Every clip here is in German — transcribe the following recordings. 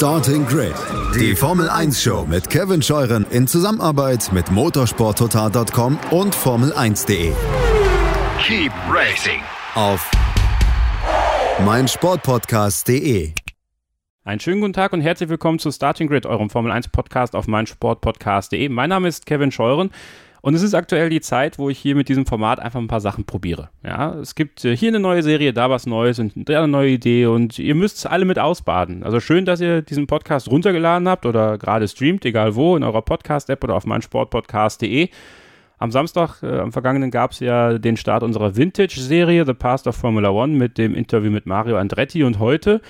Starting Grid, die Formel 1 Show mit Kevin Scheuren in Zusammenarbeit mit motorsporttotal.com und Formel1.de. Keep racing Auf meinsportpodcast.de. Einen schönen guten Tag und herzlich willkommen zu Starting Grid, eurem Formel 1 Podcast auf meinsportpodcast.de. Mein Name ist Kevin Scheuren. Und es ist aktuell die Zeit, wo ich hier mit diesem Format einfach ein paar Sachen probiere. Ja, es gibt äh, hier eine neue Serie, da was Neues und da eine neue Idee und ihr müsst es alle mit ausbaden. Also schön, dass ihr diesen Podcast runtergeladen habt oder gerade streamt, egal wo, in eurer Podcast-App oder auf meinsportpodcast.de. Am Samstag, äh, am vergangenen, gab es ja den Start unserer Vintage-Serie The Past of Formula One mit dem Interview mit Mario Andretti und heute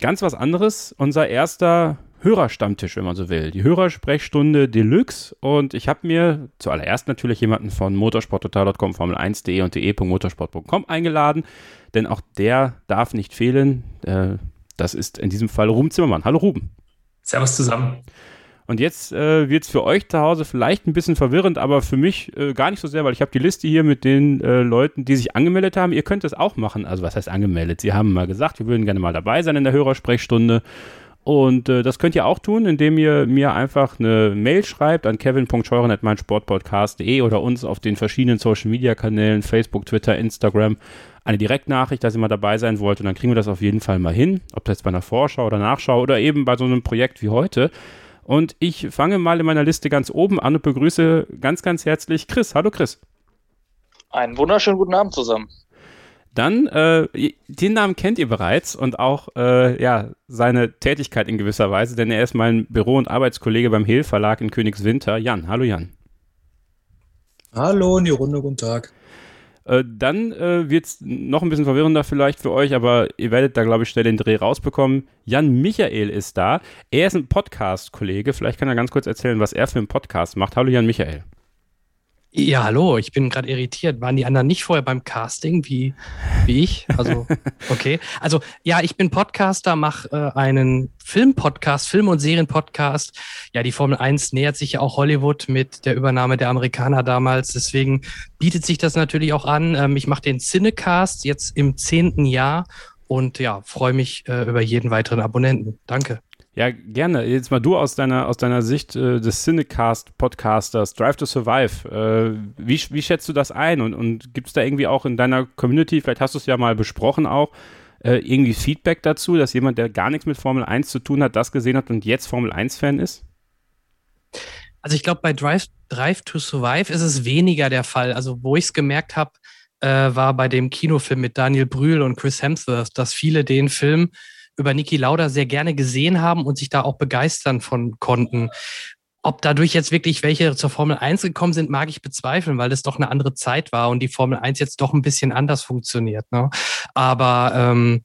ganz was anderes, unser erster Hörerstammtisch, wenn man so will. Die Hörersprechstunde Deluxe. Und ich habe mir zuallererst natürlich jemanden von motorsporttotal.com, formel1.de und de.motorsport.com eingeladen, denn auch der darf nicht fehlen. Äh, das ist in diesem Fall Ruben Zimmermann. Hallo Ruben. Servus zusammen. Und jetzt äh, wird es für euch zu Hause vielleicht ein bisschen verwirrend, aber für mich äh, gar nicht so sehr, weil ich habe die Liste hier mit den äh, Leuten, die sich angemeldet haben. Ihr könnt es auch machen. Also was heißt angemeldet? Sie haben mal gesagt, wir würden gerne mal dabei sein in der Hörersprechstunde. Und äh, das könnt ihr auch tun, indem ihr mir einfach eine Mail schreibt an kevin.scheuren.meinsportpodcast.de oder uns auf den verschiedenen Social Media Kanälen, Facebook, Twitter, Instagram, eine Direktnachricht, dass ihr mal dabei sein wollt. Und dann kriegen wir das auf jeden Fall mal hin. Ob das jetzt bei einer Vorschau oder Nachschau oder eben bei so einem Projekt wie heute. Und ich fange mal in meiner Liste ganz oben an und begrüße ganz, ganz herzlich Chris. Hallo Chris. Einen wunderschönen guten Abend zusammen. Dann, äh, den Namen kennt ihr bereits und auch äh, ja, seine Tätigkeit in gewisser Weise, denn er ist mein Büro- und Arbeitskollege beim Hehl Verlag in Königswinter. Jan, hallo Jan. Hallo in die Runde, guten Tag. Äh, dann äh, wird es noch ein bisschen verwirrender vielleicht für euch, aber ihr werdet da, glaube ich, schnell den Dreh rausbekommen. Jan Michael ist da. Er ist ein Podcast-Kollege. Vielleicht kann er ganz kurz erzählen, was er für einen Podcast macht. Hallo Jan Michael. Ja, hallo, ich bin gerade irritiert. Waren die anderen nicht vorher beim Casting wie, wie ich? Also, okay. Also, ja, ich bin Podcaster, mache äh, einen Filmpodcast, Film- und Serienpodcast. Ja, die Formel 1 nähert sich ja auch Hollywood mit der Übernahme der Amerikaner damals. Deswegen bietet sich das natürlich auch an. Ähm, ich mache den Cinecast jetzt im zehnten Jahr und ja, freue mich äh, über jeden weiteren Abonnenten. Danke. Ja, gerne. Jetzt mal du aus deiner, aus deiner Sicht äh, des Cinecast-Podcasters, Drive to Survive. Äh, wie, wie schätzt du das ein? Und, und gibt es da irgendwie auch in deiner Community, vielleicht hast du es ja mal besprochen auch, äh, irgendwie Feedback dazu, dass jemand, der gar nichts mit Formel 1 zu tun hat, das gesehen hat und jetzt Formel 1-Fan ist? Also ich glaube, bei Drive, Drive to Survive ist es weniger der Fall. Also wo ich es gemerkt habe, äh, war bei dem Kinofilm mit Daniel Brühl und Chris Hemsworth, dass viele den Film über Niki Lauda sehr gerne gesehen haben und sich da auch begeistern von konnten. Ob dadurch jetzt wirklich welche zur Formel 1 gekommen sind, mag ich bezweifeln, weil es doch eine andere Zeit war und die Formel 1 jetzt doch ein bisschen anders funktioniert. Ne? Aber ähm,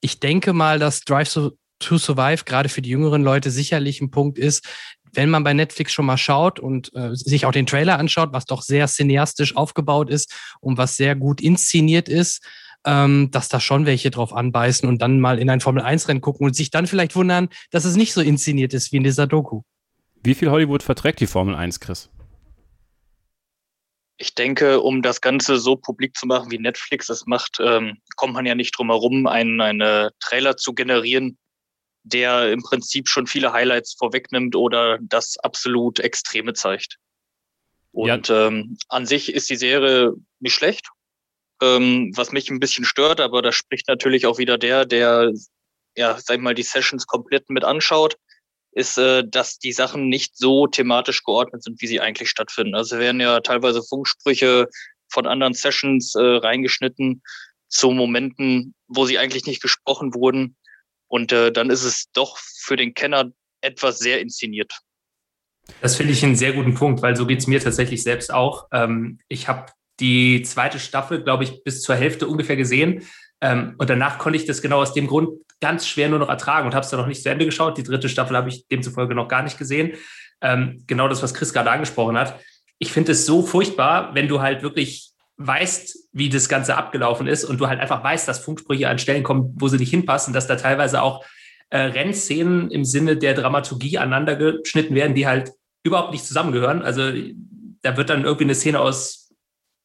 ich denke mal, dass Drive to Survive gerade für die jüngeren Leute sicherlich ein Punkt ist, wenn man bei Netflix schon mal schaut und äh, sich auch den Trailer anschaut, was doch sehr cineastisch aufgebaut ist und was sehr gut inszeniert ist, ähm, dass da schon welche drauf anbeißen und dann mal in ein Formel-1-Rennen gucken und sich dann vielleicht wundern, dass es nicht so inszeniert ist wie in dieser Doku. Wie viel Hollywood verträgt die Formel 1, Chris? Ich denke, um das Ganze so publik zu machen, wie Netflix es macht, ähm, kommt man ja nicht drum herum, einen, einen Trailer zu generieren, der im Prinzip schon viele Highlights vorwegnimmt oder das absolut Extreme zeigt. Und ja. ähm, an sich ist die Serie nicht schlecht. Ähm, was mich ein bisschen stört, aber da spricht natürlich auch wieder der, der, ja, sag ich mal, die Sessions komplett mit anschaut, ist, äh, dass die Sachen nicht so thematisch geordnet sind, wie sie eigentlich stattfinden. Also werden ja teilweise Funksprüche von anderen Sessions äh, reingeschnitten zu Momenten, wo sie eigentlich nicht gesprochen wurden. Und äh, dann ist es doch für den Kenner etwas sehr inszeniert. Das finde ich einen sehr guten Punkt, weil so geht es mir tatsächlich selbst auch. Ähm, ich habe die zweite Staffel, glaube ich, bis zur Hälfte ungefähr gesehen. Ähm, und danach konnte ich das genau aus dem Grund ganz schwer nur noch ertragen und habe es dann noch nicht zu Ende geschaut. Die dritte Staffel habe ich demzufolge noch gar nicht gesehen. Ähm, genau das, was Chris gerade angesprochen hat. Ich finde es so furchtbar, wenn du halt wirklich weißt, wie das Ganze abgelaufen ist und du halt einfach weißt, dass Funksprüche an Stellen kommen, wo sie nicht hinpassen, dass da teilweise auch äh, Rennszenen im Sinne der Dramaturgie aneinander geschnitten werden, die halt überhaupt nicht zusammengehören. Also da wird dann irgendwie eine Szene aus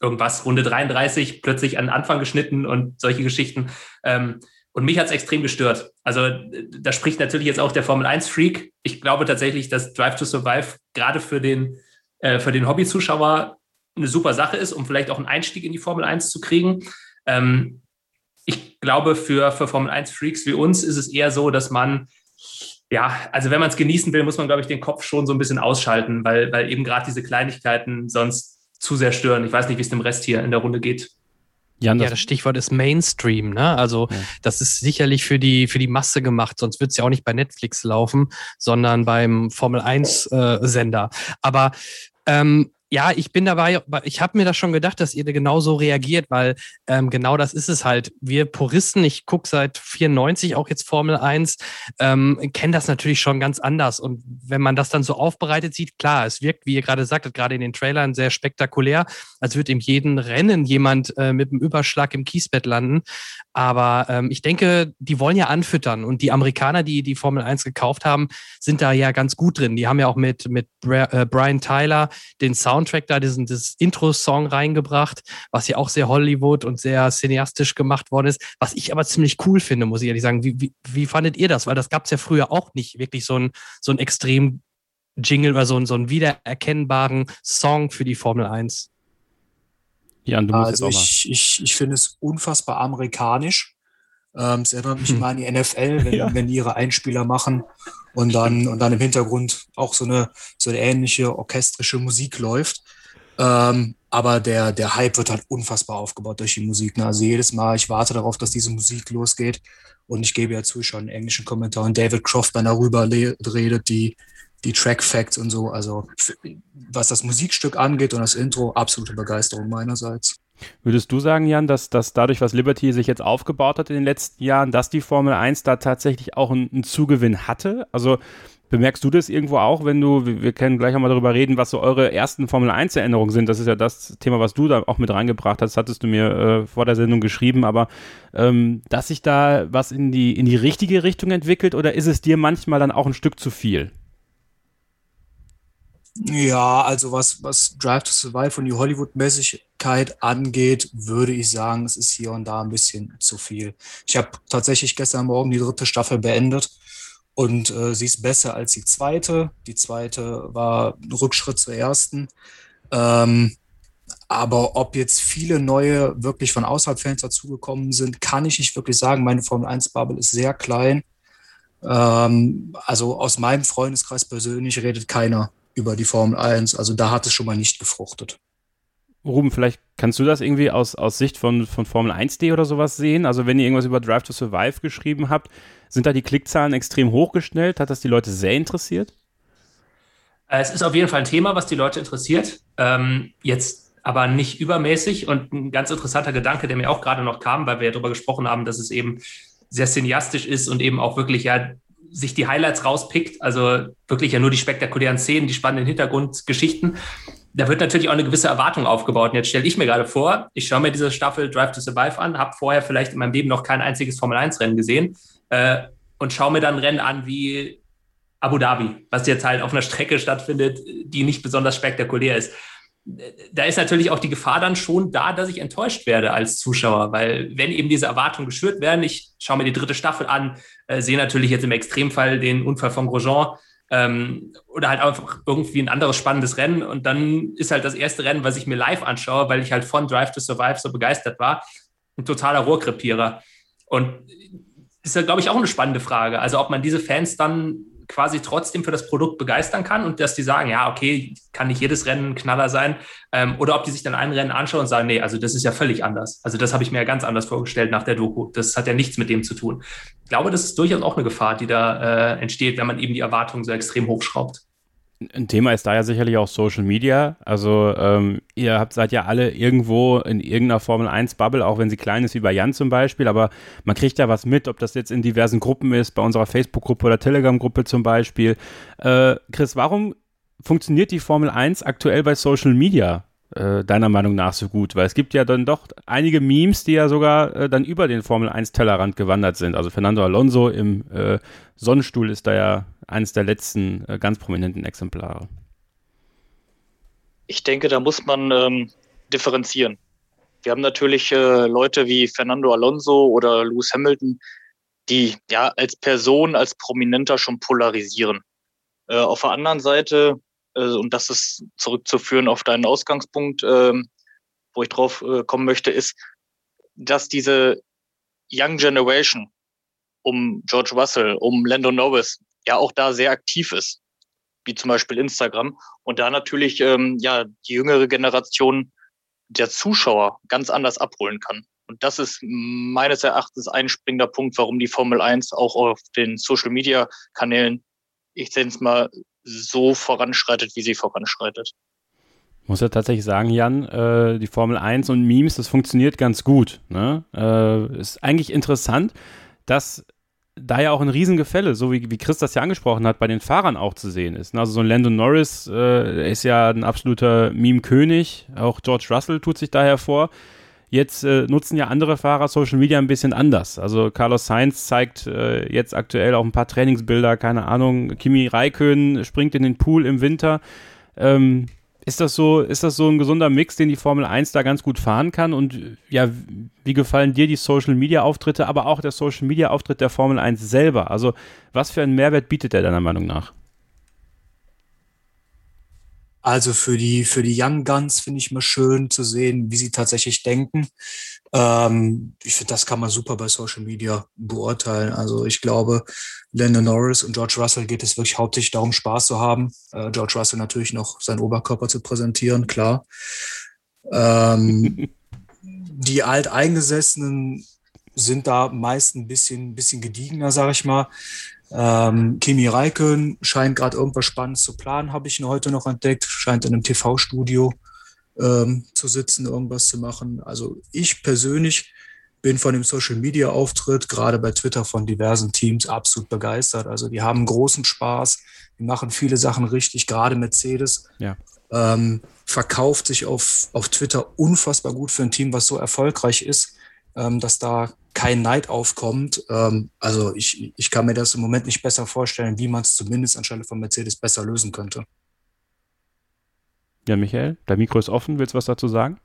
irgendwas, Runde 33, plötzlich an den Anfang geschnitten und solche Geschichten, ähm, Und mich hat es extrem gestört. Also da spricht natürlich jetzt auch der Formel 1-Freak. Ich glaube tatsächlich, dass Drive to Survive gerade für den, äh, den Hobbyzuschauer eine super Sache ist, um vielleicht auch einen Einstieg in die Formel 1 zu kriegen. Ähm, ich glaube, für, für Formel 1-Freaks wie uns ist es eher so, dass man ja, also wenn man es genießen will, muss man, glaube ich, den Kopf schon so ein bisschen ausschalten, weil, weil eben gerade diese Kleinigkeiten sonst zu sehr stören. Ich weiß nicht, wie es dem Rest hier in der Runde geht. Jan, das ja, das Stichwort ist Mainstream, ne? Also ja. das ist sicherlich für die, für die Masse gemacht, sonst wird es ja auch nicht bei Netflix laufen, sondern beim Formel 1 äh, Sender. Aber ähm, ja, ich bin dabei, ich habe mir das schon gedacht, dass ihr genau so reagiert, weil ähm, genau das ist es halt. Wir Puristen, ich gucke seit 94 auch jetzt Formel 1, ähm, kennen das natürlich schon ganz anders. Und wenn man das dann so aufbereitet sieht, klar, es wirkt, wie ihr gerade sagtet, gerade in den Trailern sehr spektakulär, als würde in jedem Rennen jemand äh, mit einem Überschlag im Kiesbett landen. Aber ähm, ich denke, die wollen ja anfüttern. Und die Amerikaner, die die Formel 1 gekauft haben, sind da ja ganz gut drin. Die haben ja auch mit, mit äh, Brian Tyler den Sound Soundtrack da, diesen das Intro-Song reingebracht, was ja auch sehr Hollywood und sehr cineastisch gemacht worden ist, was ich aber ziemlich cool finde, muss ich ehrlich sagen. Wie, wie, wie fandet ihr das? Weil das gab es ja früher auch nicht, wirklich so ein, so ein extrem Jingle oder so, so einen wiedererkennbaren Song für die Formel 1. Jan, du musst also jetzt auch mal. Ich, ich, ich finde es unfassbar amerikanisch. Ähm, es erinnert mich hm. mal an die NFL, wenn, ja. wenn die ihre Einspieler machen und dann, und dann im Hintergrund auch so eine, so eine ähnliche orchestrische Musik läuft. Ähm, aber der, der Hype wird halt unfassbar aufgebaut durch die Musik. Ne? Also jedes Mal, ich warte darauf, dass diese Musik losgeht. Und ich gebe ja zu, schon einen englischen Kommentar und David Croft, wenn er rüber redet, die, die Track Facts und so. Also was das Musikstück angeht und das Intro, absolute Begeisterung meinerseits. Würdest du sagen, Jan, dass, dass dadurch, was Liberty sich jetzt aufgebaut hat in den letzten Jahren, dass die Formel 1 da tatsächlich auch einen, einen Zugewinn hatte? Also bemerkst du das irgendwo auch, wenn du, wir, können gleich nochmal darüber reden, was so eure ersten Formel 1 Erinnerungen sind. Das ist ja das Thema, was du da auch mit reingebracht hast, hattest du mir äh, vor der Sendung geschrieben, aber ähm, dass sich da was in die, in die richtige Richtung entwickelt oder ist es dir manchmal dann auch ein Stück zu viel? Ja, also was, was Drive to Survive und die Hollywood-Mäßigkeit angeht, würde ich sagen, es ist hier und da ein bisschen zu viel. Ich habe tatsächlich gestern Morgen die dritte Staffel beendet und äh, sie ist besser als die zweite. Die zweite war ein Rückschritt zur ersten. Ähm, aber ob jetzt viele neue wirklich von außerhalb Fans dazugekommen sind, kann ich nicht wirklich sagen. Meine Formel 1-Bubble ist sehr klein. Ähm, also aus meinem Freundeskreis persönlich redet keiner über die Formel 1. Also da hat es schon mal nicht gefruchtet. Ruben, vielleicht kannst du das irgendwie aus, aus Sicht von, von Formel 1D oder sowas sehen? Also wenn ihr irgendwas über Drive to Survive geschrieben habt, sind da die Klickzahlen extrem hochgestellt? Hat das die Leute sehr interessiert? Äh, es ist auf jeden Fall ein Thema, was die Leute interessiert. Ähm, jetzt aber nicht übermäßig. Und ein ganz interessanter Gedanke, der mir auch gerade noch kam, weil wir ja darüber gesprochen haben, dass es eben sehr cineastisch ist und eben auch wirklich ja sich die Highlights rauspickt, also wirklich ja nur die spektakulären Szenen, die spannenden Hintergrundgeschichten, da wird natürlich auch eine gewisse Erwartung aufgebaut. Und jetzt stelle ich mir gerade vor, ich schaue mir diese Staffel Drive to Survive an, habe vorher vielleicht in meinem Leben noch kein einziges Formel-1-Rennen gesehen äh, und schaue mir dann Rennen an wie Abu Dhabi, was jetzt halt auf einer Strecke stattfindet, die nicht besonders spektakulär ist da ist natürlich auch die Gefahr dann schon da, dass ich enttäuscht werde als Zuschauer, weil wenn eben diese Erwartungen geschürt werden, ich schaue mir die dritte Staffel an, äh, sehe natürlich jetzt im Extremfall den Unfall von Grosjean ähm, oder halt einfach irgendwie ein anderes spannendes Rennen und dann ist halt das erste Rennen, was ich mir live anschaue, weil ich halt von Drive to Survive so begeistert war, ein totaler Rohrkrepierer. Und ist ja, glaube ich, auch eine spannende Frage. Also ob man diese Fans dann quasi trotzdem für das Produkt begeistern kann und dass die sagen, ja, okay, kann nicht jedes Rennen ein Knaller sein. Ähm, oder ob die sich dann ein Rennen anschauen und sagen, nee, also das ist ja völlig anders. Also das habe ich mir ja ganz anders vorgestellt nach der Doku. Das hat ja nichts mit dem zu tun. Ich glaube, das ist durchaus auch eine Gefahr, die da äh, entsteht, wenn man eben die Erwartungen so extrem hochschraubt. Ein Thema ist da ja sicherlich auch Social Media. Also ähm, ihr habt seid ja alle irgendwo in irgendeiner Formel 1 Bubble, auch wenn sie klein ist wie bei Jan zum Beispiel, aber man kriegt ja was mit, ob das jetzt in diversen Gruppen ist, bei unserer Facebook-Gruppe oder Telegram-Gruppe zum Beispiel. Äh, Chris, warum funktioniert die Formel 1 aktuell bei Social Media? Äh, deiner Meinung nach so gut? Weil es gibt ja dann doch einige Memes, die ja sogar äh, dann über den Formel 1 Tellerrand gewandert sind. Also Fernando Alonso im äh, Sonnenstuhl ist da ja eines der letzten äh, ganz prominenten Exemplare. Ich denke, da muss man ähm, differenzieren. Wir haben natürlich äh, Leute wie Fernando Alonso oder Lewis Hamilton, die ja als Person, als Prominenter schon polarisieren. Auf der anderen Seite, und das ist zurückzuführen auf deinen Ausgangspunkt, äh, wo ich drauf äh, kommen möchte, ist, dass diese Young Generation um George Russell, um Lando Norris ja auch da sehr aktiv ist, wie zum Beispiel Instagram. Und da natürlich ähm, ja die jüngere Generation der Zuschauer ganz anders abholen kann. Und das ist meines Erachtens ein springender Punkt, warum die Formel 1 auch auf den Social Media Kanälen, ich nenne es mal, so voranschreitet, wie sie voranschreitet. Muss ja tatsächlich sagen, Jan, äh, die Formel 1 und Memes, das funktioniert ganz gut. Ne? Äh, ist eigentlich interessant, dass da ja auch ein Riesengefälle, so wie, wie Chris das ja angesprochen hat, bei den Fahrern auch zu sehen ist. Also so ein Landon Norris äh, ist ja ein absoluter Meme-König, auch George Russell tut sich da hervor. Jetzt äh, nutzen ja andere Fahrer Social Media ein bisschen anders. Also Carlos Sainz zeigt äh, jetzt aktuell auch ein paar Trainingsbilder, keine Ahnung. Kimi Raikön springt in den Pool im Winter. Ähm, ist das so, ist das so ein gesunder Mix, den die Formel 1 da ganz gut fahren kann? Und ja, wie gefallen dir die Social Media Auftritte, aber auch der Social Media Auftritt der Formel 1 selber? Also, was für einen Mehrwert bietet er deiner Meinung nach? Also für die, für die Young Guns finde ich mal schön zu sehen, wie sie tatsächlich denken. Ähm, ich finde, das kann man super bei Social Media beurteilen. Also ich glaube, Landon Norris und George Russell geht es wirklich hauptsächlich darum, Spaß zu haben. Äh, George Russell natürlich noch seinen Oberkörper zu präsentieren, klar. Ähm, die Alteingesessenen sind da meist ein bisschen, bisschen gediegener, sage ich mal. Ähm, Kimi Räikkönen scheint gerade irgendwas Spannendes zu planen, habe ich ihn heute noch entdeckt. Scheint in einem TV-Studio ähm, zu sitzen, irgendwas zu machen. Also ich persönlich bin von dem Social-Media-Auftritt gerade bei Twitter von diversen Teams absolut begeistert. Also die haben großen Spaß, die machen viele Sachen richtig, gerade Mercedes. Ja. Ähm, verkauft sich auf, auf Twitter unfassbar gut für ein Team, was so erfolgreich ist, ähm, dass da kein Neid aufkommt. Ähm, also ich, ich kann mir das im Moment nicht besser vorstellen, wie man es zumindest anstelle von Mercedes besser lösen könnte. Ja, Michael, dein Mikro ist offen. Willst du was dazu sagen?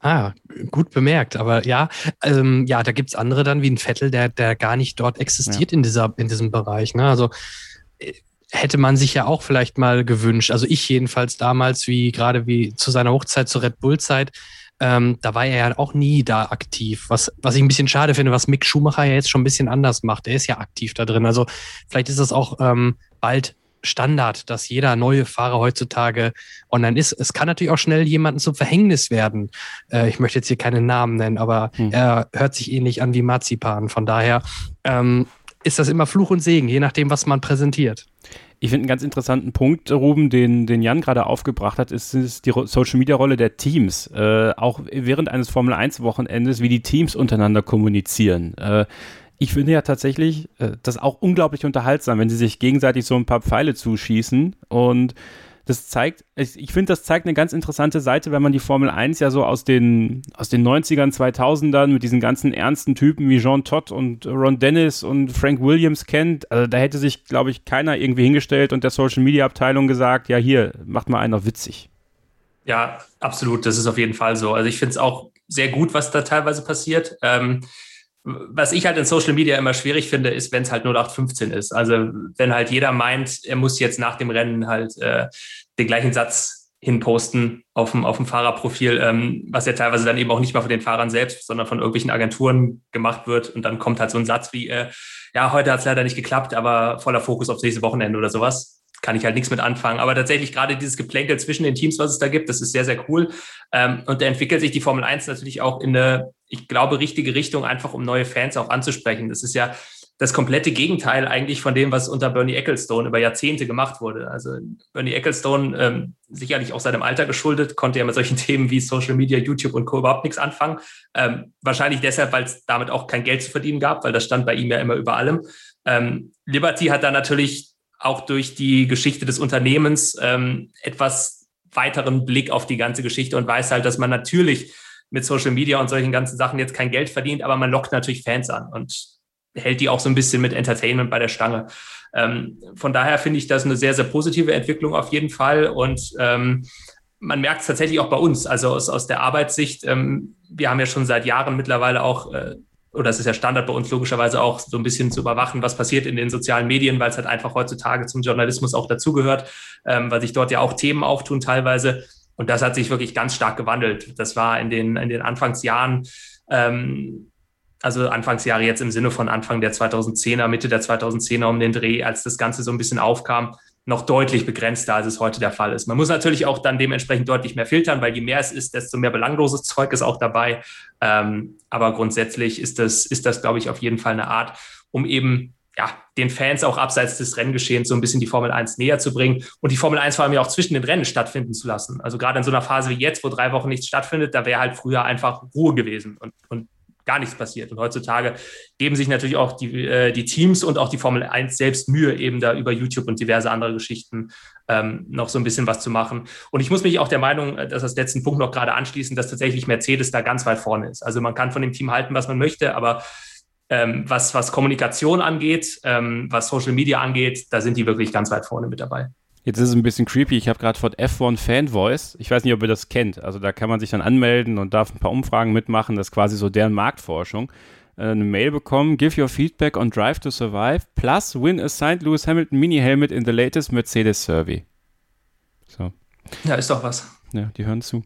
Ah, gut bemerkt. Aber ja, ähm, ja, da gibt es andere dann wie ein Vettel, der, der gar nicht dort existiert ja. in, dieser, in diesem Bereich. Ne? Also äh, hätte man sich ja auch vielleicht mal gewünscht. Also ich jedenfalls damals, wie gerade wie zu seiner Hochzeit zur Red Bull-Zeit, ähm, da war er ja auch nie da aktiv. Was, was ich ein bisschen schade finde, was Mick Schumacher ja jetzt schon ein bisschen anders macht. Er ist ja aktiv da drin. Also vielleicht ist das auch ähm, bald Standard, dass jeder neue Fahrer heutzutage online ist. Es kann natürlich auch schnell jemanden zum Verhängnis werden. Äh, ich möchte jetzt hier keinen Namen nennen, aber hm. er hört sich ähnlich an wie Marzipan. Von daher ähm, ist das immer Fluch und Segen, je nachdem, was man präsentiert. Ich finde einen ganz interessanten Punkt, Ruben, den, den Jan gerade aufgebracht hat, ist, ist die Social Media Rolle der Teams. Äh, auch während eines Formel 1 Wochenendes, wie die Teams untereinander kommunizieren. Äh, ich finde ja tatsächlich äh, das auch unglaublich unterhaltsam, wenn sie sich gegenseitig so ein paar Pfeile zuschießen und das zeigt, ich finde, das zeigt eine ganz interessante Seite, wenn man die Formel 1 ja so aus den, aus den 90ern, 2000ern mit diesen ganzen ernsten Typen wie Jean Todt und Ron Dennis und Frank Williams kennt. Also da hätte sich, glaube ich, keiner irgendwie hingestellt und der Social Media Abteilung gesagt, ja hier, macht mal einer witzig. Ja, absolut, das ist auf jeden Fall so. Also ich finde es auch sehr gut, was da teilweise passiert. Ähm, was ich halt in Social Media immer schwierig finde, ist, wenn es halt 0815 ist. Also wenn halt jeder meint, er muss jetzt nach dem Rennen halt äh, den gleichen Satz hinposten auf dem, auf dem Fahrerprofil, ähm, was ja teilweise dann eben auch nicht mal von den Fahrern selbst, sondern von irgendwelchen Agenturen gemacht wird. Und dann kommt halt so ein Satz wie, äh, ja, heute hat es leider nicht geklappt, aber voller Fokus aufs nächste Wochenende oder sowas kann ich halt nichts mit anfangen. Aber tatsächlich gerade dieses Geplänkel zwischen den Teams, was es da gibt, das ist sehr, sehr cool. Ähm, und da entwickelt sich die Formel 1 natürlich auch in eine ich glaube, richtige Richtung, einfach um neue Fans auch anzusprechen. Das ist ja das komplette Gegenteil eigentlich von dem, was unter Bernie Ecclestone über Jahrzehnte gemacht wurde. Also Bernie Ecclestone, ähm, sicherlich auch seinem Alter geschuldet, konnte ja mit solchen Themen wie Social Media, YouTube und Co. überhaupt nichts anfangen. Ähm, wahrscheinlich deshalb, weil es damit auch kein Geld zu verdienen gab, weil das stand bei ihm ja immer über allem. Ähm, Liberty hat dann natürlich auch durch die Geschichte des Unternehmens ähm, etwas weiteren Blick auf die ganze Geschichte und weiß halt, dass man natürlich mit Social Media und solchen ganzen Sachen jetzt kein Geld verdient, aber man lockt natürlich Fans an und hält die auch so ein bisschen mit Entertainment bei der Stange. Ähm, von daher finde ich das eine sehr, sehr positive Entwicklung auf jeden Fall und ähm, man merkt es tatsächlich auch bei uns, also aus, aus der Arbeitssicht. Ähm, wir haben ja schon seit Jahren mittlerweile auch äh, oder es ist ja Standard bei uns logischerweise auch so ein bisschen zu überwachen, was passiert in den sozialen Medien, weil es halt einfach heutzutage zum Journalismus auch dazugehört, ähm, weil sich dort ja auch Themen auftun teilweise. Und das hat sich wirklich ganz stark gewandelt. Das war in den, in den Anfangsjahren, ähm, also Anfangsjahre jetzt im Sinne von Anfang der 2010er, Mitte der 2010er um den Dreh, als das Ganze so ein bisschen aufkam, noch deutlich begrenzter, als es heute der Fall ist. Man muss natürlich auch dann dementsprechend deutlich mehr filtern, weil je mehr es ist, desto mehr belangloses Zeug ist auch dabei. Ähm, aber grundsätzlich ist das, ist das, glaube ich, auf jeden Fall eine Art, um eben ja, den Fans auch abseits des Renngeschehens so ein bisschen die Formel 1 näher zu bringen und die Formel 1 vor allem ja auch zwischen den Rennen stattfinden zu lassen. Also gerade in so einer Phase wie jetzt, wo drei Wochen nichts stattfindet, da wäre halt früher einfach Ruhe gewesen und, und gar nichts passiert. Und heutzutage geben sich natürlich auch die, äh, die Teams und auch die Formel 1 selbst Mühe, eben da über YouTube und diverse andere Geschichten ähm, noch so ein bisschen was zu machen. Und ich muss mich auch der Meinung, äh, dass das letzten Punkt noch gerade anschließen, dass tatsächlich Mercedes da ganz weit vorne ist. Also man kann von dem Team halten, was man möchte, aber ähm, was, was Kommunikation angeht, ähm, was Social Media angeht, da sind die wirklich ganz weit vorne mit dabei. Jetzt ist es ein bisschen creepy. Ich habe gerade von F1 Fan Voice. Ich weiß nicht, ob ihr das kennt. Also da kann man sich dann anmelden und darf ein paar Umfragen mitmachen. Das ist quasi so deren Marktforschung. Äh, eine Mail bekommen. Give your feedback on Drive to Survive. Plus win a St. Louis Hamilton Mini Helmet in the latest Mercedes Survey. So. Ja, ist doch was. Ja, die hören zu.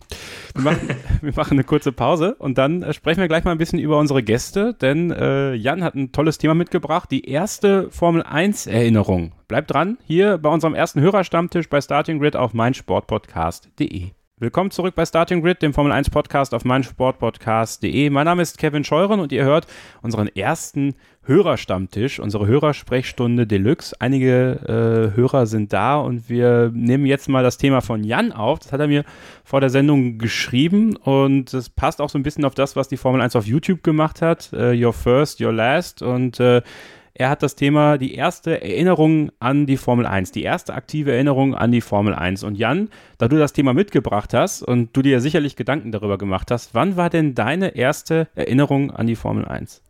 Wir machen, wir machen eine kurze Pause und dann äh, sprechen wir gleich mal ein bisschen über unsere Gäste, denn äh, Jan hat ein tolles Thema mitgebracht, die erste Formel 1 Erinnerung. Bleibt dran, hier bei unserem ersten Hörerstammtisch bei Starting Grid auf meinsportpodcast.de. Willkommen zurück bei Starting Grid, dem Formel 1 Podcast auf meinsportpodcast.de. Mein Name ist Kevin Scheuren und ihr hört unseren ersten Hörerstammtisch, unsere Hörersprechstunde Deluxe. Einige äh, Hörer sind da und wir nehmen jetzt mal das Thema von Jan auf. Das hat er mir vor der Sendung geschrieben und das passt auch so ein bisschen auf das, was die Formel 1 auf YouTube gemacht hat. Uh, your First, Your Last und äh, er hat das Thema die erste Erinnerung an die Formel 1, die erste aktive Erinnerung an die Formel 1. Und Jan, da du das Thema mitgebracht hast und du dir sicherlich Gedanken darüber gemacht hast, wann war denn deine erste Erinnerung an die Formel 1?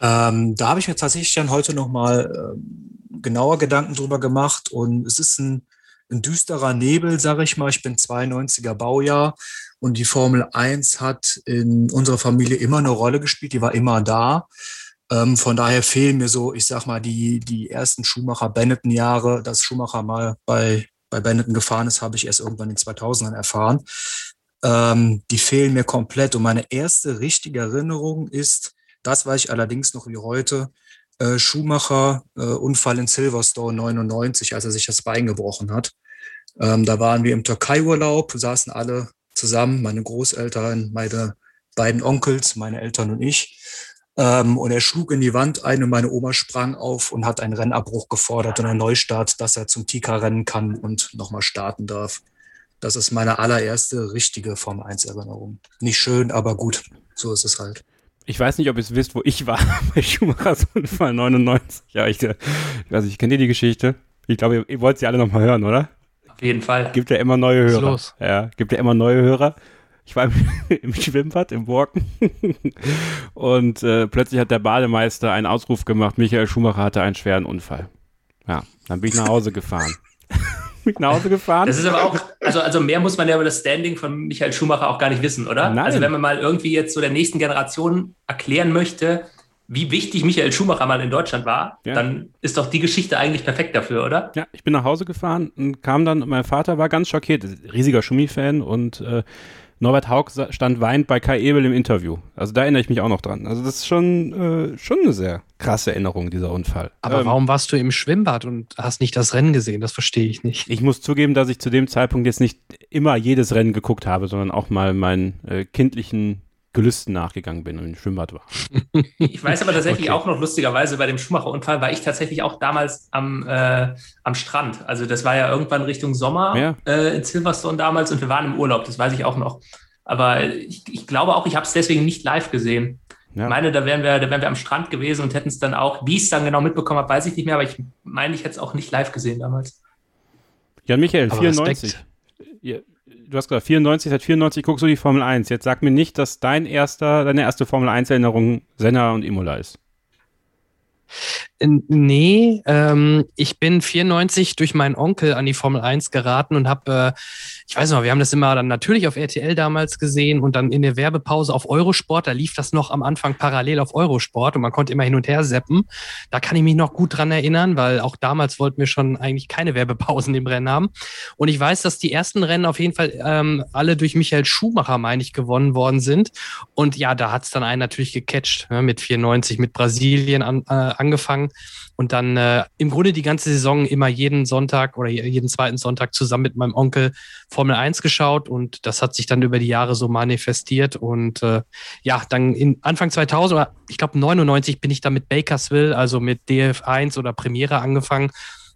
Ähm, da habe ich mir tatsächlich dann heute nochmal äh, genauer Gedanken drüber gemacht und es ist ein, ein düsterer Nebel, sage ich mal. Ich bin 92er Baujahr und die Formel 1 hat in unserer Familie immer eine Rolle gespielt, die war immer da. Ähm, von daher fehlen mir so, ich sag mal, die, die ersten Schumacher-Benetton-Jahre. Dass Schumacher mal bei, bei Benetton gefahren ist, habe ich erst irgendwann in den 2000ern erfahren. Ähm, die fehlen mir komplett. Und meine erste richtige Erinnerung ist, das weiß ich allerdings noch wie heute, äh, Schumacher, äh, Unfall in Silverstone 99, als er sich das Bein gebrochen hat. Ähm, da waren wir im Türkei-Urlaub, saßen alle zusammen, meine Großeltern, meine beiden Onkels, meine Eltern und ich. Ähm, und er schlug in die Wand ein und meine Oma sprang auf und hat einen Rennabbruch gefordert und einen Neustart, dass er zum Tika rennen kann und nochmal starten darf. Das ist meine allererste richtige Form 1 Erinnerung. Nicht schön, aber gut. So ist es halt. Ich weiß nicht, ob ihr es wisst, wo ich war bei Schumachers Unfall 99. Ja, ich, ich weiß nicht, kennt ihr die Geschichte? Ich glaube, ihr, ihr wollt sie alle nochmal hören, oder? Auf jeden Fall. Gibt ja immer neue Hörer. Los. Ja, gibt ja immer neue Hörer. Ich war im, im Schwimmbad, im Borken. und äh, plötzlich hat der Bademeister einen Ausruf gemacht, Michael Schumacher hatte einen schweren Unfall. Ja, dann bin ich nach Hause gefahren. bin ich nach Hause gefahren. Das ist aber auch, also, also mehr muss man ja über das Standing von Michael Schumacher auch gar nicht wissen, oder? Nein. Also wenn man mal irgendwie jetzt so der nächsten Generation erklären möchte, wie wichtig Michael Schumacher mal in Deutschland war, ja. dann ist doch die Geschichte eigentlich perfekt dafür, oder? Ja, ich bin nach Hause gefahren und kam dann, mein Vater war ganz schockiert, riesiger Schumi-Fan und äh, Norbert Haug stand weint bei Kai Ebel im Interview. Also da erinnere ich mich auch noch dran. Also das ist schon, äh, schon eine sehr krasse Erinnerung, dieser Unfall. Aber ähm, warum warst du im Schwimmbad und hast nicht das Rennen gesehen? Das verstehe ich nicht. Ich muss zugeben, dass ich zu dem Zeitpunkt jetzt nicht immer jedes Rennen geguckt habe, sondern auch mal meinen äh, kindlichen Gelüsten nachgegangen bin und im Schwimmbad war. Ich weiß aber tatsächlich okay. auch noch lustigerweise bei dem Schumacher-Unfall war ich tatsächlich auch damals am, äh, am Strand. Also das war ja irgendwann Richtung Sommer ja. äh, in Silverstone damals und wir waren im Urlaub, das weiß ich auch noch. Aber ich, ich glaube auch, ich habe es deswegen nicht live gesehen. Ja. Ich meine, da wären, wir, da wären wir am Strand gewesen und hätten es dann auch, wie ich es dann genau mitbekommen habe, weiß ich nicht mehr, aber ich meine, ich hätte es auch nicht live gesehen damals. Jan Michael, aber 94. Ihr, du hast gesagt, 94, seit 94 guckst du die Formel 1. Jetzt sag mir nicht, dass dein erster, deine erste Formel 1 Erinnerung Senna und Imola ist. Nee, ähm, ich bin 94 durch meinen Onkel an die Formel 1 geraten und habe, äh, ich weiß noch, wir haben das immer dann natürlich auf RTL damals gesehen und dann in der Werbepause auf Eurosport, da lief das noch am Anfang parallel auf Eurosport und man konnte immer hin und her seppen. Da kann ich mich noch gut dran erinnern, weil auch damals wollten wir schon eigentlich keine Werbepausen im Rennen haben. Und ich weiß, dass die ersten Rennen auf jeden Fall ähm, alle durch Michael Schumacher, meine ich, gewonnen worden sind. Und ja, da hat es dann einen natürlich gecatcht, ne, mit 94, mit Brasilien an, äh, angefangen und dann äh, im Grunde die ganze Saison immer jeden Sonntag oder jeden zweiten Sonntag zusammen mit meinem Onkel Formel 1 geschaut und das hat sich dann über die Jahre so manifestiert. Und äh, ja, dann in Anfang 2000 oder ich glaube 99 bin ich dann mit Bakersville, also mit DF1 oder Premiere angefangen.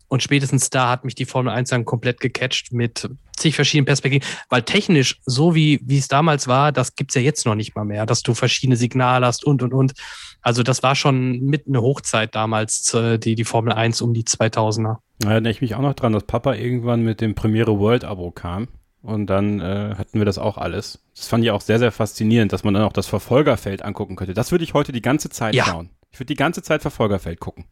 Und spätestens da hat mich die Formel 1 dann komplett gecatcht mit zig verschiedenen Perspektiven, weil technisch, so wie, wie es damals war, das gibt's ja jetzt noch nicht mal mehr, dass du verschiedene Signale hast und, und, und. Also das war schon mit eine Hochzeit damals, die, die Formel 1 um die 2000er. Da erinnere ich mich auch noch dran, dass Papa irgendwann mit dem Premiere World Abo kam. Und dann äh, hatten wir das auch alles. Das fand ich auch sehr, sehr faszinierend, dass man dann auch das Verfolgerfeld angucken könnte. Das würde ich heute die ganze Zeit ja. schauen. Ich würde die ganze Zeit Verfolgerfeld gucken.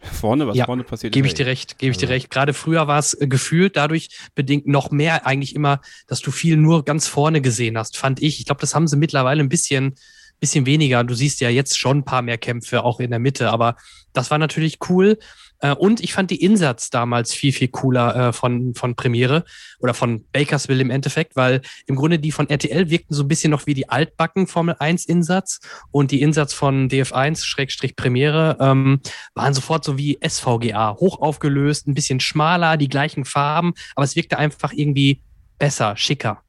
Vorne, was ja, vorne passiert. Gebe ich dir recht, gebe ich dir also recht. Gerade früher war es äh, gefühlt dadurch bedingt noch mehr eigentlich immer, dass du viel nur ganz vorne gesehen hast, fand ich. Ich glaube, das haben sie mittlerweile ein bisschen, bisschen weniger. Du siehst ja jetzt schon ein paar mehr Kämpfe auch in der Mitte, aber das war natürlich cool. Äh, und ich fand die Insatz damals viel, viel cooler äh, von, von Premiere oder von Bakersville im Endeffekt, weil im Grunde die von RTL wirkten so ein bisschen noch wie die altbacken Formel 1 Insatz und die Insatz von DF1 Schrägstrich Premiere ähm, waren sofort so wie SVGA, hoch aufgelöst, ein bisschen schmaler, die gleichen Farben, aber es wirkte einfach irgendwie besser, schicker,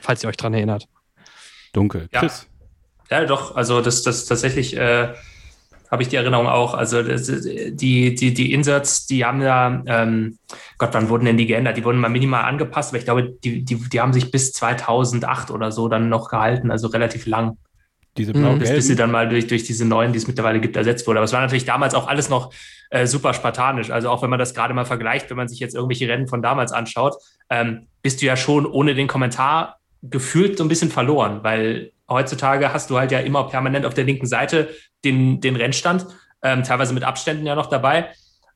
falls ihr euch dran erinnert. Dunkel. Chris. Ja, doch, also das, das tatsächlich äh habe ich die Erinnerung auch. Also das, die, die, die Inserts, die haben ja, ähm, Gott, wann wurden denn die geändert? Die wurden mal minimal angepasst, aber ich glaube, die, die, die haben sich bis 2008 oder so dann noch gehalten, also relativ lang. Diese blau bis, bis sie dann mal durch, durch diese neuen, die es mittlerweile gibt, ersetzt wurde. Aber es war natürlich damals auch alles noch äh, super spartanisch. Also auch wenn man das gerade mal vergleicht, wenn man sich jetzt irgendwelche Rennen von damals anschaut, ähm, bist du ja schon ohne den Kommentar gefühlt so ein bisschen verloren, weil heutzutage hast du halt ja immer permanent auf der linken Seite den, den Rennstand, ähm, teilweise mit Abständen ja noch dabei.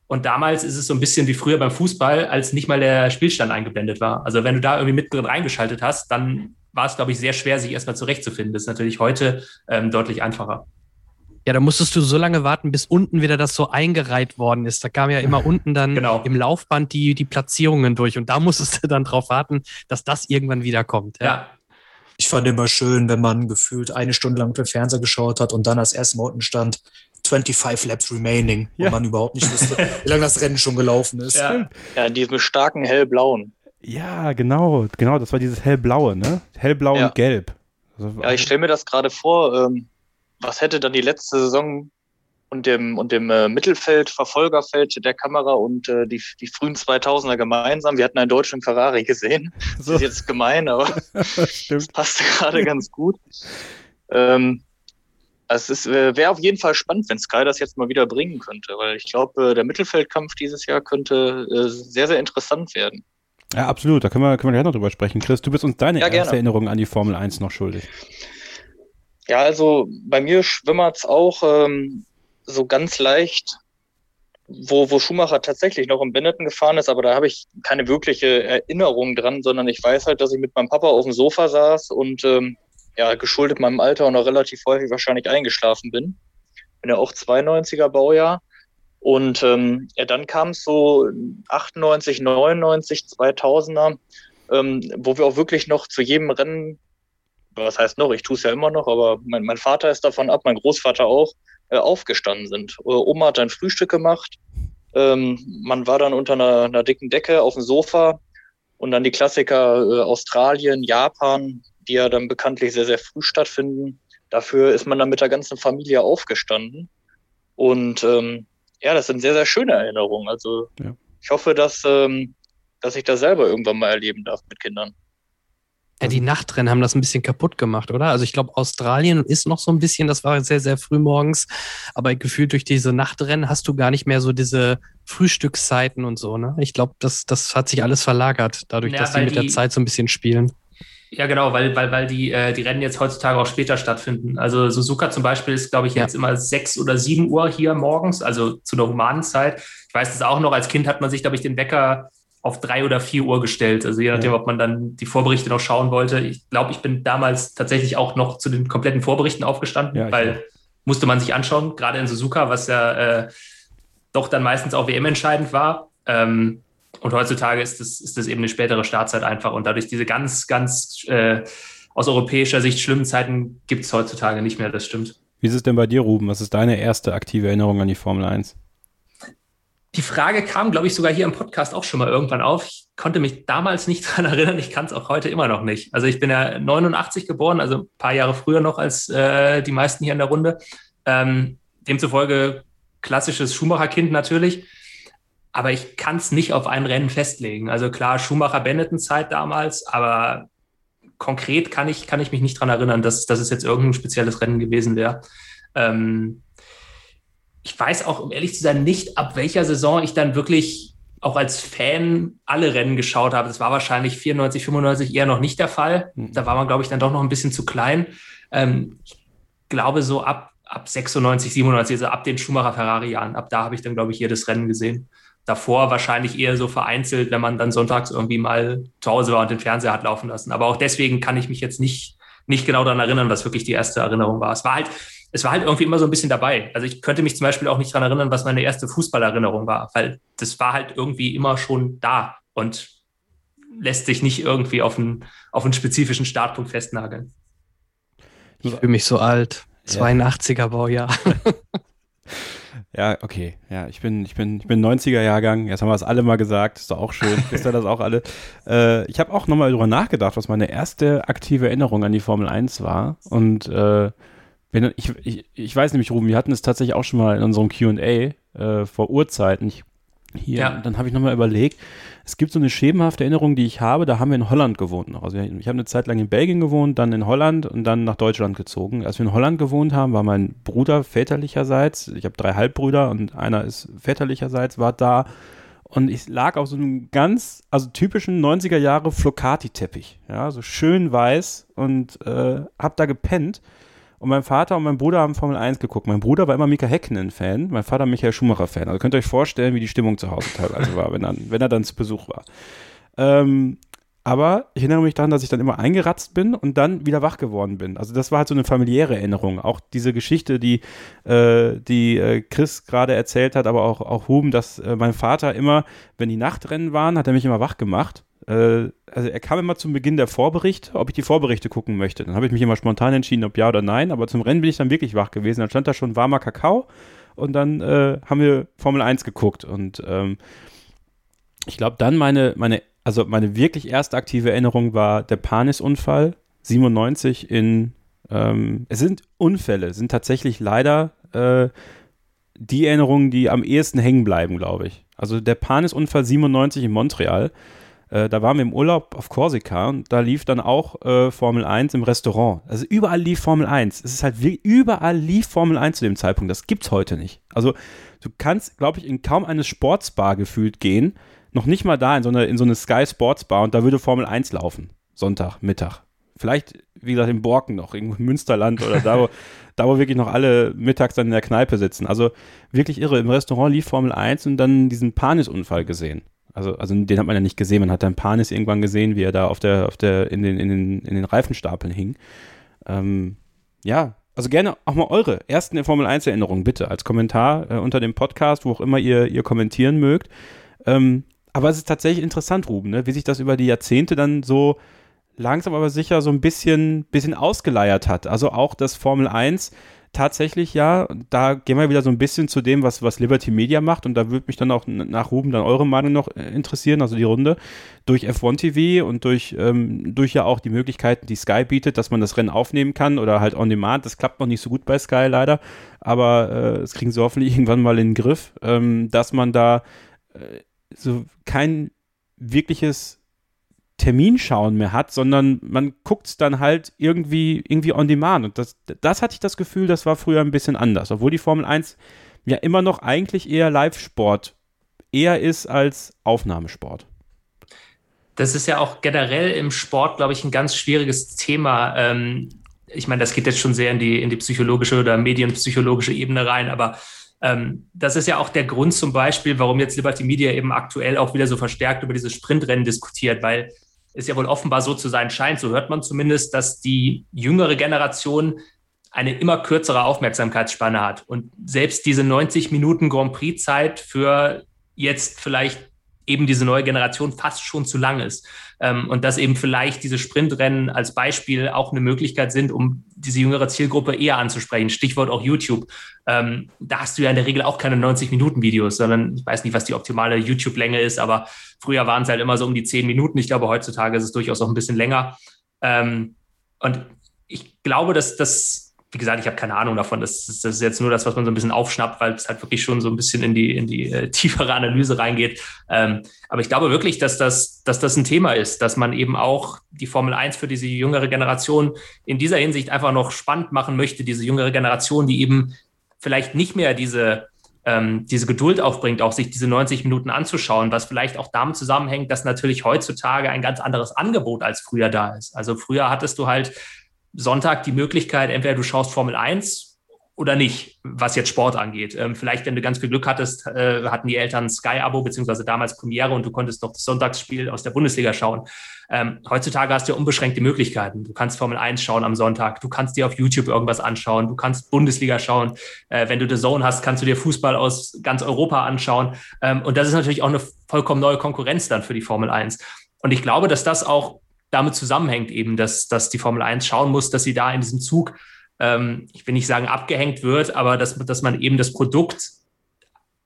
Und damals ist es so ein bisschen wie früher beim Fußball, als nicht mal der Spielstand eingeblendet war. Also wenn du da irgendwie mittendrin reingeschaltet hast, dann war es, glaube ich, sehr schwer, sich erstmal zurechtzufinden. Das ist natürlich heute ähm, deutlich einfacher. Ja, da musstest du so lange warten, bis unten wieder das so eingereiht worden ist. Da kam ja immer unten dann genau. im Laufband die, die Platzierungen durch und da musstest du dann drauf warten, dass das irgendwann wieder kommt. Ja. ja. Ich fand immer schön, wenn man gefühlt eine Stunde lang auf den Fernseher geschaut hat und dann als erstes Mal unten stand, 25 Laps remaining, ja. und man überhaupt nicht wusste, wie lange das Rennen schon gelaufen ist. Ja, ja in diesem starken hellblauen. Ja, genau, genau, das war dieses hellblaue, ne? Hellblau ja. und gelb. Also, ja, ich stelle mir das gerade vor, ähm, was hätte dann die letzte Saison und dem, und dem äh, Mittelfeld, Verfolgerfeld der Kamera und äh, die, die frühen 2000er gemeinsam. Wir hatten einen deutschen Ferrari gesehen. So. Das ist jetzt gemein, aber das passt gerade ganz gut. Ähm, es äh, wäre auf jeden Fall spannend, wenn Sky das jetzt mal wieder bringen könnte, weil ich glaube, äh, der Mittelfeldkampf dieses Jahr könnte äh, sehr, sehr interessant werden. Ja, absolut. Da können wir, können wir gleich noch drüber sprechen. Chris, du bist uns deine ja, erste Erinnerung an die Formel 1 noch schuldig. Ja, also bei mir schwimmert es auch ähm, so ganz leicht, wo, wo Schumacher tatsächlich noch im Benetton gefahren ist, aber da habe ich keine wirkliche Erinnerung dran, sondern ich weiß halt, dass ich mit meinem Papa auf dem Sofa saß und ähm, ja, geschuldet meinem Alter und auch relativ häufig wahrscheinlich eingeschlafen bin. Bin ja auch 92er Baujahr. Und ähm, ja, dann kam es so 98, 99, 2000er, ähm, wo wir auch wirklich noch zu jedem Rennen, was heißt noch, ich tue es ja immer noch, aber mein, mein Vater ist davon ab, mein Großvater auch, äh, aufgestanden sind. Äh, Oma hat dann Frühstück gemacht. Ähm, man war dann unter einer, einer, dicken Decke auf dem Sofa und dann die Klassiker äh, Australien, Japan, die ja dann bekanntlich sehr, sehr früh stattfinden. Dafür ist man dann mit der ganzen Familie aufgestanden. Und ähm, ja, das sind sehr, sehr schöne Erinnerungen. Also ja. ich hoffe, dass, ähm, dass ich das selber irgendwann mal erleben darf mit Kindern. Ja, die Nachtrennen haben das ein bisschen kaputt gemacht, oder? Also ich glaube, Australien ist noch so ein bisschen, das war sehr, sehr früh morgens, aber gefühlt durch diese Nachtrennen hast du gar nicht mehr so diese Frühstückszeiten und so, ne? Ich glaube, das, das hat sich alles verlagert, dadurch, ja, dass sie mit die, der Zeit so ein bisschen spielen. Ja, genau, weil, weil, weil die, äh, die Rennen jetzt heutzutage auch später stattfinden. Also Suzuka zum Beispiel ist, glaube ich, jetzt ja. immer sechs oder sieben Uhr hier morgens, also zu der humanen Zeit. Ich weiß das auch noch, als Kind hat man sich, glaube ich, den Wecker auf drei oder vier Uhr gestellt. Also je nachdem, ja. ob man dann die Vorberichte noch schauen wollte. Ich glaube, ich bin damals tatsächlich auch noch zu den kompletten Vorberichten aufgestanden, ja, weil musste man sich anschauen, gerade in Suzuka, was ja äh, doch dann meistens auch WM entscheidend war. Ähm, und heutzutage ist das, ist das eben eine spätere Startzeit einfach. Und dadurch diese ganz, ganz äh, aus europäischer Sicht schlimmen Zeiten gibt es heutzutage nicht mehr, das stimmt. Wie ist es denn bei dir, Ruben? Was ist deine erste aktive Erinnerung an die Formel 1? Die Frage kam, glaube ich, sogar hier im Podcast auch schon mal irgendwann auf. Ich konnte mich damals nicht daran erinnern. Ich kann es auch heute immer noch nicht. Also ich bin ja 89 geboren, also ein paar Jahre früher noch als äh, die meisten hier in der Runde. Ähm, demzufolge klassisches Schumacher-Kind natürlich aber ich kann es nicht auf ein Rennen festlegen. Also klar, Schumacher-Benetton-Zeit damals, aber konkret kann ich, kann ich mich nicht daran erinnern, dass, dass es jetzt irgendein spezielles Rennen gewesen wäre. Ähm, ich weiß auch, um ehrlich zu sein, nicht, ab welcher Saison ich dann wirklich auch als Fan alle Rennen geschaut habe. Das war wahrscheinlich 94, 95 eher noch nicht der Fall. Mhm. Da war man, glaube ich, dann doch noch ein bisschen zu klein. Ähm, ich glaube, so ab, ab 96, 97, also ab den Schumacher-Ferrari-Jahren, ab da habe ich dann, glaube ich, jedes Rennen gesehen davor wahrscheinlich eher so vereinzelt, wenn man dann sonntags irgendwie mal zu Hause war und den Fernseher hat laufen lassen. Aber auch deswegen kann ich mich jetzt nicht, nicht genau daran erinnern, was wirklich die erste Erinnerung war. Es war halt, es war halt irgendwie immer so ein bisschen dabei. Also ich könnte mich zum Beispiel auch nicht daran erinnern, was meine erste Fußballerinnerung war, weil das war halt irgendwie immer schon da und lässt sich nicht irgendwie auf einen, auf einen spezifischen Startpunkt festnageln. Ich fühle mich so alt. 82er Baujahr. Ja, okay. Ja, ich bin, ich bin, ich bin 90er Jahrgang. Jetzt haben wir es alle mal gesagt. Ist doch auch schön. Wisst ihr das auch alle? Äh, ich habe auch nochmal drüber nachgedacht, was meine erste aktive Erinnerung an die Formel 1 war. Und äh, wenn, ich, ich, ich weiß nämlich, Ruben, wir hatten es tatsächlich auch schon mal in unserem QA äh, vor Urzeiten. Ich, hier, ja. dann habe ich nochmal überlegt, es gibt so eine schemenhafte Erinnerung, die ich habe, da haben wir in Holland gewohnt noch. Also ich habe eine Zeit lang in Belgien gewohnt, dann in Holland und dann nach Deutschland gezogen. Als wir in Holland gewohnt haben, war mein Bruder väterlicherseits, ich habe drei Halbbrüder und einer ist väterlicherseits, war da und ich lag auf so einem ganz, also typischen 90er Jahre Flocati-Teppich, ja, so schön weiß und äh, hab da gepennt und mein Vater und mein Bruder haben Formel 1 geguckt. Mein Bruder war immer Mika Häkkinen-Fan, mein Vater Michael Schumacher-Fan. Also könnt ihr euch vorstellen, wie die Stimmung zu Hause teilweise war, wenn, dann, wenn er dann zu Besuch war. Ähm, aber ich erinnere mich daran, dass ich dann immer eingeratzt bin und dann wieder wach geworden bin. Also das war halt so eine familiäre Erinnerung. Auch diese Geschichte, die, äh, die äh, Chris gerade erzählt hat, aber auch, auch Huben, dass äh, mein Vater immer, wenn die Nachtrennen waren, hat er mich immer wach gemacht also er kam immer zum Beginn der Vorberichte, ob ich die Vorberichte gucken möchte. Dann habe ich mich immer spontan entschieden, ob ja oder nein, aber zum Rennen bin ich dann wirklich wach gewesen. Dann stand da schon warmer Kakao und dann äh, haben wir Formel 1 geguckt und ähm, ich glaube dann meine, meine, also meine wirklich erste aktive Erinnerung war der Panis-Unfall 97 in, ähm, es sind Unfälle, sind tatsächlich leider äh, die Erinnerungen, die am ehesten hängen bleiben, glaube ich. Also der Panis-Unfall 97 in Montreal äh, da waren wir im Urlaub auf Korsika und da lief dann auch äh, Formel 1 im Restaurant. Also überall lief Formel 1. Es ist halt überall lief Formel 1 zu dem Zeitpunkt. Das gibt's heute nicht. Also du kannst, glaube ich, in kaum eine Sportsbar gefühlt gehen, noch nicht mal da in so eine, in so eine Sky Sportsbar und da würde Formel 1 laufen. Sonntag, Mittag. Vielleicht, wie gesagt, in Borken noch, in Münsterland oder da, wo, da, wo wirklich noch alle mittags dann in der Kneipe sitzen. Also wirklich irre. Im Restaurant lief Formel 1 und dann diesen Panisunfall gesehen. Also, also den hat man ja nicht gesehen. Man hat dann Panis irgendwann gesehen, wie er da auf der, auf der, in den, in den, in den Reifenstapeln hing. Ähm, ja, also gerne auch mal eure ersten Formel 1 Erinnerungen bitte als Kommentar äh, unter dem Podcast, wo auch immer ihr, ihr kommentieren mögt. Ähm, aber es ist tatsächlich interessant, Ruben, ne? wie sich das über die Jahrzehnte dann so langsam aber sicher so ein bisschen, bisschen ausgeleiert hat. Also auch das Formel 1 tatsächlich ja, da gehen wir wieder so ein bisschen zu dem, was, was Liberty Media macht. Und da würde mich dann auch nach Ruben dann eure Meinung noch äh, interessieren, also die Runde, durch F1 TV und durch, ähm, durch ja auch die Möglichkeiten, die Sky bietet, dass man das Rennen aufnehmen kann oder halt on demand, das klappt noch nicht so gut bei Sky leider, aber äh, das kriegen sie hoffentlich irgendwann mal in den Griff, ähm, dass man da äh, so kein wirkliches Terminschauen mehr hat, sondern man guckt es dann halt irgendwie, irgendwie on demand. Und das, das hatte ich das Gefühl, das war früher ein bisschen anders. Obwohl die Formel 1 ja immer noch eigentlich eher Live-Sport eher ist als Aufnahmesport. Das ist ja auch generell im Sport, glaube ich, ein ganz schwieriges Thema. Ähm, ich meine, das geht jetzt schon sehr in die, in die psychologische oder medienpsychologische Ebene rein, aber ähm, das ist ja auch der Grund zum Beispiel, warum jetzt Liberty Media eben aktuell auch wieder so verstärkt über diese Sprintrennen diskutiert, weil es ja wohl offenbar so zu sein scheint, so hört man zumindest, dass die jüngere Generation eine immer kürzere Aufmerksamkeitsspanne hat. Und selbst diese 90 Minuten Grand Prix-Zeit für jetzt vielleicht eben diese neue Generation fast schon zu lang ist. Ähm, und dass eben vielleicht diese Sprintrennen als Beispiel auch eine Möglichkeit sind, um diese jüngere Zielgruppe eher anzusprechen. Stichwort auch YouTube. Ähm, da hast du ja in der Regel auch keine 90-Minuten-Videos, sondern ich weiß nicht, was die optimale YouTube-Länge ist, aber früher waren es halt immer so um die 10 Minuten. Ich glaube, heutzutage ist es durchaus auch ein bisschen länger. Ähm, und ich glaube, dass das wie gesagt, ich habe keine Ahnung davon. Das, das, ist jetzt nur das, was man so ein bisschen aufschnappt, weil es halt wirklich schon so ein bisschen in die, in die äh, tiefere Analyse reingeht. Ähm, aber ich glaube wirklich, dass das, dass das ein Thema ist, dass man eben auch die Formel 1 für diese jüngere Generation in dieser Hinsicht einfach noch spannend machen möchte. Diese jüngere Generation, die eben vielleicht nicht mehr diese, ähm, diese Geduld aufbringt, auch sich diese 90 Minuten anzuschauen, was vielleicht auch damit zusammenhängt, dass natürlich heutzutage ein ganz anderes Angebot als früher da ist. Also früher hattest du halt Sonntag die Möglichkeit, entweder du schaust Formel 1 oder nicht, was jetzt Sport angeht. Ähm, vielleicht, wenn du ganz viel Glück hattest, äh, hatten die Eltern Sky-Abo, beziehungsweise damals Premiere und du konntest doch das Sonntagsspiel aus der Bundesliga schauen. Ähm, heutzutage hast du ja unbeschränkte Möglichkeiten. Du kannst Formel 1 schauen am Sonntag, du kannst dir auf YouTube irgendwas anschauen, du kannst Bundesliga schauen. Äh, wenn du The Zone hast, kannst du dir Fußball aus ganz Europa anschauen. Ähm, und das ist natürlich auch eine vollkommen neue Konkurrenz dann für die Formel 1. Und ich glaube, dass das auch damit zusammenhängt eben, dass, dass die Formel 1 schauen muss, dass sie da in diesem Zug, ähm, ich will nicht sagen abgehängt wird, aber dass, dass man eben das Produkt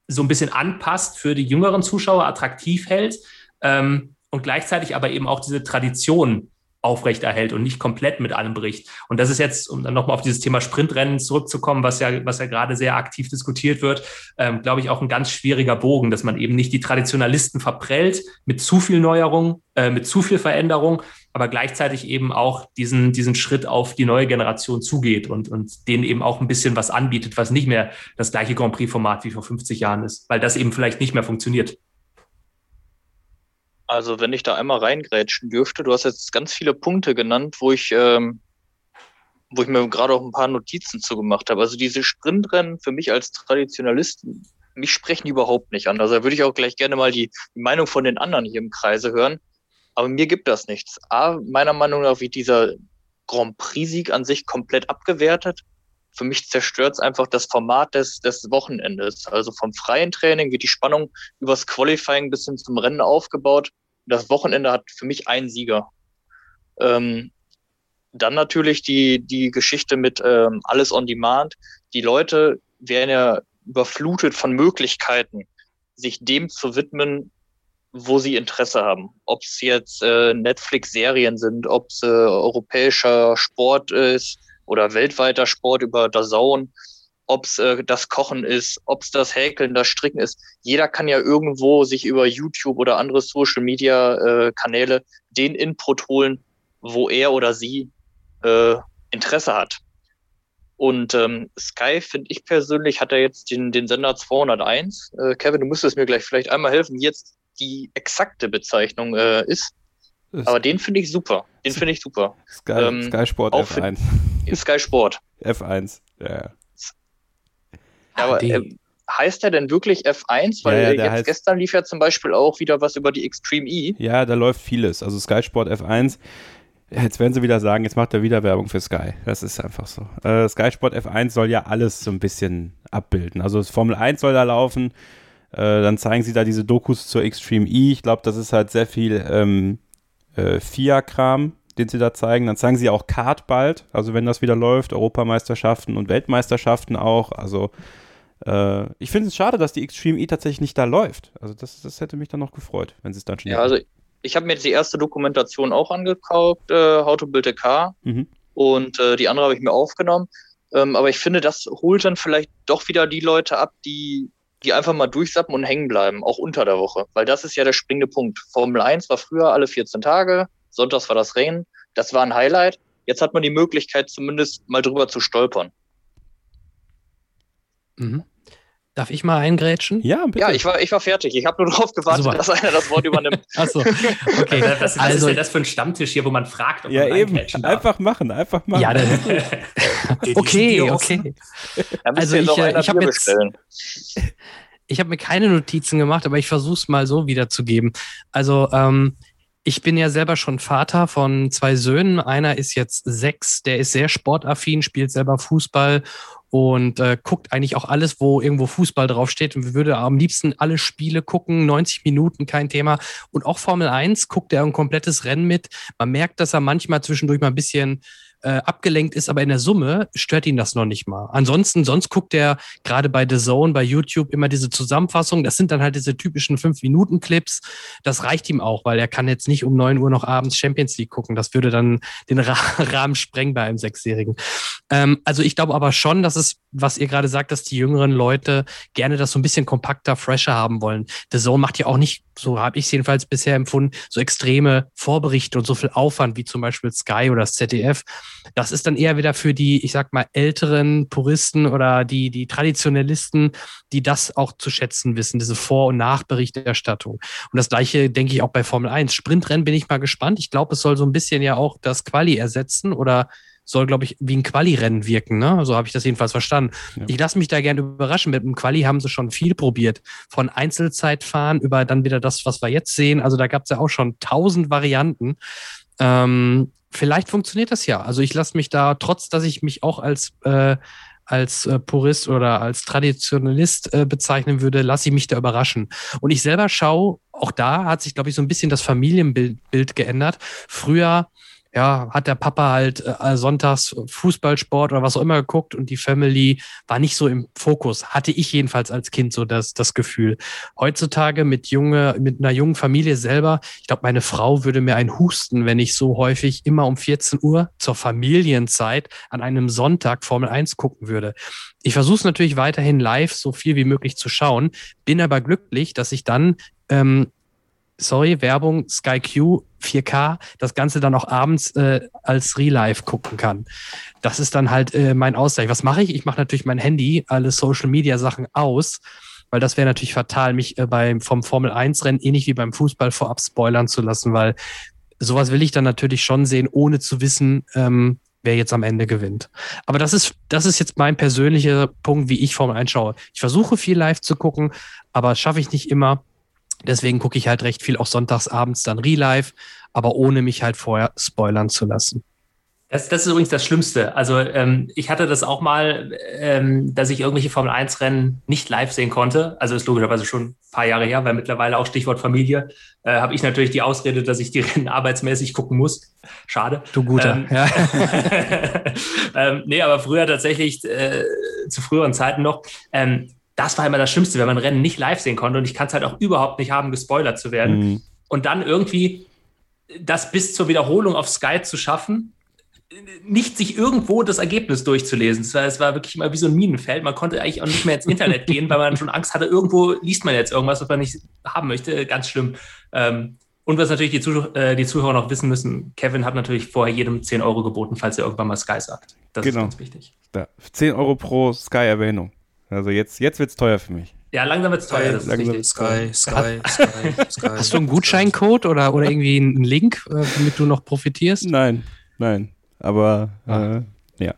so ein bisschen anpasst für die jüngeren Zuschauer, attraktiv hält ähm, und gleichzeitig aber eben auch diese Tradition aufrechterhält und nicht komplett mit allem bricht. Und das ist jetzt, um dann nochmal auf dieses Thema Sprintrennen zurückzukommen, was ja, was ja gerade sehr aktiv diskutiert wird, ähm, glaube ich, auch ein ganz schwieriger Bogen, dass man eben nicht die Traditionalisten verprellt mit zu viel Neuerung, äh, mit zu viel Veränderung, aber gleichzeitig eben auch diesen, diesen Schritt auf die neue Generation zugeht und, und denen eben auch ein bisschen was anbietet, was nicht mehr das gleiche Grand Prix-Format wie vor 50 Jahren ist, weil das eben vielleicht nicht mehr funktioniert. Also wenn ich da einmal reingrätschen dürfte, du hast jetzt ganz viele Punkte genannt, wo ich, ähm, wo ich mir gerade auch ein paar Notizen zugemacht habe. Also diese Sprintrennen für mich als Traditionalist, mich sprechen überhaupt nicht an. Also da würde ich auch gleich gerne mal die, die Meinung von den anderen hier im Kreise hören. Aber mir gibt das nichts. A, meiner Meinung nach wird dieser Grand Prix-Sieg an sich komplett abgewertet. Für mich zerstört es einfach das Format des, des Wochenendes. Also vom freien Training wird die Spannung übers Qualifying bis hin zum Rennen aufgebaut das Wochenende hat für mich einen Sieger. Ähm, dann natürlich die, die Geschichte mit ähm, alles on demand. Die Leute werden ja überflutet von Möglichkeiten, sich dem zu widmen, wo sie Interesse haben. Ob es jetzt äh, Netflix-Serien sind, ob es äh, europäischer Sport ist oder weltweiter Sport über der Zone ob es äh, das Kochen ist, ob es das Häkeln, das Stricken ist. Jeder kann ja irgendwo sich über YouTube oder andere Social Media äh, Kanäle den Input holen, wo er oder sie äh, Interesse hat. Und ähm, Sky, finde ich persönlich, hat er jetzt den, den Sender 201. Äh, Kevin, du müsstest mir gleich vielleicht einmal helfen, wie jetzt die exakte Bezeichnung äh, ist. Aber den finde ich super. Den finde ich super. Sky, ähm, Sky Sport F1. Sky Sport. F1, ja. Ja, aber äh, heißt der denn wirklich F1? Weil ja, ja, jetzt heißt, gestern lief ja zum Beispiel auch wieder was über die Extreme E. Ja, da läuft vieles. Also Sky Sport F1. Jetzt werden sie wieder sagen, jetzt macht er wieder Werbung für Sky. Das ist einfach so. Äh, Sky Sport F1 soll ja alles so ein bisschen abbilden. Also Formel 1 soll da laufen. Äh, dann zeigen sie da diese Dokus zur Extreme E. Ich glaube, das ist halt sehr viel ähm, äh, FIA-Kram, den sie da zeigen. Dann zeigen sie auch Kart bald. Also wenn das wieder läuft, Europameisterschaften und Weltmeisterschaften auch. Also äh, ich finde es schade, dass die Extreme E tatsächlich nicht da läuft. Also das, das hätte mich dann noch gefreut, wenn sie es dann schon. Ja, hätten. also ich habe mir jetzt die erste Dokumentation auch angekauft, äh, How to Build a Car. Mhm. Und äh, die andere habe ich mir aufgenommen. Ähm, aber ich finde, das holt dann vielleicht doch wieder die Leute ab, die, die einfach mal durchsappen und hängen bleiben, auch unter der Woche. Weil das ist ja der springende Punkt. Formel 1 war früher alle 14 Tage, sonntags war das Rennen. Das war ein Highlight. Jetzt hat man die Möglichkeit, zumindest mal drüber zu stolpern. Mhm. Darf ich mal eingrätschen? Ja, bitte. Ja, ich war, ich war fertig. Ich habe nur darauf gewartet, Super. dass einer das Wort übernimmt. Achso, okay. Was, was Also- ist denn das für ein Stammtisch hier, wo man fragt, ob ja, man eben. Einfach machen, einfach machen. Ja, dann, okay, okay. Da müsst Also ich, äh, ich hab Bier jetzt-. Ich habe mir keine Notizen gemacht, aber ich versuche es mal so wiederzugeben. Also ähm, ich bin ja selber schon Vater von zwei Söhnen. Einer ist jetzt sechs, der ist sehr sportaffin, spielt selber Fußball und äh, guckt eigentlich auch alles, wo irgendwo Fußball draufsteht und würde am liebsten alle Spiele gucken, 90 Minuten, kein Thema. Und auch Formel 1 guckt er ein komplettes Rennen mit. Man merkt, dass er manchmal zwischendurch mal ein bisschen äh, abgelenkt ist, aber in der Summe stört ihn das noch nicht mal. Ansonsten, sonst guckt er gerade bei The Zone, bei YouTube immer diese Zusammenfassung. Das sind dann halt diese typischen 5-Minuten-Clips. Das reicht ihm auch, weil er kann jetzt nicht um 9 Uhr noch abends Champions League gucken. Das würde dann den Ra Rahmen sprengen bei einem Sechsjährigen. Ähm, also ich glaube aber schon, dass es, was ihr gerade sagt, dass die jüngeren Leute gerne das so ein bisschen kompakter, fresher haben wollen. The Zone macht ja auch nicht, so habe ich es jedenfalls bisher empfunden, so extreme Vorberichte und so viel Aufwand wie zum Beispiel Sky oder das ZDF. Das ist dann eher wieder für die, ich sag mal, älteren Puristen oder die, die Traditionalisten, die das auch zu schätzen wissen, diese Vor- und Nachberichterstattung. Und das gleiche denke ich auch bei Formel 1. Sprintrennen bin ich mal gespannt. Ich glaube, es soll so ein bisschen ja auch das Quali ersetzen oder soll, glaube ich, wie ein Quali-Rennen wirken. Ne? So habe ich das jedenfalls verstanden. Ja. Ich lasse mich da gerne überraschen. Mit dem Quali haben sie schon viel probiert. Von Einzelzeitfahren über dann wieder das, was wir jetzt sehen. Also da gab es ja auch schon tausend Varianten. Ähm, vielleicht funktioniert das ja. Also ich lasse mich da, trotz dass ich mich auch als äh, als äh, Purist oder als Traditionalist äh, bezeichnen würde, lasse ich mich da überraschen. Und ich selber schaue, auch da hat sich, glaube ich, so ein bisschen das Familienbild Bild geändert. Früher ja, hat der Papa halt äh, sonntags Fußballsport oder was auch immer geguckt und die Family war nicht so im Fokus. Hatte ich jedenfalls als Kind so das, das Gefühl. Heutzutage mit junge, mit einer jungen Familie selber, ich glaube, meine Frau würde mir einen husten, wenn ich so häufig immer um 14 Uhr zur Familienzeit an einem Sonntag Formel 1 gucken würde. Ich versuche es natürlich weiterhin live so viel wie möglich zu schauen, bin aber glücklich, dass ich dann ähm, sorry, Werbung, Sky Q, 4K, das Ganze dann auch abends äh, als Relive gucken kann. Das ist dann halt äh, mein Ausgleich. Was mache ich? Ich mache natürlich mein Handy, alle Social Media Sachen aus, weil das wäre natürlich fatal, mich äh, beim vom Formel 1 Rennen ähnlich wie beim Fußball vorab spoilern zu lassen, weil sowas will ich dann natürlich schon sehen, ohne zu wissen, ähm, wer jetzt am Ende gewinnt. Aber das ist, das ist jetzt mein persönlicher Punkt, wie ich Formel 1 schaue. Ich versuche viel live zu gucken, aber schaffe ich nicht immer. Deswegen gucke ich halt recht viel auch sonntags abends dann Relive, aber ohne mich halt vorher spoilern zu lassen. Das, das ist übrigens das Schlimmste. Also ähm, ich hatte das auch mal, ähm, dass ich irgendwelche Formel 1-Rennen nicht live sehen konnte. Also ist logischerweise schon ein paar Jahre her, weil mittlerweile auch Stichwort Familie, äh, habe ich natürlich die Ausrede, dass ich die Rennen arbeitsmäßig gucken muss. Schade. Du guter. Ähm, ja. ähm, nee, aber früher tatsächlich, äh, zu früheren Zeiten noch, ähm, das war immer das Schlimmste, wenn man Rennen nicht live sehen konnte. Und ich kann es halt auch überhaupt nicht haben, gespoilert zu werden. Mhm. Und dann irgendwie das bis zur Wiederholung auf Sky zu schaffen, nicht sich irgendwo das Ergebnis durchzulesen. Es war, es war wirklich immer wie so ein Minenfeld. Man konnte eigentlich auch nicht mehr ins Internet gehen, weil man schon Angst hatte, irgendwo liest man jetzt irgendwas, was man nicht haben möchte. Ganz schlimm. Ähm, und was natürlich die, Zuh äh, die Zuhörer noch wissen müssen, Kevin hat natürlich vorher jedem 10 Euro geboten, falls er irgendwann mal Sky sagt. Das Genau. ist ganz wichtig. Da, 10 Euro pro Sky-Erwähnung. Also jetzt, jetzt wird es teuer für mich. Ja, langsam wird es teuer, das ist Langsam richtig. Sky, Sky, Sky, Sky. Hast du einen Gutscheincode oder, oder irgendwie einen Link, äh, womit du noch profitierst? Nein, nein. Aber Ah. äh, ja.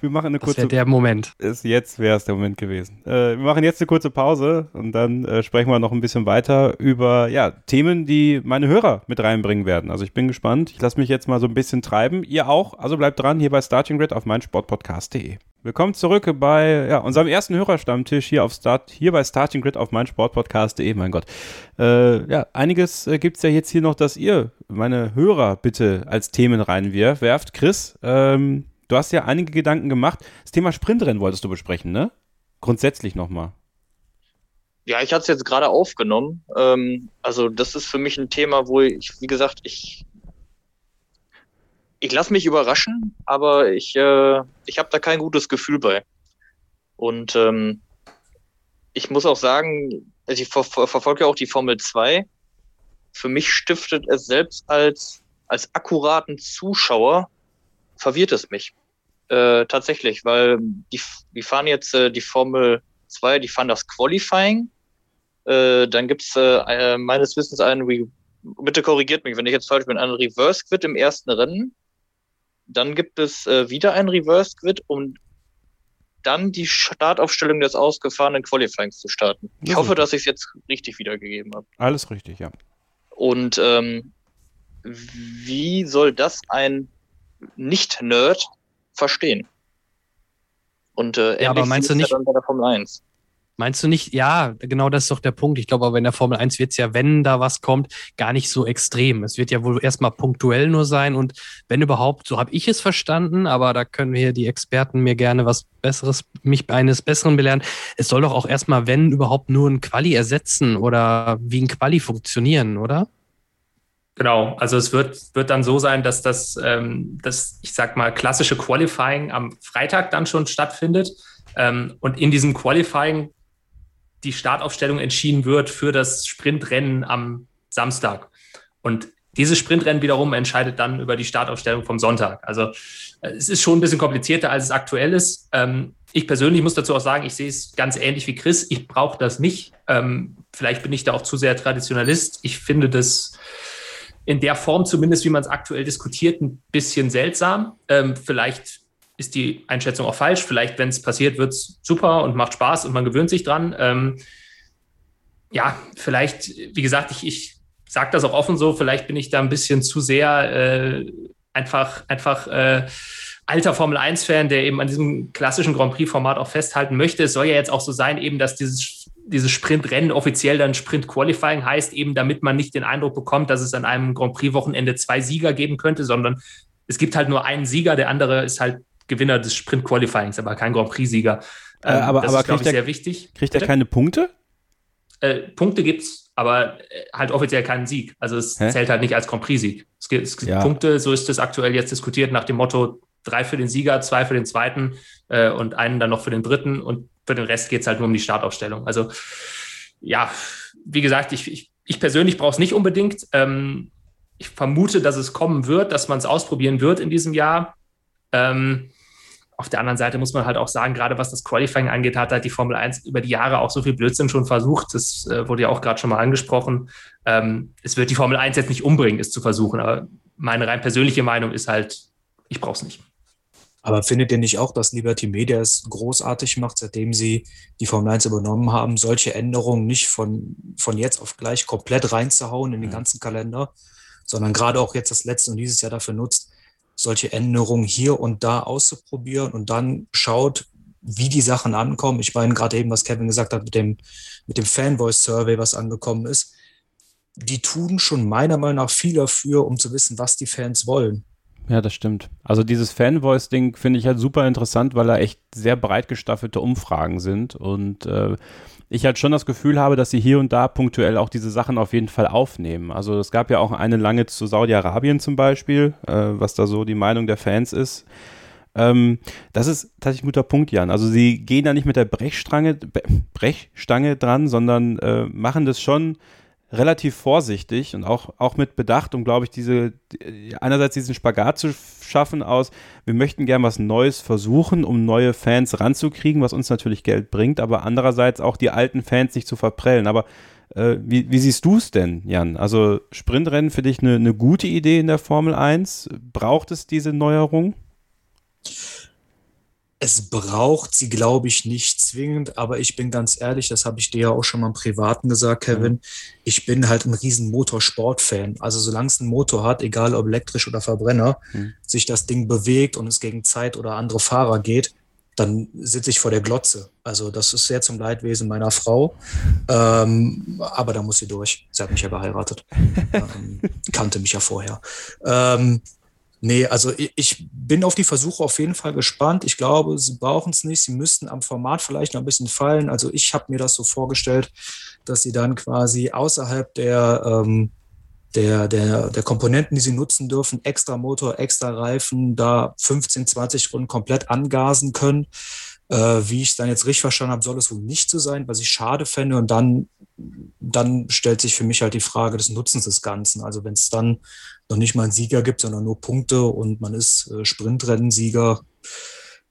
Wir machen eine Das kurze wäre der Moment. ist, jetzt wäre es der Moment gewesen. Äh, wir machen jetzt eine kurze Pause und dann äh, sprechen wir noch ein bisschen weiter über ja, Themen, die meine Hörer mit reinbringen werden. Also ich bin gespannt. Ich lasse mich jetzt mal so ein bisschen treiben. Ihr auch. Also bleibt dran hier bei Starting Grid auf meinsportpodcast.de. Willkommen zurück bei ja, unserem ersten Hörerstammtisch hier auf Start, hier bei Starting Grid auf meinsportpodcast.de. Mein Gott. Äh, ja, einiges äh, gibt es ja jetzt hier noch, dass ihr meine Hörer bitte als Themen reinwerft. Chris, ähm, Du hast ja einige Gedanken gemacht. Das Thema Sprintrennen wolltest du besprechen, ne? Grundsätzlich nochmal. Ja, ich hatte es jetzt gerade aufgenommen. Ähm, also das ist für mich ein Thema, wo ich, wie gesagt, ich ich lasse mich überraschen, aber ich äh, ich habe da kein gutes Gefühl bei. Und ähm, ich muss auch sagen, also ich ver ver verfolge ja auch die Formel 2. Für mich stiftet es selbst als als akkuraten Zuschauer verwirrt es mich. Äh, tatsächlich, weil die, die fahren jetzt äh, die Formel zwei, die fahren das Qualifying. Äh, dann gibt es äh, meines Wissens einen, Re bitte korrigiert mich, wenn ich jetzt falsch bin, einen Reverse Quid im ersten Rennen. Dann gibt es äh, wieder einen Reverse Quid, um dann die Startaufstellung des ausgefahrenen Qualifyings zu starten. Ich Ja, hoffe, dass ich es jetzt richtig wiedergegeben habe. Alles richtig, ja. Und ähm, wie soll das ein Nicht-Nerd verstehen? Und äh, Ja, aber ähnlich meinst du nicht- ja dann bei der Formel 1? Meinst du nicht, ja, genau das ist doch der Punkt. Ich glaube aber in der Formel 1 wird es ja, wenn da was kommt, gar nicht so extrem. Es wird ja wohl erstmal punktuell nur sein und wenn überhaupt, so habe ich es verstanden, aber da können wir die Experten mir gerne was Besseres, mich eines Besseren belehren. Es soll doch auch erstmal, wenn überhaupt, nur ein Quali ersetzen oder wie ein Quali funktionieren, oder? Genau, also es wird, wird dann so sein, dass das, ähm, das, ich sag mal, klassische Qualifying am Freitag dann schon stattfindet ähm, und in diesem Qualifying die Startaufstellung entschieden wird für das Sprintrennen am Samstag. Und dieses Sprintrennen wiederum entscheidet dann über die Startaufstellung vom Sonntag. Also äh, es ist schon ein bisschen komplizierter, als es aktuell ist. Ähm, ich persönlich muss dazu auch sagen, ich sehe es ganz ähnlich wie Chris. Ich brauche das nicht. Ähm, vielleicht bin ich da auch zu sehr Traditionalist. Ich finde das in der Form zumindest, wie man es aktuell diskutiert, ein bisschen seltsam. Ähm, vielleicht ist die Einschätzung auch falsch. Vielleicht, wenn es passiert, wird es super und macht Spaß und man gewöhnt sich dran. Ähm, ja, vielleicht, wie gesagt, ich, ich sage das auch offen so, vielleicht bin ich da ein bisschen zu sehr äh, einfach, einfach äh, alter Formel 1-Fan, der eben an diesem klassischen Grand Prix-Format auch festhalten möchte. Es soll ja jetzt auch so sein, eben, dass dieses, dieses Sprintrennen offiziell dann Sprint Qualifying heißt, eben damit man nicht den Eindruck bekommt, dass es an einem Grand Prix-Wochenende zwei Sieger geben könnte, sondern es gibt halt nur einen Sieger, der andere ist halt Gewinner des Sprint Qualifyings, aber kein Grand Prix-Sieger. Äh, aber- das aber ist, glaube kriegt ich, der- sehr wichtig. Kriegt er keine Punkte? Äh, Punkte gibt's, aber äh, halt offiziell keinen Sieg. Also es Hä? zählt halt nicht als Grand Prix-Sieg. Es gibt, es gibt Ja. Punkte, so ist es aktuell jetzt diskutiert, nach dem Motto drei für den Sieger, zwei für den zweiten äh, und einen dann noch für den dritten und für den Rest geht's halt nur um die Startaufstellung. Also ja, wie gesagt, ich, ich, ich persönlich brauche es nicht unbedingt. Ähm, ich vermute, dass es kommen wird, dass man es ausprobieren wird in diesem Jahr. Ähm, auf der anderen Seite muss man halt auch sagen, gerade was das Qualifying angeht, hat halt die Formel 1 über die Jahre auch so viel Blödsinn schon versucht. Das äh, wurde ja auch gerade schon mal angesprochen. Ähm, es wird die Formel 1 jetzt nicht umbringen, es zu versuchen. Aber meine rein persönliche Meinung ist halt, ich brauche es nicht. Aber findet ihr nicht auch, dass Liberty Media es großartig macht, seitdem sie die Formel 1 übernommen haben, solche Änderungen nicht von, von jetzt auf gleich komplett reinzuhauen in den Mhm. ganzen Kalender, sondern gerade auch jetzt das letzte und dieses Jahr dafür nutzt, solche Änderungen hier und da auszuprobieren und dann schaut, wie die Sachen ankommen. Ich meine, gerade eben, was Kevin gesagt hat mit dem, mit dem Fanvoice-Survey, was angekommen ist, die tun schon meiner Meinung nach viel dafür, um zu wissen, was die Fans wollen. Ja, das stimmt. Also dieses Fanvoice-Ding finde ich halt super interessant, weil da echt sehr breit gestaffelte Umfragen sind und äh, ich halt schon das Gefühl habe, dass sie hier und da punktuell auch diese Sachen auf jeden Fall aufnehmen. Also es gab ja auch eine lange zu Saudi-Arabien zum Beispiel, äh, was da so die Meinung der Fans ist. Ähm, das ist tatsächlich ein guter Punkt, Jan. Also sie gehen da nicht mit der Brechstange, Brechstange dran, sondern äh, machen das schon relativ vorsichtig und auch, auch mit Bedacht, um, glaube ich, diese, die- einerseits diesen Spagat zu schaffen aus, wir möchten gern was Neues versuchen, um neue Fans ranzukriegen, was uns natürlich Geld bringt, aber andererseits auch die alten Fans nicht zu verprellen. Aber äh, wie, wie siehst du es denn, Jan? Also Sprintrennen für dich eine, eine gute Idee in der Formel 1? Braucht es diese Neuerung? Es braucht sie, glaube ich, nicht zwingend, aber ich bin ganz ehrlich, das habe ich dir ja auch schon mal im Privaten gesagt, Kevin. Ich bin halt ein riesen Motorsport-Fan. Also solange es einen Motor hat, egal ob elektrisch oder Verbrenner, Mhm. sich das Ding bewegt und es gegen Zeit oder andere Fahrer geht, dann sitze ich vor der Glotze. Also das ist sehr zum Leidwesen meiner Frau. Ähm, aber da muss sie durch. Sie hat mich ja geheiratet. ähm, kannte mich ja vorher. Ähm, Nee, also ich, bin auf die Versuche auf jeden Fall gespannt. Ich glaube, sie brauchen es nicht. Sie müssten am Format vielleicht noch ein bisschen fallen. Also ich habe mir das so vorgestellt, dass sie dann quasi außerhalb der, ähm, der, der, der Komponenten, die sie nutzen dürfen, extra Motor, extra Reifen, da 15, 20 Runden komplett angasen können. Äh, wie ich es dann jetzt richtig verstanden habe, soll es wohl nicht so sein, was ich schade fände. Und dann, dann stellt sich für mich halt die Frage des Nutzens des Ganzen. Also wenn es dann noch nicht mal einen Sieger gibt, sondern nur Punkte und man ist äh, Sprintrennensieger,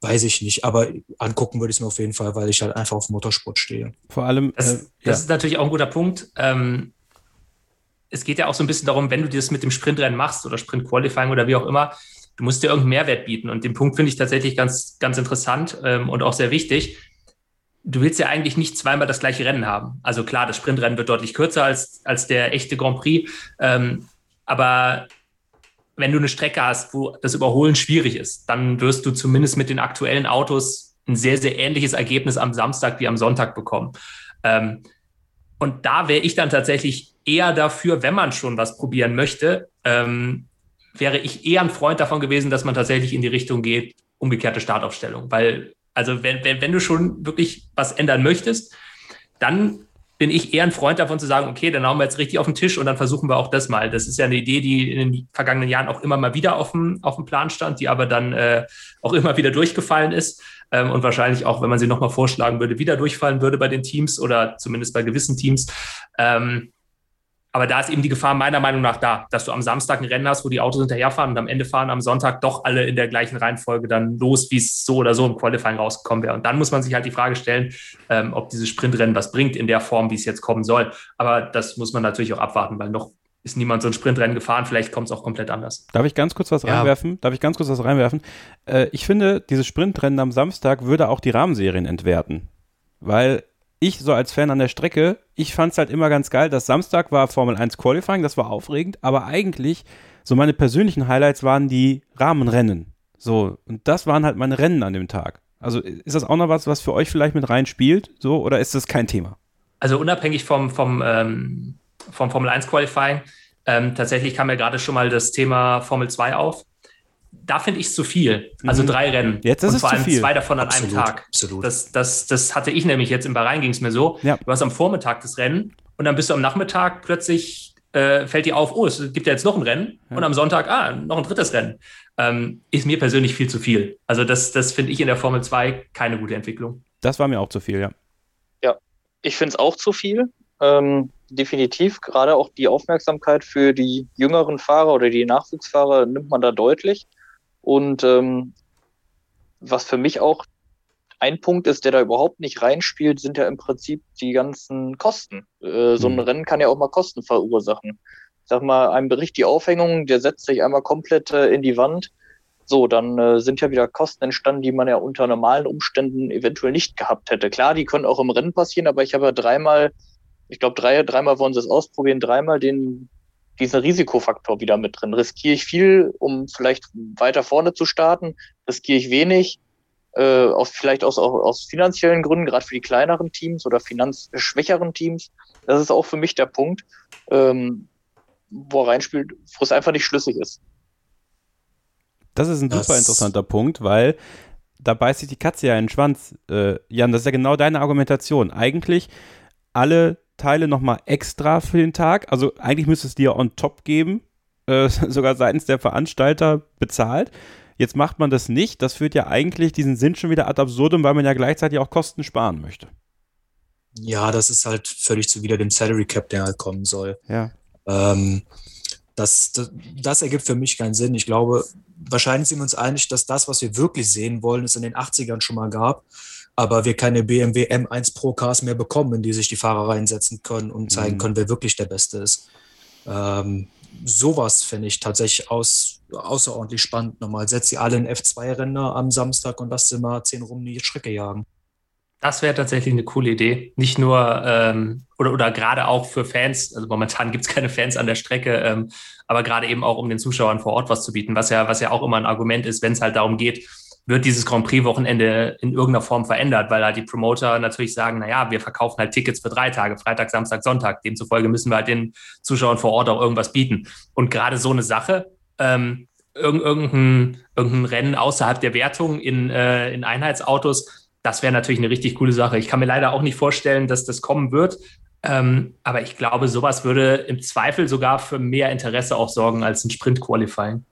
weiß ich nicht. Aber angucken würde ich es mir auf jeden Fall, weil ich halt einfach auf Motorsport stehe. Vor allem. Das, äh, das ja. ist natürlich auch ein guter Punkt. Ähm, es geht ja auch so ein bisschen darum, wenn du das mit dem Sprintrennen machst oder Sprint-Qualifying oder wie auch immer, du musst dir irgendeinen Mehrwert bieten. Und den Punkt finde ich tatsächlich ganz, ganz interessant ähm, und auch sehr wichtig. Du willst ja eigentlich nicht zweimal das gleiche Rennen haben. Also klar, das Sprintrennen wird deutlich kürzer als, als der echte Grand Prix. Ähm, aber wenn du eine Strecke hast, wo das Überholen schwierig ist, dann wirst du zumindest mit den aktuellen Autos ein sehr, sehr ähnliches Ergebnis am Samstag wie am Sonntag bekommen. Ähm, und da wäre ich dann tatsächlich eher dafür, wenn man schon was probieren möchte, ähm, wäre ich eher ein Freund davon gewesen, dass man tatsächlich in die Richtung geht, umgekehrte Startaufstellung. Weil, also wenn, wenn, wenn du schon wirklich was ändern möchtest, dann bin ich eher ein Freund davon zu sagen, okay, dann hauen wir jetzt richtig auf den Tisch und dann versuchen wir auch das mal. Das ist ja eine Idee, die in den vergangenen Jahren auch immer mal wieder auf dem, auf dem Plan stand, die aber dann äh, auch immer wieder durchgefallen ist ähm, und wahrscheinlich auch, wenn man sie nochmal vorschlagen würde, wieder durchfallen würde bei den Teams oder zumindest bei gewissen Teams. Ähm, aber da ist eben die Gefahr meiner Meinung nach da, dass du am Samstag ein Rennen hast, wo die Autos hinterherfahren und am Ende fahren am Sonntag doch alle in der gleichen Reihenfolge dann los, wie es so oder so im Qualifying rausgekommen wäre. Und dann muss man sich halt die Frage stellen, ähm, ob dieses Sprintrennen was bringt in der Form, wie es jetzt kommen soll. Aber das muss man natürlich auch abwarten, weil noch ist niemand so ein Sprintrennen gefahren. Vielleicht kommt es auch komplett anders. Darf ich ganz kurz was ja. reinwerfen? Darf ich ganz kurz was reinwerfen? Äh, ich finde, dieses Sprintrennen am Samstag würde auch die Rahmenserien entwerten. Weil ich so als Fan an der Strecke, ich fand es halt immer ganz geil. Das Samstag war Formel 1 Qualifying, das war aufregend, aber eigentlich so meine persönlichen Highlights waren die Rahmenrennen. So, und das waren halt meine Rennen an dem Tag. Also ist das auch noch was, was für euch vielleicht mit rein spielt, so, oder ist das kein Thema? Also unabhängig vom, vom, ähm, vom Formel 1 Qualifying, ähm, tatsächlich kam ja gerade schon mal das Thema Formel 2 auf da finde ich es zu viel. Also mhm. drei Rennen. Jetzt ist und es vor allem zu viel. zwei davon an absolut, einem Tag. Absolut. Das, das, das hatte ich nämlich jetzt in Bahrain ging es mir so. Ja. Du hast am Vormittag das Rennen und dann bist du am Nachmittag plötzlich äh, fällt dir auf, oh, es gibt ja jetzt noch ein Rennen ja. und am Sonntag, ah, noch ein drittes Rennen. Ähm, ist mir persönlich viel zu viel. Also das, das finde ich in der Formel 2 keine gute Entwicklung. Das war mir auch zu viel, ja. Ja, ich finde es auch zu viel. Ähm, definitiv. Gerade auch die Aufmerksamkeit für die jüngeren Fahrer oder die Nachwuchsfahrer nimmt man da deutlich. Und ähm, was für mich auch ein Punkt ist, der da überhaupt nicht reinspielt, sind ja im Prinzip die ganzen Kosten. Äh, so ein mhm. Rennen kann ja auch mal Kosten verursachen. Ich sag mal, ein Bericht, die Aufhängung, der setzt sich einmal komplett äh, in die Wand. So, dann äh, sind ja wieder Kosten entstanden, die man ja unter normalen Umständen eventuell nicht gehabt hätte. Klar, die können auch im Rennen passieren, aber ich habe ja dreimal, ich glaube, drei, dreimal wollen sie es ausprobieren, dreimal den diesen Risikofaktor wieder mit drin. Riskiere ich viel, um vielleicht weiter vorne zu starten? Riskiere ich wenig? Äh, aus, vielleicht aus, aus, aus finanziellen Gründen, gerade für die kleineren Teams oder finanzschwächeren Teams. Das ist auch für mich der Punkt, ähm, wo er reinspielt, wo es einfach nicht schlüssig ist. Das ist ein das super interessanter Punkt, weil da beißt sich die Katze ja in den Schwanz. Äh, Jan, das ist ja genau deine Argumentation. Eigentlich alle Teile nochmal extra für den Tag. Also eigentlich müsste es dir on top geben, äh, sogar seitens der Veranstalter bezahlt. Jetzt macht man das nicht. Das führt ja eigentlich diesen Sinn schon wieder ad absurdum, weil man ja gleichzeitig auch Kosten sparen möchte. Ja, das ist halt völlig zuwider dem Salary Cap, der halt kommen soll. Ja. Ähm, das, das, das, ergibt für mich keinen Sinn. Ich glaube, wahrscheinlich sind wir uns einig, dass das, was wir wirklich sehen wollen, es in den 80ern schon mal gab aber wir keine BMW M1 Pro Cars mehr bekommen, in die sich die Fahrer reinsetzen können und zeigen mhm. können, wer wirklich der Beste ist. Ähm, sowas finde ich tatsächlich aus, außerordentlich spannend. Nochmal, setzt sie alle in F2-Renner am Samstag und lasst sie mal zehn rum die Strecke jagen. Das wäre tatsächlich eine coole Idee. Nicht nur ähm, oder, oder gerade auch für Fans. Also momentan gibt es keine Fans an der Strecke, ähm, aber gerade eben auch, um den Zuschauern vor Ort was zu bieten, was ja, was ja auch immer ein Argument ist, wenn es halt darum geht, wird dieses Grand Prix-Wochenende in irgendeiner Form verändert, weil halt die Promoter natürlich sagen, naja, wir verkaufen halt Tickets für drei Tage, Freitag, Samstag, Sonntag. Demzufolge müssen wir halt den Zuschauern vor Ort auch irgendwas bieten. Und gerade so eine Sache, ähm, irgendein, irgendein Rennen außerhalb der Wertung in, äh, in Einheitsautos, das wäre natürlich eine richtig coole Sache. Ich kann mir leider auch nicht vorstellen, dass das kommen wird. Ähm, aber ich glaube, sowas würde im Zweifel sogar für mehr Interesse auch sorgen als ein Sprint-Qualifying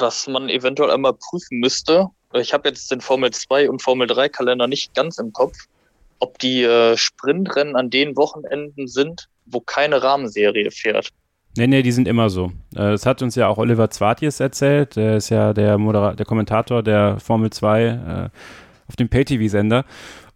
was man eventuell einmal prüfen müsste. Ich habe jetzt den Formel 2 und Formel 3 Kalender nicht ganz im Kopf, ob die äh, Sprintrennen an den Wochenenden sind, wo keine Rahmenserie fährt. Nee, nee, die sind immer so. Äh, das hat uns ja auch Oliver Zwartjes erzählt. Der ist ja der, Modera der Kommentator der Formel 2 äh, auf dem Pay-TV-Sender.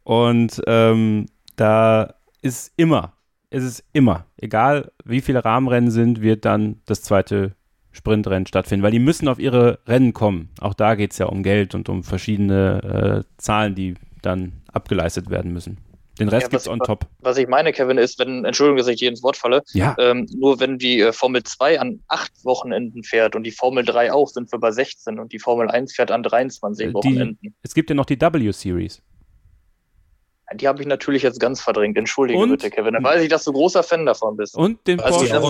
Und ähm, da ist immer, ist immer, egal wie viele Rahmenrennen sind, wird dann das zweite Sprintrennen stattfinden, weil die müssen auf ihre Rennen kommen. Auch da geht es ja um Geld und um verschiedene äh, Zahlen, die dann abgeleistet werden müssen. Den Rest ja, gibt's on top. Was ich meine, Kevin, ist, wenn, Entschuldigung, dass ich dir ins Wort falle, ja. ähm, nur wenn die äh, Formel 2 an acht Wochenenden fährt und die Formel 3 auch, sind wir bei 16 und die Formel 1 fährt an 23 die, Wochenenden. Es gibt ja noch die W-Series. Die habe ich natürlich jetzt ganz verdrängt. Entschuldige und, bitte, Kevin. Dann weiß ich, dass du großer Fan davon bist. Und den also, Porsche. Das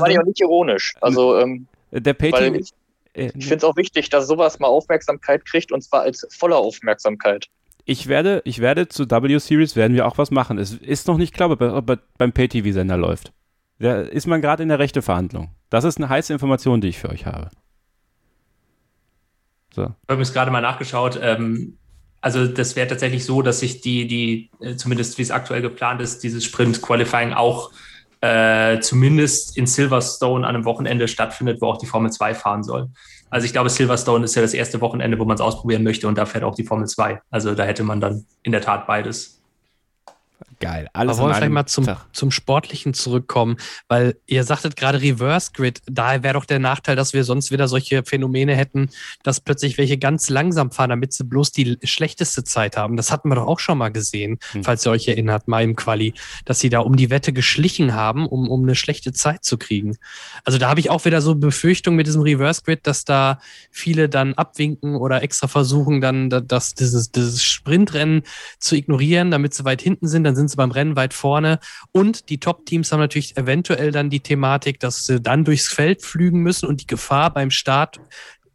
war ja auch nicht ironisch. Also, ähm, der Pay ich, ich finde es auch wichtig, dass sowas mal Aufmerksamkeit kriegt und zwar als voller Aufmerksamkeit ich werde, ich werde zu W-Series werden wir auch was machen. Es ist noch nicht klar, ob er beim Pay-TV-Sender läuft. Da ist man gerade in der rechte Verhandlung. Das ist eine heiße Information, die ich für euch habe. So. Ich habe es gerade mal nachgeschaut. Ähm, also das wäre tatsächlich so, dass sich die, die, äh, zumindest wie es aktuell geplant ist, dieses Sprint-Qualifying auch äh, zumindest in Silverstone an einem Wochenende stattfindet, wo auch die Formel 2 fahren soll. Also ich glaube, Silverstone ist ja das erste Wochenende, wo man es ausprobieren möchte und da fährt auch die Formel 2. Also da hätte man dann in der Tat beides. Geil. Alles Aber wollen wir vielleicht mal zum, zum Sportlichen zurückkommen, weil ihr sagtet gerade Reverse Grid, da wäre doch der Nachteil, dass wir sonst wieder solche Phänomene hätten, dass plötzlich welche ganz langsam fahren, damit sie bloß die schlechteste Zeit haben. Das hatten wir doch auch schon mal gesehen, hm. falls ihr euch erinnert, mal im Quali, dass sie da um die Wette geschlichen haben, um, um eine schlechte Zeit zu kriegen. Also da habe ich auch wieder so Befürchtungen mit diesem Reverse Grid, dass da viele dann abwinken oder extra versuchen, dann das, dieses, dieses Sprintrennen zu ignorieren, damit sie weit hinten sind, dann sind sie beim Rennen weit vorne. Und die Top-Teams haben natürlich eventuell dann die Thematik, dass sie dann durchs Feld flügen müssen und die Gefahr beim Start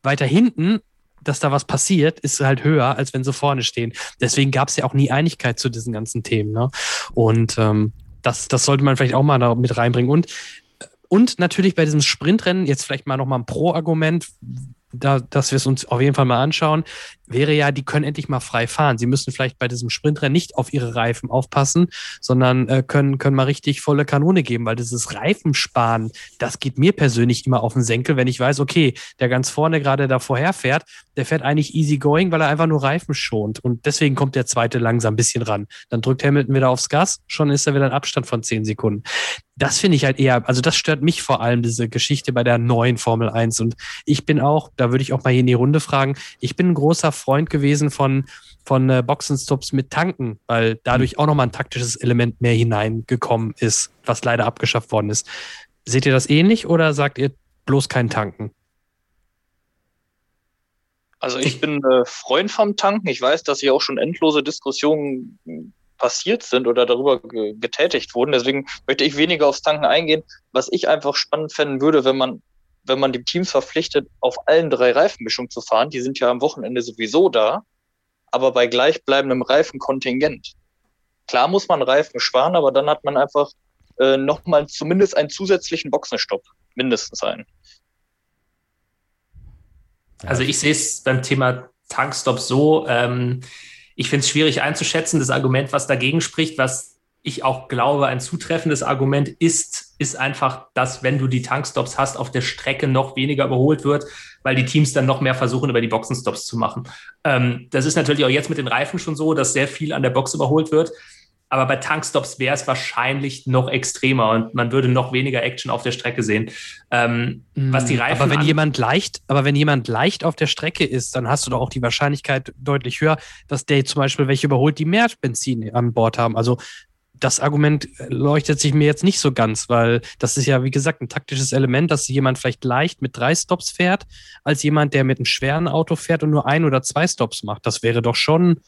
weiter hinten dass da was passiert, ist halt höher, als wenn sie vorne stehen. Deswegen gab es ja auch nie Einigkeit zu diesen ganzen Themen. Ne? Und ähm, das, das sollte man vielleicht auch mal da mit reinbringen. Und, und natürlich bei diesem Sprintrennen, jetzt vielleicht mal nochmal ein Pro-Argument, da, dass wir es uns auf jeden Fall mal anschauen wäre ja, die können endlich mal frei fahren. Sie müssen vielleicht bei diesem Sprintrennen nicht auf ihre Reifen aufpassen, sondern äh, können, können mal richtig volle Kanone geben, weil dieses Reifensparen, das geht mir persönlich immer auf den Senkel, wenn ich weiß, okay, der ganz vorne gerade da vorher fährt, der fährt eigentlich easy going, weil er einfach nur Reifen schont. Und deswegen kommt der zweite langsam ein bisschen ran. Dann drückt Hamilton wieder aufs Gas, schon ist er wieder ein Abstand von zehn Sekunden. Das finde ich halt eher, also das stört mich vor allem, diese Geschichte bei der neuen Formel 1. Und ich bin auch, da würde ich auch mal hier in die Runde fragen, ich bin ein großer Freund gewesen von, von äh, Boxenstops mit Tanken, weil dadurch auch nochmal ein taktisches Element mehr hineingekommen ist, was leider abgeschafft worden ist. Seht ihr das ähnlich oder sagt ihr bloß kein Tanken? Also ich bin äh, Freund vom Tanken. Ich weiß, dass hier auch schon endlose Diskussionen passiert sind oder darüber getätigt wurden. Deswegen möchte ich weniger aufs Tanken eingehen. Was ich einfach spannend fänden würde, wenn man wenn man die Teams verpflichtet, auf allen drei Reifenmischungen zu fahren, die sind ja am Wochenende sowieso da, aber bei gleichbleibendem Reifenkontingent. Klar muss man Reifen sparen, aber dann hat man einfach äh, nochmal zumindest einen zusätzlichen Boxenstopp, mindestens einen. Also ich sehe es beim Thema Tankstop so, ähm, ich finde es schwierig einzuschätzen. Das Argument, was dagegen spricht, was ich auch glaube, ein zutreffendes Argument ist, ist einfach, dass wenn du die Tankstops hast, auf der Strecke noch weniger überholt wird, weil die Teams dann noch mehr versuchen, über die Boxenstops zu machen. Ähm, das ist natürlich auch jetzt mit den Reifen schon so, dass sehr viel an der Box überholt wird. Aber bei Tankstops wäre es wahrscheinlich noch extremer und man würde noch weniger Action auf der Strecke sehen. Ähm, was die Reifen aber wenn jemand leicht, aber wenn jemand leicht auf der Strecke ist, dann hast du doch auch die Wahrscheinlichkeit deutlich höher, dass der zum Beispiel welche überholt, die mehr Benzin an Bord haben. Also das Argument leuchtet sich mir jetzt nicht so ganz, weil das ist ja, wie gesagt, ein taktisches Element, dass jemand vielleicht leicht mit drei Stops fährt, als jemand, der mit einem schweren Auto fährt und nur ein oder zwei Stops macht. Das wäre doch schon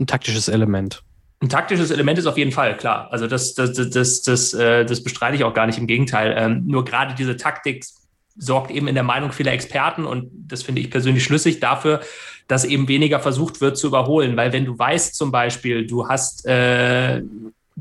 ein taktisches Element. Ein taktisches Element ist auf jeden Fall, klar. Also das, das, das, das, das, äh, das bestreite ich auch gar nicht, im Gegenteil. Ähm, nur gerade diese Taktik sorgt eben in der Meinung vieler Experten, und das finde ich persönlich schlüssig, dafür, dass eben weniger versucht wird zu überholen. Weil wenn du weißt zum Beispiel, du hast äh,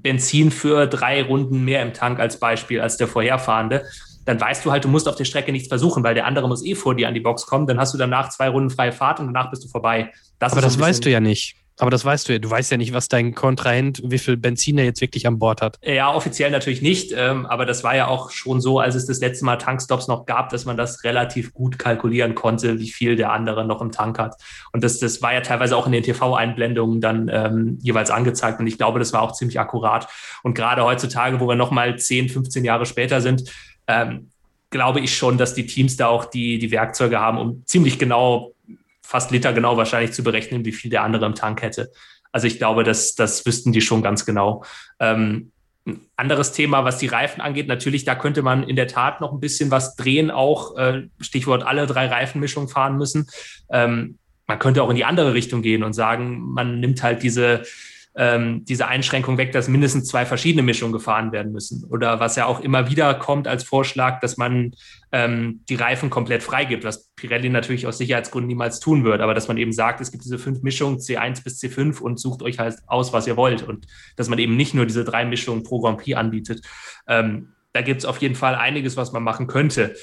Benzin für drei Runden mehr im Tank als Beispiel als der vorherfahrende, dann weißt du halt, du musst auf der Strecke nichts versuchen, weil der andere muss eh vor dir an die Box kommen. Dann hast du danach zwei Runden freie Fahrt und danach bist du vorbei. Das Aber das weißt du ja nicht. Aber das weißt du ja. Du weißt ja nicht, was dein Kontrahent, wie viel Benzin er jetzt wirklich an Bord hat. Ja, offiziell natürlich nicht. Ähm, aber das war ja auch schon so, als es das letzte Mal Tankstops noch gab, dass man das relativ gut kalkulieren konnte, wie viel der andere noch im Tank hat. Und das, das war ja teilweise auch in den TV-Einblendungen dann ähm, jeweils angezeigt. Und ich glaube, das war auch ziemlich akkurat. Und gerade heutzutage, wo wir nochmal 10, 15 Jahre später sind, ähm, glaube ich schon, dass die Teams da auch die, die Werkzeuge haben, um ziemlich genau fast Liter genau wahrscheinlich zu berechnen, wie viel der andere im Tank hätte. Also ich glaube, das, das wüssten die schon ganz genau. Ähm, ein anderes Thema, was die Reifen angeht, natürlich, da könnte man in der Tat noch ein bisschen was drehen, auch äh, Stichwort alle drei Reifenmischungen fahren müssen. Ähm, man könnte auch in die andere Richtung gehen und sagen, man nimmt halt diese ähm, diese Einschränkung weg, dass mindestens zwei verschiedene Mischungen gefahren werden müssen. Oder was ja auch immer wieder kommt als Vorschlag, dass man ähm, die Reifen komplett freigibt, was Pirelli natürlich aus Sicherheitsgründen niemals tun wird, aber dass man eben sagt, es gibt diese fünf Mischungen C1 bis C5 und sucht euch halt aus, was ihr wollt. Und dass man eben nicht nur diese drei Mischungen pro Grand Prix anbietet. Ähm, da gibt es auf jeden Fall einiges, was man machen könnte.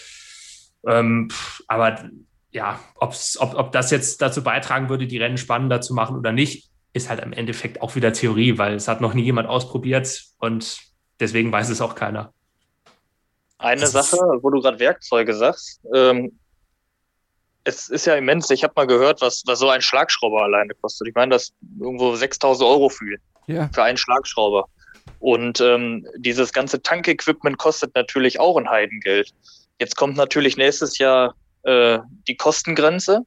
Ähm, aber ja, ob, ob das jetzt dazu beitragen würde, die Rennen spannender zu machen oder nicht, ist halt im Endeffekt auch wieder Theorie, weil es hat noch nie jemand ausprobiert und deswegen weiß es auch keiner. Eine Sache, wo du gerade Werkzeuge sagst, ähm, es ist ja immens. Ich habe mal gehört, was, was so ein Schlagschrauber alleine kostet. Ich meine, das irgendwo 6000 Euro für, ja. für einen Schlagschrauber. Und ähm, dieses ganze Tankequipment kostet natürlich auch ein Heidengeld. Jetzt kommt natürlich nächstes Jahr äh, die Kostengrenze.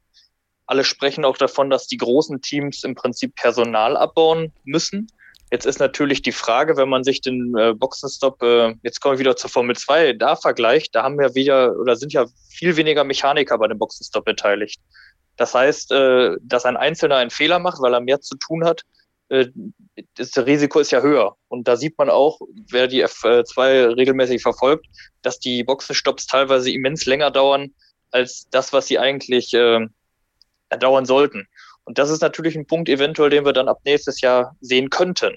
Alle sprechen auch davon, dass die großen Teams im Prinzip Personal abbauen müssen. Jetzt ist natürlich die Frage, wenn man sich den äh, Boxenstopp, äh, jetzt kommen wir wieder zur Formel 2, da vergleicht, da haben wir wieder oder sind ja viel weniger Mechaniker bei dem Boxenstopp beteiligt. Das heißt, äh, dass ein Einzelner einen Fehler macht, weil er mehr zu tun hat, äh, das Risiko ist ja höher. Und da sieht man auch, wer die F2 regelmäßig verfolgt, dass die Boxenstopps teilweise immens länger dauern als das, was sie eigentlich äh, dauern sollten. Und das ist natürlich ein Punkt eventuell, den wir dann ab nächstes Jahr sehen könnten.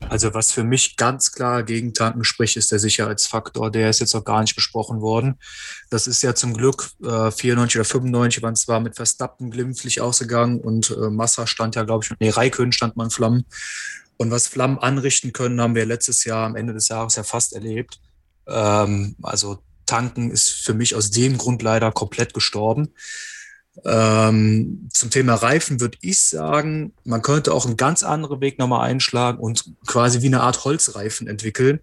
Also was für mich ganz klar gegen Tanken spricht, ist der Sicherheitsfaktor. Der ist jetzt noch gar nicht besprochen worden. Das ist ja zum Glück äh, 94 oder 95 waren zwar mit Verstappen glimpflich ausgegangen und äh, Massa stand ja, glaube ich, nee, Raikön stand man Flammen. Und was Flammen anrichten können, haben wir letztes Jahr am Ende des Jahres ja fast erlebt. Ähm, also Tanken ist für mich aus dem Grund leider komplett gestorben. Ähm, zum Thema Reifen würde ich sagen, man könnte auch einen ganz anderen Weg nochmal einschlagen und quasi wie eine Art Holzreifen entwickeln,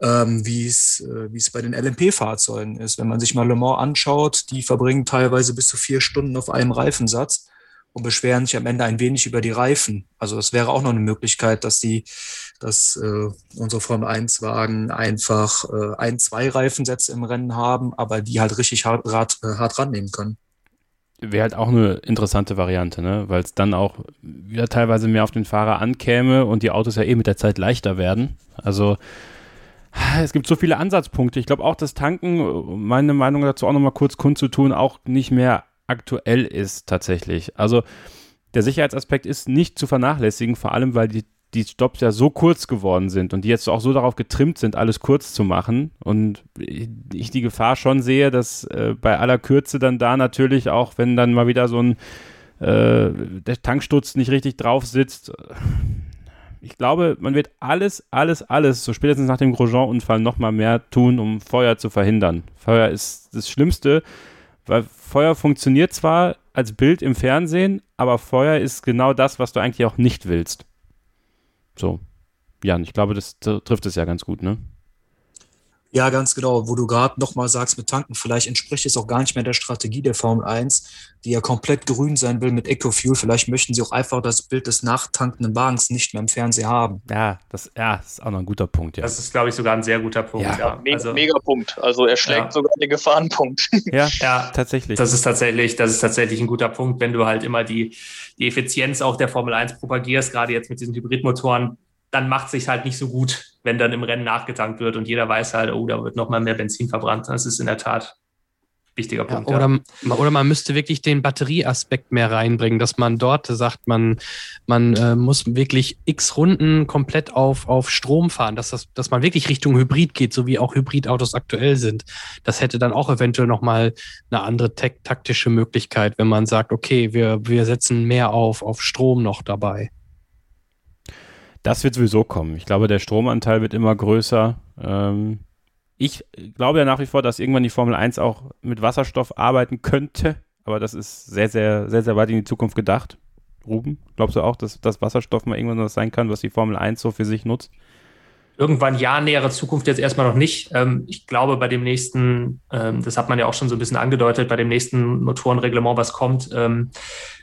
ähm, wie es äh, es bei den LMP-Fahrzeugen ist. Wenn man sich mal Le Mans anschaut, die verbringen teilweise bis zu vier Stunden auf einem Reifensatz und beschweren sich am Ende ein wenig über die Reifen. Also das wäre auch noch eine Möglichkeit, dass die, dass äh, unsere Formel 1 Wagen einfach äh, ein, zwei Reifensätze im Rennen haben, aber die halt richtig hart, hart, äh, hart rannehmen können. Wäre halt auch eine interessante Variante, ne? weil es dann auch wieder teilweise mehr auf den Fahrer ankäme und die Autos ja eh mit der Zeit leichter werden. Also es gibt so viele Ansatzpunkte. Ich glaube auch, dass Tanken, meine Meinung dazu auch nochmal kurz kundzutun, auch nicht mehr aktuell ist tatsächlich. Also der Sicherheitsaspekt ist nicht zu vernachlässigen, vor allem weil die, die Stops ja so kurz geworden sind und die jetzt auch so darauf getrimmt sind, alles kurz zu machen. Und ich die Gefahr schon sehe, dass äh, bei aller Kürze dann da natürlich auch, wenn dann mal wieder so ein äh, der Tanksturz nicht richtig drauf sitzt, ich glaube, man wird alles, alles, alles, so spätestens nach dem Grosjean-Unfall nochmal mehr tun, um Feuer zu verhindern. Feuer ist das Schlimmste, weil Feuer funktioniert zwar als Bild im Fernsehen, aber Feuer ist genau das, was du eigentlich auch nicht willst. So. Jan, ich glaube, das trifft es ja ganz gut, ne? Ja, ganz genau. Wo du gerade nochmal sagst mit Tanken, vielleicht entspricht es auch gar nicht mehr der Strategie der Formel 1, die ja komplett grün sein will mit Ecofuel. Vielleicht möchten sie auch einfach das Bild des nachtankenden Wagens nicht mehr im Fernsehen haben. Ja, das, ja, das ist auch noch ein guter Punkt. Ja. Das ist, glaube ich, sogar ein sehr guter Punkt. Ja, ja. Mega, also, mega Punkt. Also er schlägt ja. sogar den Gefahrenpunkt. Ja, ja, tatsächlich. Das ist tatsächlich, das ist tatsächlich ein guter Punkt, wenn du halt immer die, die Effizienz auch der Formel 1 propagierst, gerade jetzt mit diesen Hybridmotoren dann macht es sich halt nicht so gut, wenn dann im Rennen nachgetankt wird und jeder weiß halt, oh, da wird noch mal mehr Benzin verbrannt. Das ist in der Tat wichtiger Punkt. Ja, oder, ja. oder man müsste wirklich den Batterieaspekt mehr reinbringen, dass man dort sagt, man, man äh, muss wirklich x Runden komplett auf, auf Strom fahren, dass, das, dass man wirklich Richtung Hybrid geht, so wie auch Hybridautos aktuell sind. Das hätte dann auch eventuell nochmal eine andere taktische Möglichkeit, wenn man sagt, okay, wir, wir setzen mehr auf, auf Strom noch dabei. Das wird sowieso kommen. Ich glaube, der Stromanteil wird immer größer. Ähm, ich glaube ja nach wie vor, dass irgendwann die Formel 1 auch mit Wasserstoff arbeiten könnte, aber das ist sehr, sehr, sehr, sehr weit in die Zukunft gedacht. Ruben, glaubst du auch, dass, dass Wasserstoff mal irgendwann was sein kann, was die Formel 1 so für sich nutzt? Irgendwann ja, nähere Zukunft jetzt erstmal noch nicht. Ähm, ich glaube, bei dem nächsten, ähm, das hat man ja auch schon so ein bisschen angedeutet, bei dem nächsten Motorenreglement, was kommt, ähm,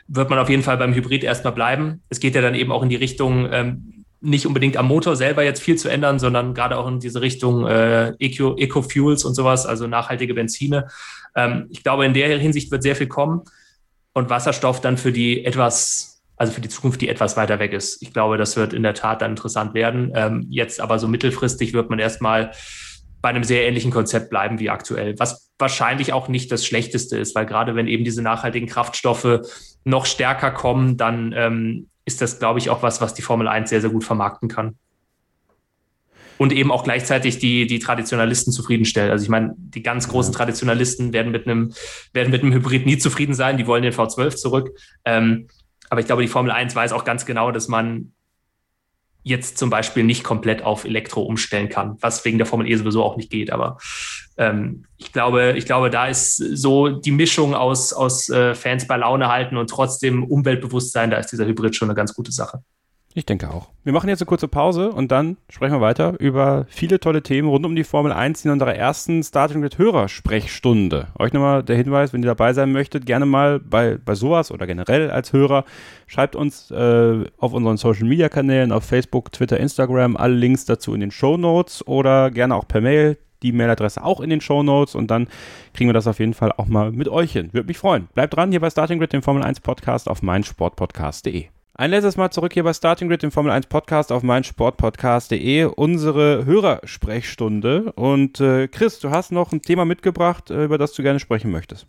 wird man auf jeden Fall beim Hybrid erstmal bleiben. Es geht ja dann eben auch in die Richtung, nicht unbedingt am Motor selber jetzt viel zu ändern, sondern gerade auch in diese Richtung äh, Eco, Eco-Fuels und sowas, also nachhaltige Benzine. Ähm, ich glaube, in der Hinsicht wird sehr viel kommen und Wasserstoff dann für die etwas, also für die Zukunft, die etwas weiter weg ist. Ich glaube, das wird in der Tat dann interessant werden. Ähm, jetzt aber so mittelfristig wird man erstmal bei einem sehr ähnlichen Konzept bleiben wie aktuell, was wahrscheinlich auch nicht das Schlechteste ist, weil gerade wenn eben diese nachhaltigen Kraftstoffe noch stärker kommen, dann ähm, ist das, glaube ich, auch was, was die Formel 1 sehr, sehr gut vermarkten kann. Und eben auch gleichzeitig die, die Traditionalisten zufriedenstellt. Also ich meine, die ganz großen. Traditionalisten werden mit einem, werden mit einem Hybrid nie zufrieden sein, die wollen den V12 zurück. Ähm, aber ich glaube, die Formel 1 weiß auch ganz genau, dass man jetzt zum Beispiel nicht komplett auf Elektro umstellen kann, was wegen der Formel E sowieso auch nicht geht. Aber ähm, ich glaube, ich glaube, da ist so die Mischung aus, aus äh, Fans bei Laune halten und trotzdem Umweltbewusstsein, da ist dieser Hybrid schon eine ganz gute Sache. Ich denke auch. Wir machen jetzt eine kurze Pause und dann sprechen wir weiter über viele tolle Themen rund um die Formel 1 in unserer ersten Starting Grid Hörersprechstunde. Euch nochmal der Hinweis, wenn ihr dabei sein möchtet, gerne mal bei, bei sowas oder generell als Hörer, schreibt uns äh, auf unseren Social Media Kanälen, auf Facebook, Twitter, Instagram, alle Links dazu in den Show Notes oder gerne auch per Mail. Die Mailadresse auch in den Show Notes und dann kriegen wir das auf jeden Fall auch mal mit euch hin. Würde mich freuen. Bleibt dran hier bei Starting Grid, dem Formel 1 Podcast auf meinsportpodcast.de. Ein letztes Mal zurück hier bei Starting Grid, dem Formel 1 Podcast auf meinsportpodcast.de, unsere Hörersprechstunde. Und äh, Chris, du hast noch ein Thema mitgebracht, äh, über das du gerne sprechen möchtest.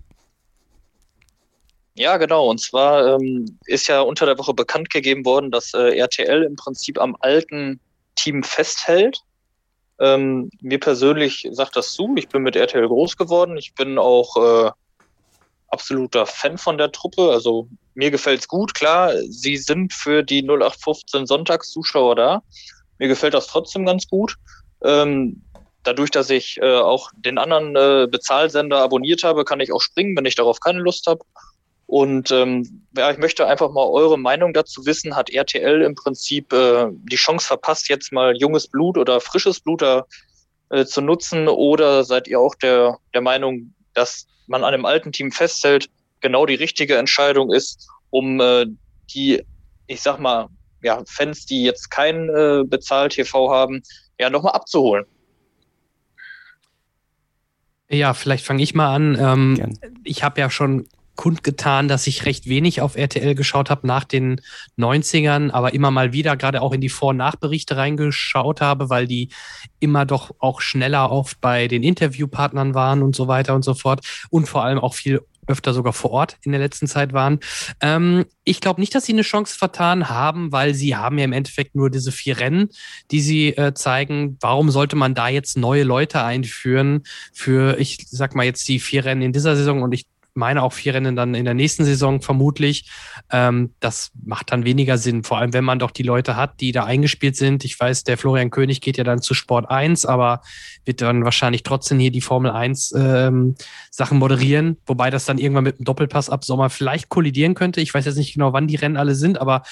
Ja, genau. Und zwar ähm, ist ja unter der Woche bekannt gegeben worden, dass äh, RTL im Prinzip am alten Team festhält. Ähm, mir persönlich sagt das zu. Ich bin mit RTL groß geworden. Ich bin auch äh, absoluter Fan von der Truppe. Also mir gefällt es gut. Klar, sie sind für die 0815 Sonntagszuschauer da. Mir gefällt das trotzdem ganz gut. Ähm, dadurch, dass ich äh, auch den anderen äh, Bezahlsender abonniert habe, kann ich auch springen, wenn ich darauf keine Lust habe. Und ähm, ja, ich möchte einfach mal eure Meinung dazu wissen. Hat RTL im Prinzip äh, die Chance verpasst, jetzt mal junges Blut oder frisches Blut da äh, zu nutzen? Oder seid ihr auch der, der Meinung, dass man an dem alten Team festhält, genau die richtige Entscheidung ist, um äh, die, ich sag mal, ja, Fans, die jetzt kein äh, Bezahlt-TV haben, ja, nochmal abzuholen. Ja, vielleicht fange ich mal an. Ähm, ich habe ja schon kundgetan, dass ich recht wenig auf RTL geschaut habe nach den 90ern, aber immer mal wieder gerade auch in die Vor- und Nachberichte reingeschaut habe, weil die immer doch auch schneller oft bei den Interviewpartnern waren und so weiter und so fort und vor allem auch viel öfter sogar vor Ort in der letzten Zeit waren. Ähm, ich glaube nicht, dass sie eine Chance vertan haben, weil sie haben ja im Endeffekt nur diese vier Rennen, die sie äh, zeigen. Warum sollte man da jetzt neue Leute einführen für, ich sag mal jetzt die vier Rennen in dieser Saison und ich meine auch vier Rennen dann in der nächsten Saison vermutlich. Ähm, das macht dann weniger Sinn, vor allem wenn man doch die Leute hat, die da eingespielt sind. Ich weiß, der Florian König geht ja dann zu Sport 1, aber wird dann wahrscheinlich trotzdem hier die Formel 1 ähm, Sachen moderieren, wobei das dann irgendwann mit dem Doppelpass ab Sommer vielleicht kollidieren könnte. Ich weiß jetzt nicht genau, wann die Rennen alle sind, aber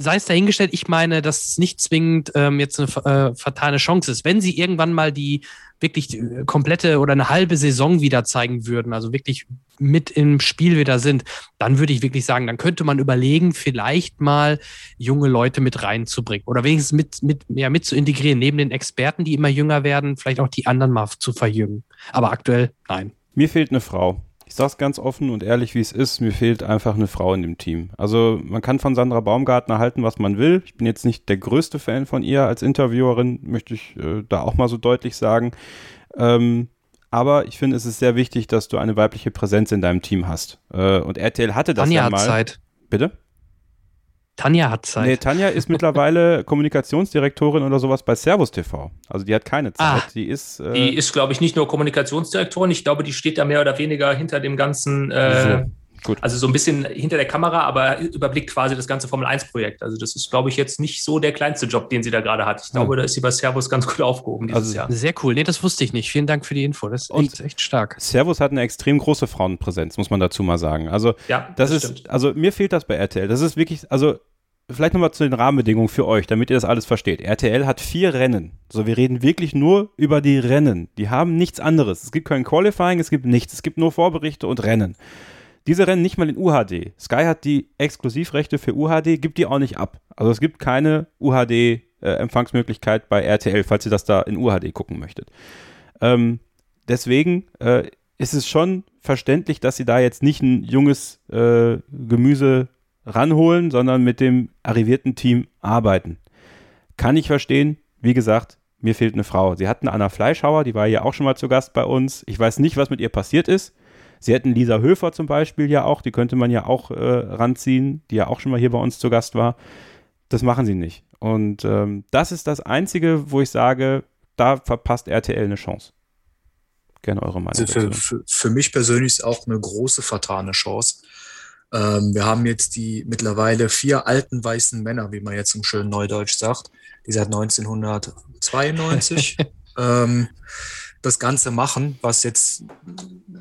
sei es dahingestellt, ich meine, dass es nicht zwingend ähm, jetzt eine äh, fatale Chance ist. Wenn sie irgendwann mal die wirklich äh, komplette oder eine halbe Saison wieder zeigen würden, also wirklich mit im Spiel wieder sind, dann würde ich wirklich sagen, dann könnte man überlegen, vielleicht mal junge Leute mit reinzubringen oder wenigstens mit, mit, ja, mit zu integrieren, neben den Experten, die immer jünger werden, vielleicht auch die anderen mal zu verjüngen. Aber aktuell nein. Mir fehlt eine Frau. Ich sage es ganz offen und ehrlich, wie es ist, mir fehlt einfach eine Frau in dem Team. Also man kann von Sandra Baumgartner halten, was man will. Ich bin jetzt nicht der größte Fan von ihr als Interviewerin, möchte ich äh, da auch mal so deutlich sagen. Ähm, Aber ich finde, es ist sehr wichtig, dass du eine weibliche Präsenz in deinem Team hast. Äh, und RTL hatte das Tanja ja mal. hat Zeit. Bitte? Tanja hat Zeit. Nee, Tanja ist mittlerweile Kommunikationsdirektorin oder sowas bei Servus TV. Also die hat keine Zeit. Ah. die ist. Äh, Die ist, glaube ich, nicht nur Kommunikationsdirektorin. Ich glaube, die steht da mehr oder weniger hinter dem ganzen, äh, gut. also so ein bisschen hinter der Kamera, aber überblickt quasi das ganze Formel-1-Projekt. Also das ist, glaube ich, jetzt nicht so der kleinste Job, den sie da gerade hat. Ich glaube, da ist sie bei Servus ganz gut aufgehoben dieses Also- Jahr. Sehr cool. Nee, das wusste ich nicht. Vielen Dank für die Info. Das ist Und- echt, echt stark. Servus hat eine extrem große Frauenpräsenz, muss man dazu mal sagen. Also Ja, das, ist, also mir fehlt das bei RTL. Das ist wirklich, also vielleicht nochmal zu den Rahmenbedingungen für euch, damit ihr das alles versteht. RTL hat vier Rennen. So, wir reden wirklich nur über die Rennen. Die haben nichts anderes. Es gibt kein Qualifying, es gibt nichts. Es gibt nur Vorberichte und Rennen. Diese Rennen nicht mal in UHD. Sky hat die Exklusivrechte für UHD, gibt die auch nicht ab. Also es gibt keine UHD-Empfangsmöglichkeit bei RTL, falls ihr das da in UHD gucken möchtet. Ähm, deswegen äh, ist es schon verständlich, dass sie da jetzt nicht ein junges äh, Gemüse ranholen, sondern mit dem arrivierten Team arbeiten. Kann ich verstehen. Wie gesagt, mir fehlt eine Frau. Sie hatten Anna Fleischhauer, die war ja auch schon mal zu Gast bei uns. Ich weiß nicht, was mit ihr passiert ist. Sie hätten Lisa Höfer zum Beispiel ja auch, die könnte man ja auch äh, ranziehen, die ja auch schon mal hier bei uns zu Gast war. Das machen sie nicht. Und ähm, das ist das Einzige, wo ich sage, da verpasst RTL eine Chance. Gerne eure Meinung Also für, dazu. für, für mich persönlich ist auch eine große vertane Chance. Ähm, wir haben jetzt die mittlerweile vier alten weißen Männer, wie man jetzt im schönen Neudeutsch sagt, die seit 1992 ähm, das Ganze machen, was jetzt,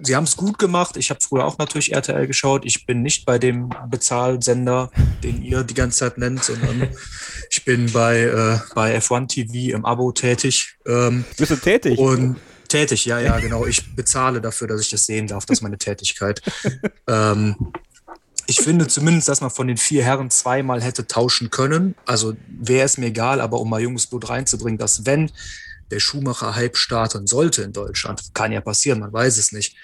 sie haben es gut gemacht. Ich habe früher auch natürlich RTL geschaut. Ich bin nicht bei dem Bezahlsender, den ihr die ganze Zeit nennt, sondern ich bin bei, äh, bei F1 TV im Abo tätig. Ähm, Bist du tätig? und tätig, ja, ja, genau. Ich bezahle dafür, dass ich das sehen darf. Das ist meine Tätigkeit. ähm, ich finde zumindest, dass man von den vier Herren zweimal hätte tauschen können. Also wäre es mir egal, aber um mal junges Blut reinzubringen, dass wenn der Schumacher-Hype starten sollte in Deutschland, kann ja passieren, man weiß es nicht,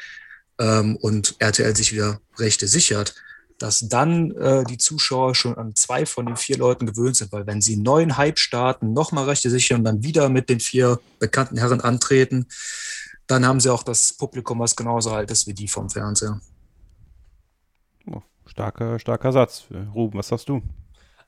ähm, und RTL sich wieder Rechte sichert, dass dann äh, die Zuschauer schon an zwei von den vier Leuten gewöhnt sind, weil wenn sie neuen Hype starten, nochmal Rechte sichern und dann wieder mit den vier bekannten Herren antreten, dann haben sie auch das Publikum, was genauso alt ist wie die vom Fernseher. Oh, starker, starker Satz. Ruben, was sagst du?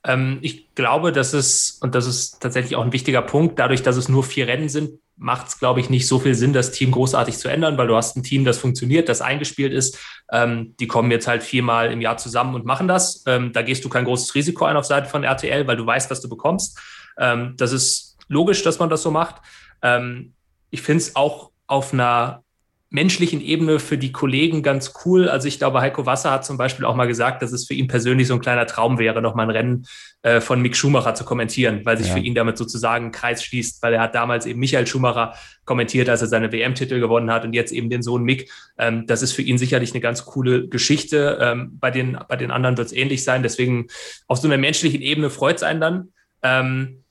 Ähm, ich glaube, dass es, und das ist tatsächlich auch ein wichtiger Punkt, dadurch, dass es nur vier Rennen sind, macht es, glaube ich, nicht so viel Sinn, das Team großartig zu ändern, weil du hast ein Team, das funktioniert, das eingespielt ist. Ähm, die kommen jetzt halt viermal im Jahr zusammen und machen das. Ähm, da gehst du kein großes Risiko ein auf Seite von RTL, weil du weißt, was du bekommst. Ähm, das ist logisch, dass man das so macht. Ähm, ich finde es auch auf einer menschlichen Ebene für die Kollegen ganz cool. Also ich glaube, Heiko Wasser hat zum Beispiel auch mal gesagt, dass es für ihn persönlich so ein kleiner Traum wäre, noch mal ein Rennen äh, von Mick Schumacher zu kommentieren, weil sich Ja. für ihn damit sozusagen ein Kreis schließt, weil er hat damals eben Michael Schumacher kommentiert, als er seine WM-Titel gewonnen hat und jetzt eben den Sohn Mick. Ähm, das ist für ihn sicherlich eine ganz coole Geschichte. Ähm, bei, den, bei den anderen wird es ähnlich sein. Deswegen auf so einer menschlichen Ebene freut es einen dann. Ähm,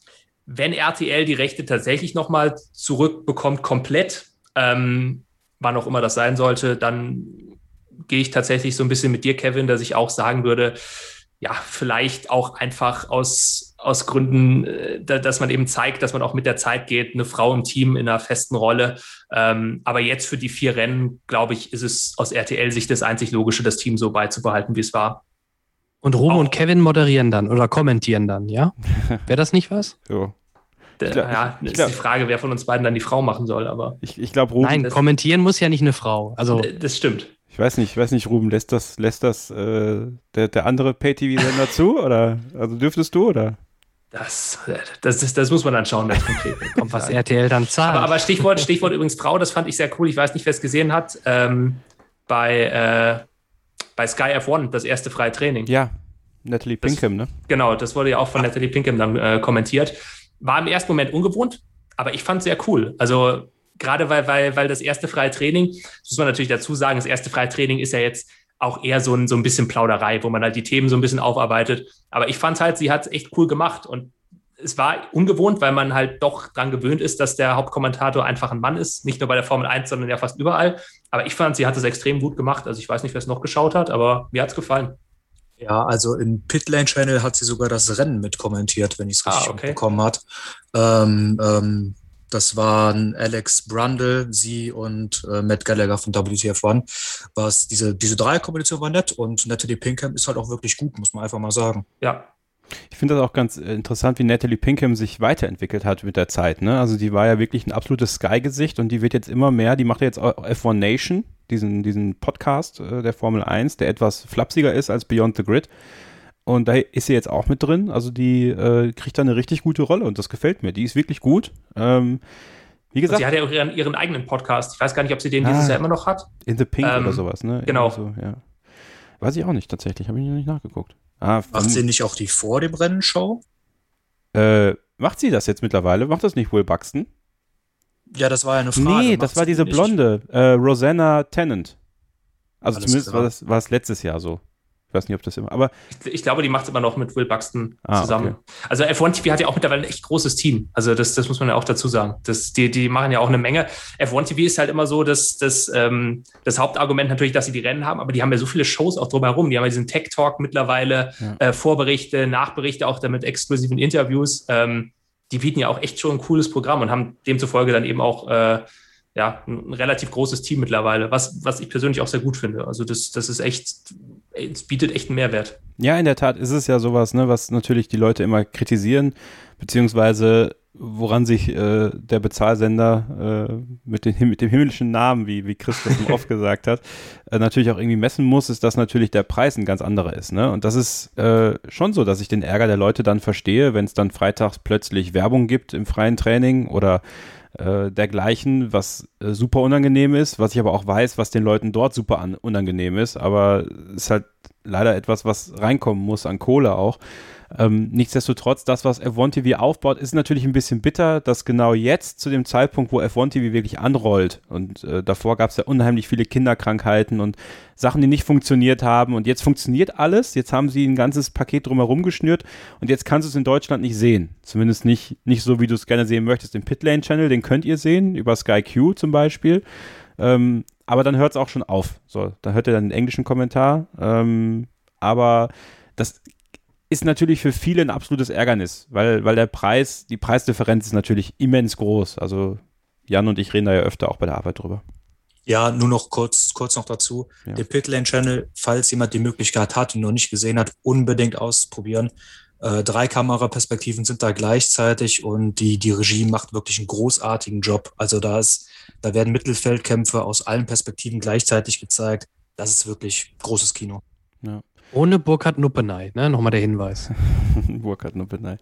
wenn RTL die Rechte tatsächlich nochmal zurückbekommt, komplett, ähm, wann auch immer das sein sollte, dann gehe ich tatsächlich so ein bisschen mit dir, Kevin, dass ich auch sagen würde, ja, vielleicht auch einfach aus, aus Gründen, äh, da- dass man eben zeigt, dass man auch mit der Zeit geht, eine Frau im Team in einer festen Rolle. Ähm, aber jetzt für die vier Rennen, glaube ich, ist es aus RTL-Sicht das einzig Logische, das Team so beizubehalten, wie es war. Und Ruben Auch- und Kevin moderieren dann oder kommentieren dann, ja? Wäre das nicht was? So. Äh, glaub- ja, ist glaub- die Frage, wer von uns beiden dann die Frau machen soll, aber Ich, ich glaube, Ruben, Nein, das- kommentieren muss ja nicht eine Frau. Also äh, das stimmt. ich weiß nicht, ich weiß nicht, Ruben, lässt das, lässt das äh, der, der andere Pay-TV-Sender zu? Oder also dürftest du oder? Das, das, das, das muss man dann schauen, es konkret kommt was RTL dann zahlt. Aber, aber Stichwort, Stichwort übrigens Frau, das fand ich sehr cool. Ich weiß nicht, wer es gesehen hat. Ähm, bei, äh, bei Sky F1, das erste freie Training. Ja, Natalie Das- Pinkham, ne? Genau, das wurde ja auch von Natalie Pinkham dann äh, kommentiert. War im ersten Moment ungewohnt, aber ich fand es sehr cool. Also gerade weil, weil, weil das erste freie Training, das muss man natürlich dazu sagen, das erste freie Training ist ja jetzt auch eher so ein, so ein bisschen Plauderei, wo man halt die Themen so ein bisschen aufarbeitet. Aber ich fand halt, sie hat es echt cool gemacht und es war ungewohnt, weil man halt doch dran gewöhnt ist, dass der Hauptkommentator einfach ein Mann ist. Nicht nur bei der Formel 1, sondern ja fast überall. Aber ich fand, sie hat es extrem gut gemacht. Also ich weiß nicht, wer es noch geschaut hat, aber mir hat es gefallen. Ja, also im Pitlane Channel hat sie sogar das Rennen mit kommentiert, wenn ich es Ah, richtig okay. mitbekommen hat. Ähm, ähm, Das waren Alex Brundle, sie und äh, Matt Gallagher von WTF One. Was diese, diese Dreierkombination war nett und Natalie Pinkham ist halt auch wirklich gut, muss man einfach mal sagen. Ja, Ich finde das auch ganz äh, interessant, wie Natalie Pinkham sich weiterentwickelt hat mit der Zeit. Ne? Also die war ja wirklich ein absolutes Sky-Gesicht und die wird jetzt immer mehr, die macht ja jetzt auch F1 Nation, diesen, diesen Podcast äh, der Formel 1, der etwas flapsiger ist als Beyond the Grid. Und da ist sie jetzt auch mit drin. Also die äh, kriegt da eine richtig gute Rolle und das gefällt mir. Die ist wirklich gut. Ähm, wie und gesagt, sie hat ja auch ihren, ihren eigenen Podcast. Ich weiß gar nicht, ob sie den Ah. dieses Jahr immer noch hat. In the Pink ähm, oder sowas, ne? genau. So, ja. Weiß ich auch nicht tatsächlich, habe ich noch nicht nachgeguckt. Ah, Macht sie nicht auch die vor dem Rennen Show? äh, macht sie das jetzt mittlerweile? Macht das nicht Will Buxton? Ja, das war ja eine Frage. nee, Macht das war diese nicht? Blonde, äh, Rosanna Tennant. Also Alles zumindest klar. war das, war es letztes Jahr so. Ich weiß nicht, ob das immer, aber Ich, ich glaube, die macht es immer noch mit Will Buxton Ah, zusammen. okay. Also F1 TV hat ja auch mittlerweile ein echt großes Team. Also das, das muss man ja auch dazu sagen. Das, die, die machen ja auch eine Menge. F1 TV ist halt immer so das, das, ähm, das Hauptargument natürlich, dass sie die Rennen haben, aber die haben ja so viele Shows auch drumherum. Die haben ja diesen Tech Talk mittlerweile, Ja. äh, Vorberichte, Nachberichte, auch damit exklusiven Interviews. Ähm, die bieten ja auch echt schon ein cooles Programm und haben demzufolge dann eben auch äh, ja, ein, ein relativ großes Team mittlerweile, was, was ich persönlich auch sehr gut finde. Also das, das ist echt, es bietet echt einen Mehrwert. ja, in der Tat ist es ja sowas, ne, was natürlich die Leute immer kritisieren, beziehungsweise woran sich äh, der Bezahlsender äh, mit, den, mit dem himmlischen Namen, wie, wie Chris das oft gesagt hat, äh, natürlich auch irgendwie messen muss, ist, dass natürlich der Preis ein ganz anderer ist. Ne? Und das ist äh, schon so, dass ich den Ärger der Leute dann verstehe, wenn es dann freitags plötzlich Werbung gibt im freien Training oder äh, dergleichen, was äh, super unangenehm ist, was ich aber auch weiß, was den Leuten dort super an, unangenehm ist, aber es ist halt leider etwas, was reinkommen muss an Kohle auch. Ähm, nichtsdestotrotz, das, was F1 TV aufbaut, ist natürlich ein bisschen bitter, dass genau jetzt, zu dem Zeitpunkt, wo F1 TV wirklich anrollt, und äh, davor gab es ja unheimlich viele Kinderkrankheiten und Sachen, die nicht funktioniert haben, und jetzt funktioniert alles, jetzt haben sie ein ganzes Paket drumherum geschnürt, und jetzt kannst du es in Deutschland nicht sehen. Zumindest nicht, nicht so, wie du es gerne sehen möchtest. Den Pitlane Channel, den könnt ihr sehen, über Sky Q zum Beispiel. Ähm, aber dann hört es auch schon auf. So, dann hört ihr dann den englischen Kommentar. Ähm, aber das ist natürlich für viele ein absolutes Ärgernis, weil, weil der Preis, die Preisdifferenz ist natürlich immens groß. Also Jan und ich reden da ja öfter auch bei der Arbeit drüber. Ja, nur noch kurz, kurz noch dazu. Ja. Den Pitlane Channel, falls jemand die Möglichkeit hat und noch nicht gesehen hat, unbedingt ausprobieren. Äh, drei Kameraperspektiven sind da gleichzeitig und die, die Regie macht wirklich einen großartigen Job. Also da ist, da werden Mittelfeldkämpfe aus allen Perspektiven gleichzeitig gezeigt. Das ist wirklich großes Kino. Ohne Burkhard Nuppenei, ne? Nochmal der Hinweis. Burkhard Nuppenay.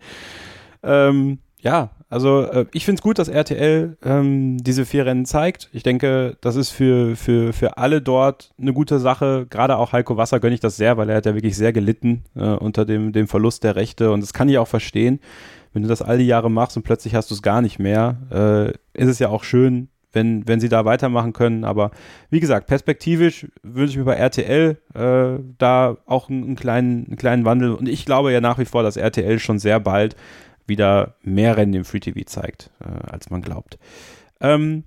Ähm, ja, also äh, ich finde es gut, dass RTL ähm, diese vier Rennen zeigt. Ich denke, das ist für, für, für alle dort eine gute Sache. Gerade auch Heiko Wasser gönne ich das sehr, weil er hat ja wirklich sehr gelitten äh, unter dem, dem Verlust der Rechte. Und das kann ich auch verstehen. Wenn du das all die Jahre machst und plötzlich hast du es gar nicht mehr, äh, ist es ja auch schön, wenn, wenn sie da weitermachen können. Aber wie gesagt, perspektivisch wünsche ich mir bei RTL äh, da auch einen, einen, kleinen, einen kleinen Wandel. Und ich glaube ja nach wie vor, dass RTL schon sehr bald wieder mehr Rennen im Free TV zeigt, äh, als man glaubt. Ähm,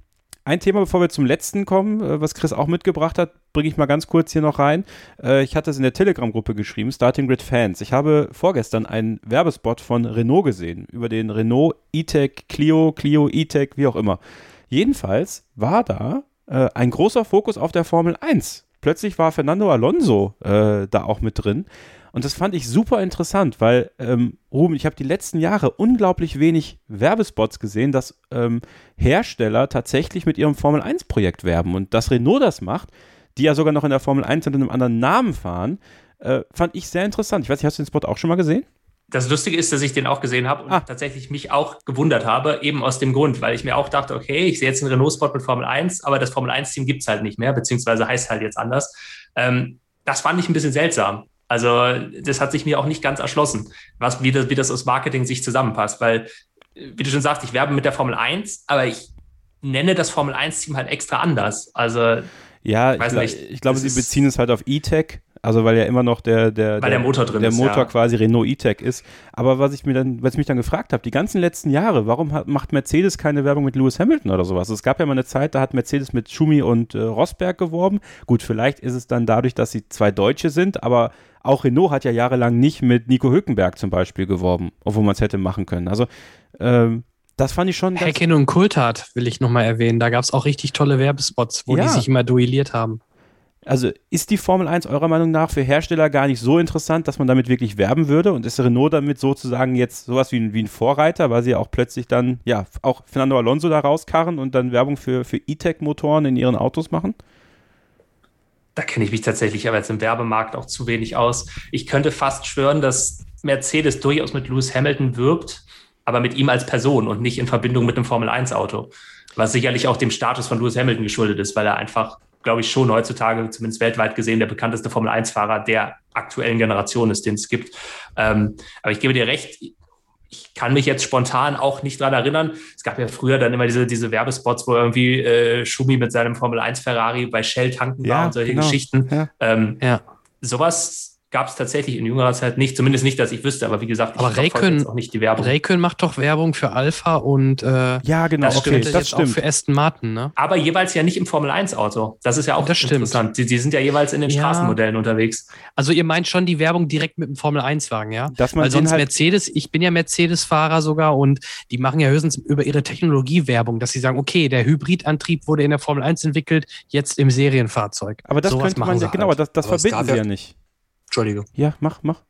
ein Thema, bevor wir zum letzten kommen, äh, was Chris auch mitgebracht hat, bringe ich mal ganz kurz hier noch rein. Äh, ich hatte es in der Telegram-Gruppe geschrieben, Starting Grid Fans. Ich habe vorgestern einen Werbespot von Renault gesehen, über den Renault E-Tech, Clio, Clio E-Tech, wie auch immer. Jedenfalls war da äh, ein großer Fokus auf der Formel 1. Plötzlich war Fernando Alonso äh, da auch mit drin. Und das fand ich super interessant, weil, ähm, Ruben, ich habe die letzten Jahre unglaublich wenig Werbespots gesehen, dass ähm, Hersteller tatsächlich mit ihrem Formel 1-Projekt werben. Und dass Renault das macht, die ja sogar noch in der Formel 1 unter einem anderen Namen fahren, äh, fand ich sehr interessant. Ich weiß nicht, hast du den Spot auch schon mal gesehen? Das Lustige ist, dass ich den auch gesehen habe und Ah. tatsächlich mich auch gewundert habe, eben aus dem Grund, weil ich mir auch dachte, okay, ich sehe jetzt einen Renault-Spot mit Formel 1, aber das Formel 1-Team gibt es halt nicht mehr, beziehungsweise heißt halt jetzt anders. Ähm, das fand ich ein bisschen seltsam. Also, das hat sich mir auch nicht ganz erschlossen, was, wie, das, wie das aus Marketing-Sicht zusammenpasst, weil, wie du schon sagst, ich werbe mit der Formel 1, aber ich nenne das Formel 1-Team halt extra anders. Also, Ja, ich, Weiß gla- nicht. ich glaube, sie beziehen es halt auf E-Tech, also weil ja immer noch der, der, Weil der Motor drin der ist, Motor ja. quasi Renault E-Tech ist. Aber was ich mir dann, was ich mich dann gefragt habe, die ganzen letzten Jahre, warum hat, macht Mercedes keine Werbung mit Lewis Hamilton oder sowas? Es gab ja mal eine Zeit, da hat Mercedes mit Schumi und äh, Rosberg geworben. Gut, vielleicht ist es dann dadurch, dass sie zwei Deutsche sind, aber auch Renault hat ja jahrelang nicht mit Nico Hülkenberg zum Beispiel geworben, obwohl man es hätte machen können. Also ähm, Das fand ich schon. Hackin und Kultat will ich nochmal erwähnen. Da gab es auch richtig tolle Werbespots, wo Ja. die sich immer duelliert haben. Also ist die Formel 1 eurer Meinung nach für Hersteller gar nicht so interessant, dass man damit wirklich werben würde? Und ist Renault damit sozusagen jetzt sowas wie ein, wie ein Vorreiter, weil sie ja auch plötzlich dann, ja, auch Fernando Alonso da rauskarren und dann Werbung für, für E-Tech-Motoren in ihren Autos machen? Da kenne ich mich tatsächlich aber jetzt im Werbemarkt auch zu wenig aus. Ich könnte fast schwören, dass Mercedes durchaus mit Lewis Hamilton wirbt, aber mit ihm als Person und nicht in Verbindung mit einem Formel-1-Auto. Was sicherlich auch dem Status von Lewis Hamilton geschuldet ist, weil er einfach, glaube ich, schon heutzutage, zumindest weltweit gesehen, der bekannteste Formel-1-Fahrer der aktuellen Generation ist, den es gibt. Ähm, aber ich gebe dir recht, ich kann mich jetzt spontan auch nicht dran erinnern. Es gab ja früher dann immer diese, diese Werbespots, wo irgendwie äh, Schumi mit seinem Formel 1 Ferrari bei Shell tanken war Ja, und solche genau. Geschichten. Ja. Ähm, Ja. sowas gab es tatsächlich in jüngerer Zeit nicht, zumindest nicht, dass ich wüsste, aber wie gesagt, ich Aber jetzt auch nicht die Werbung. Raikön macht doch Werbung für Alpha und äh, Ja, genau, Das okay, stimmt, das jetzt auch stimmt. für Aston Martin, ne? aber jeweils ja nicht im Formel 1 Auto. Das ist ja auch Das stimmt. interessant. Die, die sind ja jeweils in den Ja. Straßenmodellen unterwegs. Also ihr meint schon die Werbung direkt mit dem Formel 1-Wagen, ja? Dass man Weil sonst halt, Mercedes, ich bin ja Mercedes-Fahrer sogar und die machen ja höchstens über ihre Technologie Werbung, dass sie sagen, okay, der Hybridantrieb wurde in der Formel 1 entwickelt, jetzt im Serienfahrzeug. aber das Sowas könnte man ja, sie genau, halt. das, das es verbinden sie ja- nicht. Entschuldige. Ja, mach, mach.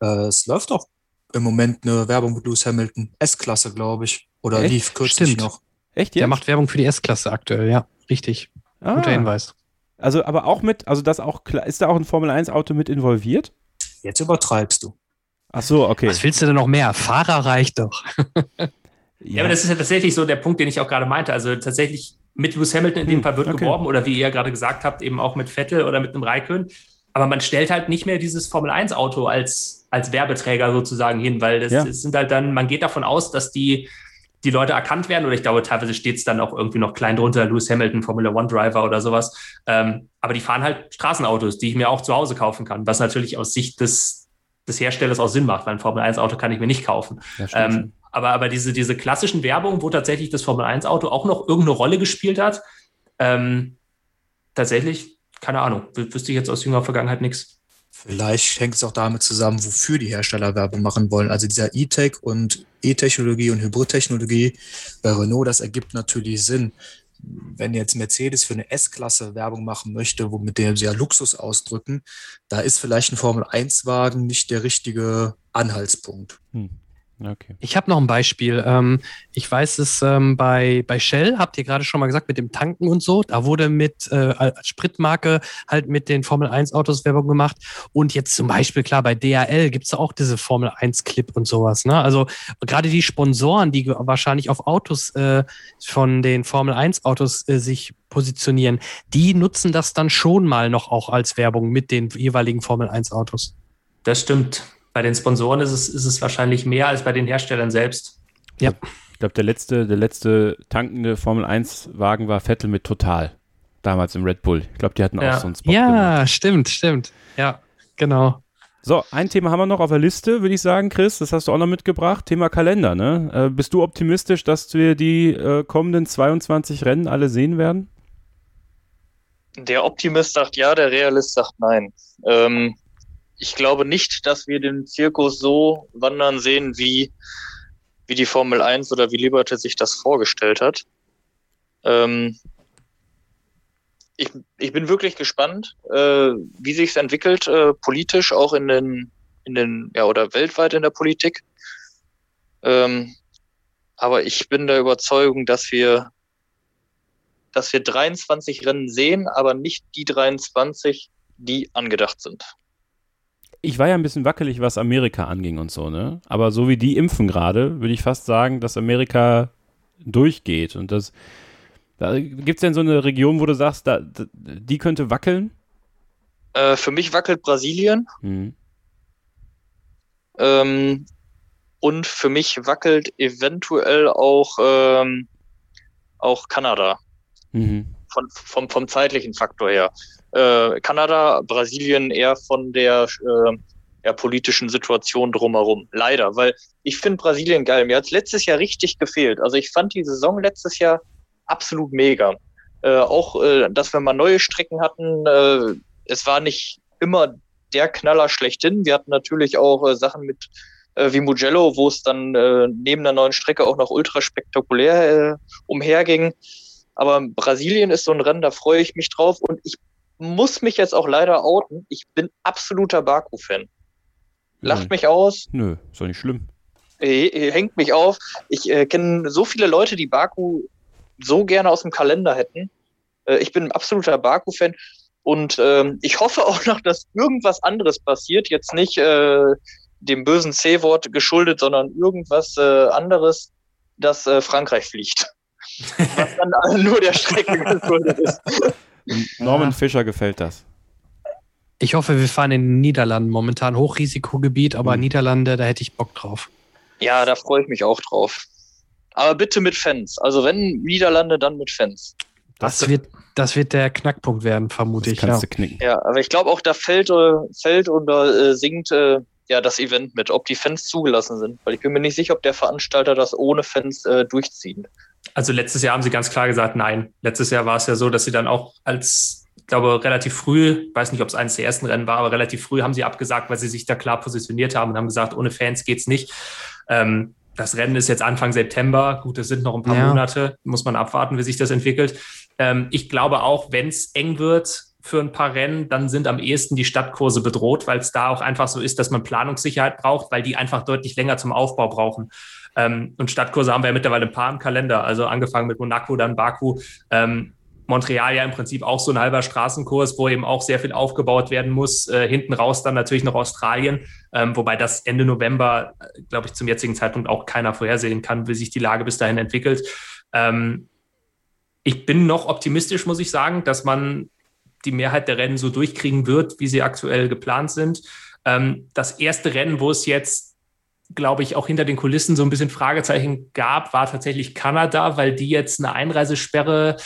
Äh, es läuft doch im Moment eine Werbung mit Lewis Hamilton. S-Klasse, glaube ich. Oder Echt? lief kürzlich Stimmt. noch. Echt Der jetzt? macht Werbung für die S-Klasse aktuell, ja, richtig. ah, Guter Hinweis. Also, aber auch mit, also das auch klar, ist da auch ein Formel 1 Auto mit involviert? Jetzt übertreibst du. Ach so, okay. Was willst du denn noch mehr? Fahrer reicht doch. Ja, aber das ist ja tatsächlich so der Punkt, den ich auch gerade meinte. Also tatsächlich mit Lewis Hamilton in dem Hm, Fall wird okay. geworben oder wie ihr gerade gesagt habt, eben auch mit Vettel oder mit einem Raikön. Aber man stellt halt nicht mehr dieses Formel 1 Auto als, als Werbeträger sozusagen hin, weil das, Ja. das sind halt dann, man geht davon aus, dass die, die Leute erkannt werden oder ich glaube, teilweise steht es dann auch irgendwie noch klein drunter, Lewis Hamilton, Formula One Driver oder sowas. Ähm, aber die fahren halt Straßenautos, die ich mir auch zu Hause kaufen kann, was natürlich aus Sicht des, des Herstellers auch Sinn macht, weil ein Formel 1 Auto kann ich mir nicht kaufen. Ja. Ähm, aber, aber diese, diese klassischen Werbung, wo tatsächlich das Formel-1-Auto auch noch irgendeine Rolle gespielt hat, ähm, tatsächlich, keine Ahnung, wü- wüsste ich jetzt aus jüngerer Vergangenheit nichts. Vielleicht hängt es auch damit zusammen, wofür die Hersteller Werbung machen wollen. Also dieser E-Tech und E-Technologie und Hybridtechnologie bei Renault, das ergibt natürlich Sinn. Wenn jetzt Mercedes für eine S-Klasse Werbung machen möchte, wo mit der sie ja Luxus ausdrücken, da ist vielleicht ein Formel-1-Wagen nicht der richtige Anhaltspunkt. Hm. Okay. Ich habe noch ein Beispiel. Ähm, ich weiß es ähm, bei, bei Shell, habt ihr gerade schon mal gesagt, mit dem Tanken und so. Da wurde mit äh, als Spritmarke halt mit den Formel 1 Autos Werbung gemacht. Und jetzt zum Beispiel, klar, bei DHL gibt's auch diese Formel 1 Clip und sowas. Ne? Also gerade die Sponsoren, die wahrscheinlich auf Autos äh, von den Formel 1 Autos äh, sich positionieren, die nutzen das dann schon mal noch auch als Werbung mit den jeweiligen Formel 1 Autos. Das stimmt. Bei den Sponsoren ist es, ist es wahrscheinlich mehr als bei den Herstellern selbst. Ja. Ich glaube, der letzte, der letzte tankende Formel 1-Wagen war Vettel mit Total. Damals im Red Bull. Ich glaube, die hatten Ja. auch so einen Spot. Ja, gemacht. stimmt, stimmt. Ja, genau. So, ein Thema haben wir noch auf der Liste, würde ich sagen, Chris. Das hast du auch noch mitgebracht. Thema Kalender, ne? Äh, bist du optimistisch, dass wir die äh, kommenden 22 Rennen alle sehen werden? Der Optimist sagt ja, der Realist sagt nein. Ähm, ich glaube nicht, dass wir den Zirkus so wandern sehen, wie, wie die Formel 1 oder wie Liberty sich das vorgestellt hat. Ähm, ich, ich bin wirklich gespannt, äh, wie sich es entwickelt, äh, politisch, auch in den, in den, ja, oder weltweit in der Politik. Ähm, aber ich bin der Überzeugung, dass wir dass wir 23 Rennen sehen, aber nicht die 23, die angedacht sind. Ich war ja ein bisschen wackelig, was Amerika anging und so, ne? Aber so wie die impfen gerade, würde ich fast sagen, dass Amerika durchgeht. Und das. Da gibt es denn so eine Region, wo du sagst, da, da, die könnte wackeln? Äh, für mich wackelt Brasilien Hm. ähm, und für mich wackelt eventuell auch, ähm, auch Kanada Mhm. Von, vom, vom zeitlichen Faktor her. Äh, Kanada, Brasilien eher von der äh, ja, politischen Situation drumherum. Leider, weil ich finde Brasilien geil. Mir hat es letztes Jahr richtig gefehlt. Also ich fand die Saison letztes Jahr absolut mega. Äh, auch, äh, dass wir mal neue Strecken hatten. Äh, es war nicht immer der Knaller schlechthin. Wir hatten natürlich auch äh, Sachen mit äh, wie Mugello, wo es dann äh, neben der neuen Strecke auch noch ultra spektakulär umherging. Aber Brasilien ist so ein Rennen, da freue ich mich drauf und ich muss mich jetzt auch leider outen. Ich bin absoluter Baku-Fan. Lacht Nö. mich aus, Nö, ist doch nicht schlimm. äh, hängt mich auf. Ich äh, kenne so viele Leute, die Baku so gerne aus dem Kalender hätten. Äh, ich bin ein absoluter Baku-Fan und ähm, ich hoffe auch noch, dass irgendwas anderes passiert. Jetzt nicht äh, dem bösen C-Wort geschuldet, sondern irgendwas äh, anderes, dass äh, Frankreich fliegt. Was dann nur der Strecke geschuldet ist. Norman Fischer gefällt das. Ich hoffe, wir fahren in den Niederlanden. Momentan Hochrisikogebiet, aber Mhm. Niederlande, da hätte ich Bock drauf. Ja, da freue ich mich auch drauf. Aber bitte mit Fans. Also wenn Niederlande, dann mit Fans. Das, wird, das wird der Knackpunkt werden, vermute Das ich. kannst Ja. du knicken. Ja, aber ich glaube auch, da fällt, äh, fällt oder äh, singt äh, ja das Event mit, ob die Fans zugelassen sind. Weil ich bin mir nicht sicher, ob der Veranstalter das ohne Fans äh, durchzieht. Also letztes Jahr haben sie ganz klar gesagt, nein. Letztes Jahr war es ja so, dass sie dann auch als, ich glaube, relativ früh, ich weiß nicht, ob es eines der ersten Rennen war, aber relativ früh haben sie abgesagt, weil sie sich da klar positioniert haben und haben gesagt, ohne Fans geht's nicht. Ähm, das Rennen ist jetzt Anfang September. Gut, es sind noch ein paar Ja. Monate. Muss man abwarten, wie sich das entwickelt. Ähm, ich glaube auch, wenn es eng wird für ein paar Rennen, dann sind am ehesten die Stadtkurse bedroht, weil es da auch einfach so ist, dass man Planungssicherheit braucht, weil die einfach deutlich länger zum Aufbau brauchen. Ähm, und Stadtkurse haben wir ja mittlerweile ein paar im Kalender. Also angefangen mit Monaco, dann Baku. Ähm, Montreal ja im Prinzip auch so ein halber Straßenkurs, wo eben auch sehr viel aufgebaut werden muss. Äh, hinten raus dann natürlich noch Australien, ähm, wobei das Ende November, äh, glaube ich, zum jetzigen Zeitpunkt auch keiner vorhersehen kann, wie sich die Lage bis dahin entwickelt. Ähm, ich bin noch optimistisch, muss ich sagen, dass man die Mehrheit der Rennen so durchkriegen wird, wie sie aktuell geplant sind. Ähm, das erste Rennen, wo es jetzt, glaube ich, auch hinter den Kulissen so ein bisschen Fragezeichen gab, war tatsächlich Kanada, weil die jetzt eine Einreisesperre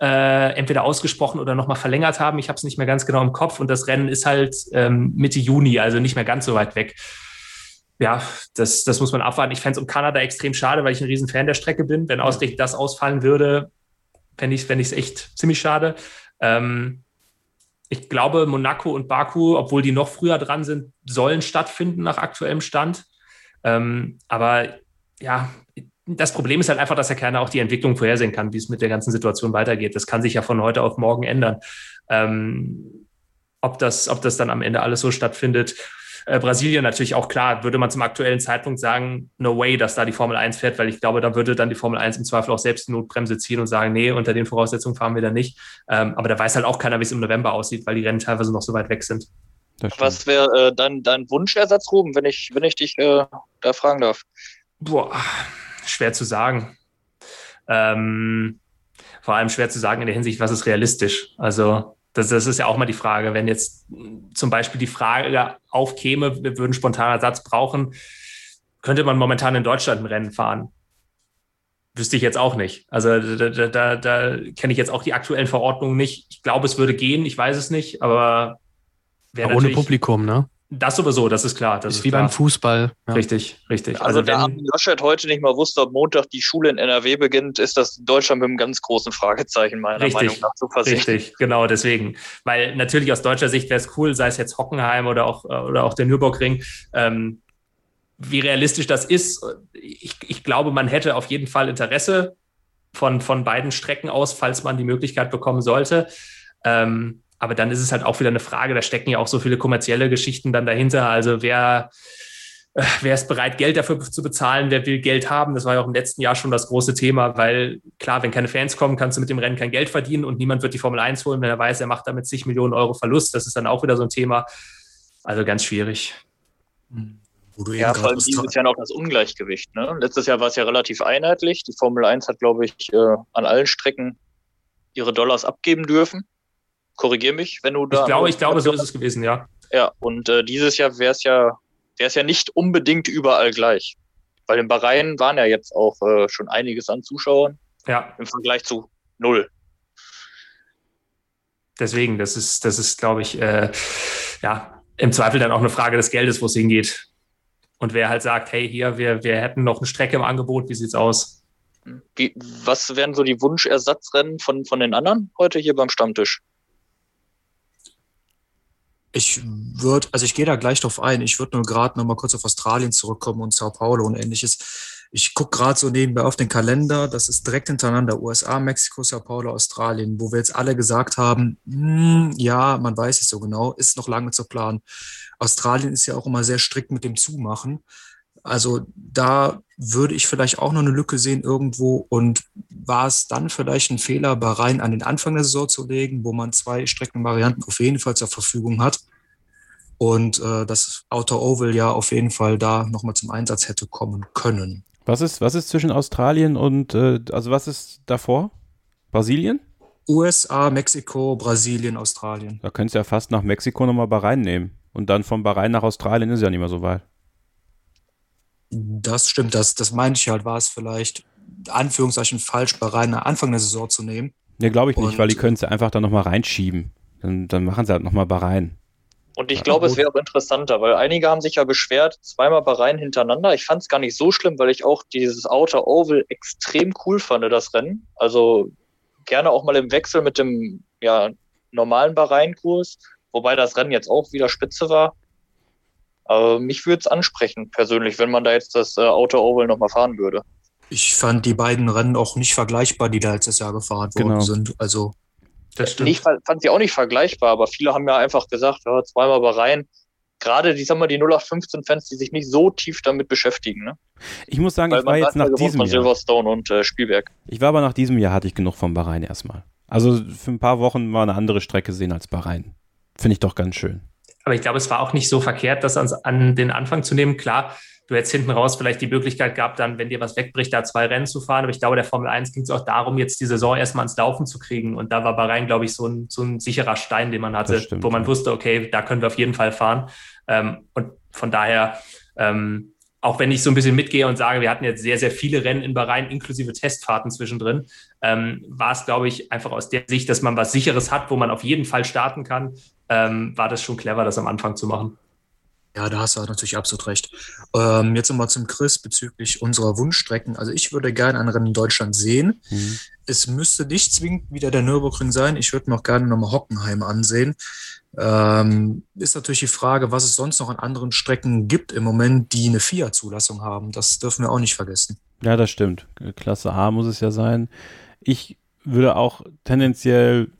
äh, entweder ausgesprochen oder nochmal verlängert haben. Ich habe es nicht mehr ganz genau im Kopf und das Rennen ist halt ähm, Mitte Juni, also nicht mehr ganz so weit weg. Ja, das, das muss man abwarten. Ich fände es um Kanada extrem schade, weil ich ein riesen Fan der Strecke bin. Wenn ausgerechnet das ausfallen würde, fände ich es fänd echt ziemlich schade. Ähm, ich glaube, Monaco und Baku, obwohl die noch früher dran sind, sollen stattfinden nach aktuellem Stand. Ähm, aber ja, das Problem ist halt einfach, dass er keiner auch die Entwicklung vorhersehen kann, wie es mit der ganzen Situation weitergeht. Das kann sich ja von heute auf morgen ändern. Ähm, ob, das, ob das dann am Ende alles so stattfindet. Äh, Brasilien natürlich auch klar, würde man zum aktuellen Zeitpunkt sagen, no way, dass da die Formel 1 fährt, weil ich glaube, da würde dann die Formel 1 im Zweifel auch selbst die Notbremse ziehen und sagen, nee, unter den Voraussetzungen fahren wir da nicht. Ähm, aber da weiß halt auch keiner, wie es im November aussieht, weil die Rennen teilweise noch so weit weg sind. Was wäre äh, dein, dein Wunschersatz, Ruben, wenn ich, wenn ich dich äh, da fragen darf? Boah, schwer zu sagen. Ähm, vor allem schwer zu sagen in der Hinsicht, was ist realistisch. Also das, das ist ja auch mal die Frage, wenn jetzt zum Beispiel die Frage aufkäme, wir würden spontanen Ersatz brauchen, könnte man momentan in Deutschland ein Rennen fahren? Wüsste ich jetzt auch nicht. Also da, da, da, da kenne ich jetzt auch die aktuellen Verordnungen nicht. Ich glaube, es würde gehen, ich weiß es nicht, aber wäre Ohne Publikum, ne? Das sowieso, das ist klar. Das ist ist wie klar. beim Fußball. Ja. Richtig, richtig. Also, Also, da wenn, Armin Laschet heute nicht mal wusste, ob Montag die Schule in NRW beginnt, ist das Deutschland mit einem ganz großen Fragezeichen meiner Richtig, Meinung nach zu versehen. Richtig, genau deswegen. Weil natürlich aus deutscher Sicht wäre es cool, sei es jetzt Hockenheim oder auch, oder auch der Nürburgring. Ähm, wie realistisch das ist, ich, ich glaube, man hätte auf jeden Fall Interesse von, von beiden Strecken aus, falls man die Möglichkeit bekommen sollte. Ähm, aber dann ist es halt auch wieder eine Frage, da stecken ja auch so viele kommerzielle Geschichten dann dahinter. Also wer, äh, wer ist bereit, Geld dafür zu bezahlen, wer will Geld haben? Das war ja auch im letzten Jahr schon das große Thema, weil klar, wenn keine Fans kommen, kannst du mit dem Rennen kein Geld verdienen und niemand wird die Formel 1 holen, wenn er weiß, er macht damit zig Millionen Euro Verlust. Das ist dann auch wieder so ein Thema. Also ganz schwierig. Wo du Ja, vor allem das dieses Jahr noch das Ungleichgewicht. Ne? Letztes Jahr war es ja relativ einheitlich. Die Formel 1 hat, glaube ich, äh, an allen Strecken ihre Dollars abgeben dürfen. Korrigier mich, wenn du da. Ich glaube, ich glaube, so ist es gewesen, ja. Ja, und äh, dieses Jahr wäre es ja, wäre es ja nicht unbedingt überall gleich. Weil in Bahrain waren ja jetzt auch äh, schon einiges an Zuschauern Ja, im Vergleich zu null. deswegen, das ist, das ist, glaube ich, äh, ja, im Zweifel dann auch eine Frage des Geldes, wo es hingeht. Und wer halt sagt, hey, hier, wir, wir hätten noch eine Strecke im Angebot, wie sieht's aus? Wie, was wären so die Wunschersatzrennen von, von den anderen heute hier beim Stammtisch? Ich würde, also ich gehe da gleich drauf ein. Ich würde nur gerade noch mal kurz auf Australien zurückkommen und Sao Paulo und ähnliches. Ich gucke gerade so nebenbei auf den Kalender. Das ist direkt hintereinander USA, Mexiko, Sao Paulo, Australien, wo wir jetzt alle gesagt haben, hm, ja, man weiß es so genau, ist noch lange zu planen. Australien ist ja auch immer sehr strikt mit dem Zumachen. Also da würde ich vielleicht auch noch eine Lücke sehen irgendwo. Und war es dann vielleicht ein Fehler, Bahrain an den Anfang der Saison zu legen, wo man zwei Streckenvarianten auf jeden Fall zur Verfügung hat? Und äh, das Outer Oval ja auf jeden Fall da nochmal zum Einsatz hätte kommen können. Was ist, was ist zwischen Australien und, äh, also was ist davor? Brasilien? USA, Mexiko, Brasilien, Australien. Da könntest du ja fast nach Mexiko nochmal Bahrain nehmen. Und dann von Bahrain nach Australien ist ja nicht mehr so weit. Das stimmt, das, das meinte ich halt, war es vielleicht, Anführungszeichen, falsch, Bahrain nach Anfang der Saison zu nehmen. Nee, glaube ich nicht, Und- weil die können es ja einfach dann nochmal reinschieben. Dann, dann machen sie halt nochmal Bahrain. Und ich Ja, glaube, es wäre auch interessanter, weil einige haben sich ja beschwert, zweimal Bahrain hintereinander. Ich fand es gar nicht so schlimm, weil ich auch dieses Outer Oval extrem cool fand, das Rennen. Also gerne auch mal im Wechsel mit dem ja, normalen Bahrain-Kurs, wobei das Rennen jetzt auch wieder spitze war. Aber mich würde es ansprechen, persönlich, wenn man da jetzt das äh, Outer Oval nochmal fahren würde. Ich fand die beiden Rennen auch nicht vergleichbar, die da letztes Jahr gefahren worden Genau. sind. Also Das stimmt. Ich fand fand sie auch nicht vergleichbar, aber viele haben ja einfach gesagt, ja, zweimal Bahrain. Gerade, die, sagen wir, die 0815-Fans, die sich nicht so tief damit beschäftigen. Ne? Ich muss sagen, Weil ich war jetzt nach diesem Jahr. Silverstone und äh, Spielberg. Ich war aber nach diesem Jahr hatte ich genug von Bahrain erstmal. Also für ein paar Wochen mal eine andere Strecke sehen als Bahrain. Finde ich doch ganz schön. Aber ich glaube, es war auch nicht so verkehrt, das ans, an den Anfang zu nehmen. Klar, du hättest hinten raus vielleicht die Möglichkeit gehabt, dann, wenn dir was wegbricht, da zwei Rennen zu fahren. Aber ich glaube, der Formel 1 ging es auch darum, jetzt die Saison erstmal ans Laufen zu kriegen. Und da war Bahrain, glaube ich, so ein, so ein sicherer Stein, den man hatte, stimmt, wo man ja. wusste, okay, da können wir auf jeden Fall fahren. Ähm, und von daher, ähm, auch wenn ich so ein bisschen mitgehe und sage, wir hatten jetzt sehr, sehr viele Rennen in Bahrain, inklusive Testfahrten zwischendrin, ähm, war es, glaube ich, einfach aus der Sicht, dass man was Sicheres hat, wo man auf jeden Fall starten kann, ähm, war das schon clever, das am Anfang zu machen. Ja, da hast du natürlich absolut recht. Ähm, jetzt nochmal zum Chris bezüglich unserer Wunschstrecken. Also ich würde gerne ein Rennen in Deutschland sehen. Mhm. Es müsste nicht zwingend wieder der Nürburgring sein. Ich würde mir auch gerne nochmal Hockenheim ansehen. Ähm, ist natürlich die Frage, was es sonst noch an anderen Strecken gibt im Moment, die eine FIA-Zulassung haben. Das dürfen wir auch nicht vergessen. Ja, das stimmt. Klasse A muss es ja sein. Ich würde auch tendenziell,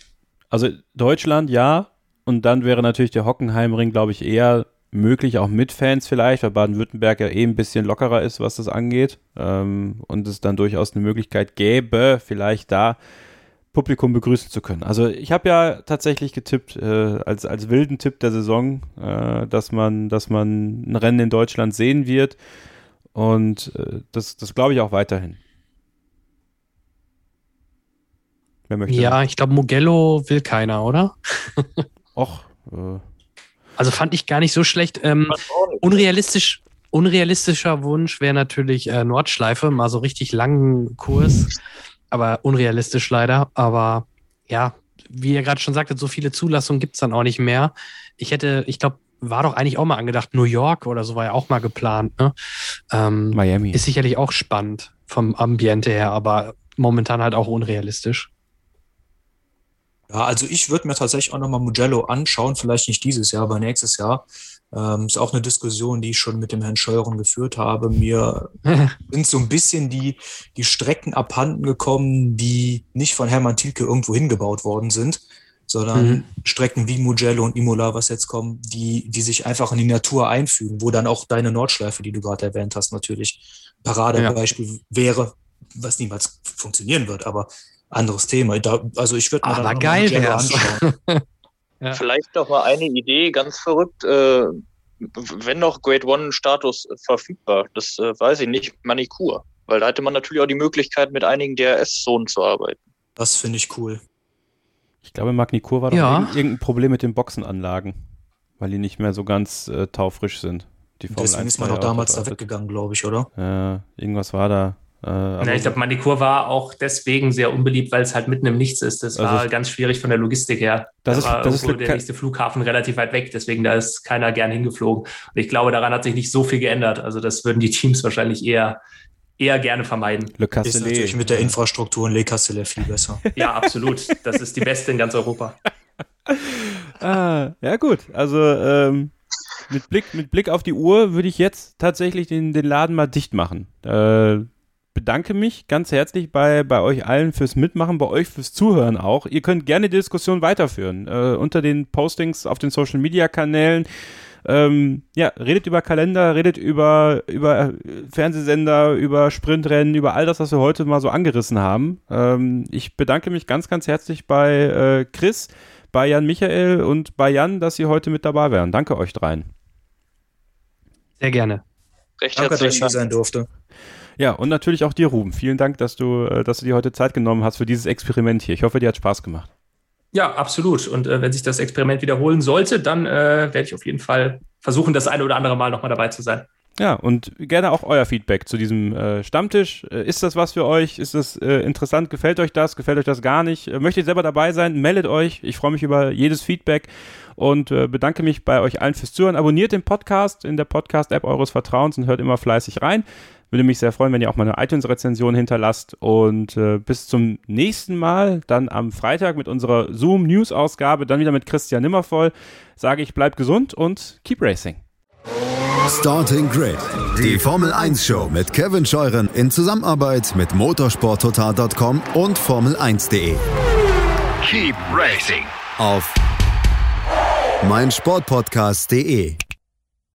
also Deutschland ja, und dann wäre natürlich der Hockenheimring, glaube ich, eher möglich, auch mit Fans vielleicht, weil Baden-Württemberg ja eh ein bisschen lockerer ist, was das angeht. Ähm, und es dann durchaus eine Möglichkeit gäbe, vielleicht da Publikum begrüßen zu können. Also ich habe ja tatsächlich getippt, äh, als, als wilden Tipp der Saison, äh, dass man, dass man ein Rennen in Deutschland sehen wird. Und äh, das, das glaube ich auch weiterhin. Wer möchte? Ja, ich glaube, Mugello will keiner, oder? Och, äh, Also fand ich gar nicht so schlecht. Ähm, unrealistisch, unrealistischer Wunsch wäre natürlich äh, Nordschleife, mal so richtig langen Kurs, aber unrealistisch leider. Aber ja, wie ihr gerade schon sagtet, so viele Zulassungen gibt's dann auch nicht mehr. Ich hätte, ich glaube, war doch eigentlich auch mal angedacht, New York oder so war ja auch mal geplant. Ne? Ähm, Miami. ist sicherlich auch spannend vom Ambiente her, aber momentan halt auch unrealistisch. Ja, also ich würde mir tatsächlich auch nochmal Mugello anschauen, vielleicht nicht dieses Jahr, aber nächstes Jahr. Ähm, ist auch eine Diskussion, die ich schon mit dem Herrn Scheuren geführt habe. Mir sind so ein bisschen die, die Strecken abhanden gekommen, die nicht von Hermann Thielke irgendwo hingebaut worden sind, sondern Mhm. Strecken wie Mugello und Imola, was jetzt kommen, die, die sich einfach in die Natur einfügen, wo dann auch deine Nordschleife, die du gerade erwähnt hast, natürlich Paradebeispiel wäre, was niemals funktionieren wird, aber anderes Thema. Da, also ich würde mir Aber dann geil wär's. anschauen. Ja. Vielleicht noch mal eine Idee, ganz verrückt. Äh, wenn noch Grade One-Status verfügbar, das äh, weiß ich nicht, Manikur. Weil da hätte man natürlich auch die Möglichkeit, mit einigen DRS-Zonen zu arbeiten. Das finde ich cool. Ich glaube, Magnikur war doch Ja. irgend- irgendein Problem mit den Boxenanlagen, weil die nicht mehr so ganz äh, taufrisch sind. Deswegen 1 ist man auch ja damals da weggegangen, glaube ich, oder? Äh, irgendwas war da. Äh, Ja, ich glaube, Manikur war auch deswegen sehr unbeliebt, weil es halt mitten im Nichts ist. Das Also war ganz schwierig von der Logistik her. Das da ist- war das ist der nächste Flughafen relativ weit weg, deswegen da ist keiner gern hingeflogen. Und ich glaube, daran hat sich nicht so viel geändert. Also das würden die Teams wahrscheinlich eher, eher gerne vermeiden. Le Ist Castellet. natürlich mit der Infrastruktur in Le Castellet viel besser. Ja, absolut. Das ist die beste in ganz Europa. ah, ja, gut. Also, ähm, mit Blick, mit Blick auf die Uhr würde ich jetzt tatsächlich den, den Laden mal dicht machen. Äh, bedanke mich ganz herzlich bei, bei euch allen fürs Mitmachen, bei euch fürs Zuhören auch. Ihr könnt gerne die Diskussion weiterführen äh, unter den Postings auf den Social Media Kanälen. Ähm, ja, redet über Kalender, redet über, über Fernsehsender, über Sprintrennen, über all das, was wir heute mal so angerissen haben. Ähm, ich bedanke mich ganz, ganz herzlich bei äh, Chris, bei Jan Michael und bei Jan, dass Sie heute mit dabei wären. Danke euch dreien. Sehr gerne. Recht Danke, dass ich hier sein durfte. Ja, und natürlich auch dir, Ruben. Vielen Dank, dass du, äh, dass du dir heute Zeit genommen hast für dieses Experiment hier. Ich hoffe, dir hat Spaß gemacht. Ja, absolut. Und äh, wenn sich das Experiment wiederholen sollte, dann äh, werde ich auf jeden Fall versuchen, das eine oder andere Mal nochmal dabei zu sein. Ja, und gerne auch euer Feedback zu diesem äh, Stammtisch. Äh, ist das was für euch? Ist das äh, interessant? Gefällt euch das? Gefällt euch das gar nicht? Möchtet ihr selber dabei sein? Meldet euch. Ich freue mich über jedes Feedback und bedanke mich bei euch allen fürs Zuhören. Abonniert den Podcast in der Podcast-App eures Vertrauens und hört immer fleißig rein. Würde mich sehr freuen, wenn ihr auch mal eine iTunes-Rezension hinterlasst. Und äh, bis zum nächsten Mal, dann am Freitag mit unserer Zoom-News-Ausgabe, dann wieder mit Christian Nimmervoll, sage ich, bleibt gesund und keep racing. Starting Grid, die Formel 1 Show mit Kevin Scheuren in Zusammenarbeit mit motorsporttotal.com und Formel1.de. Keep racing auf meinsportpodcast.de.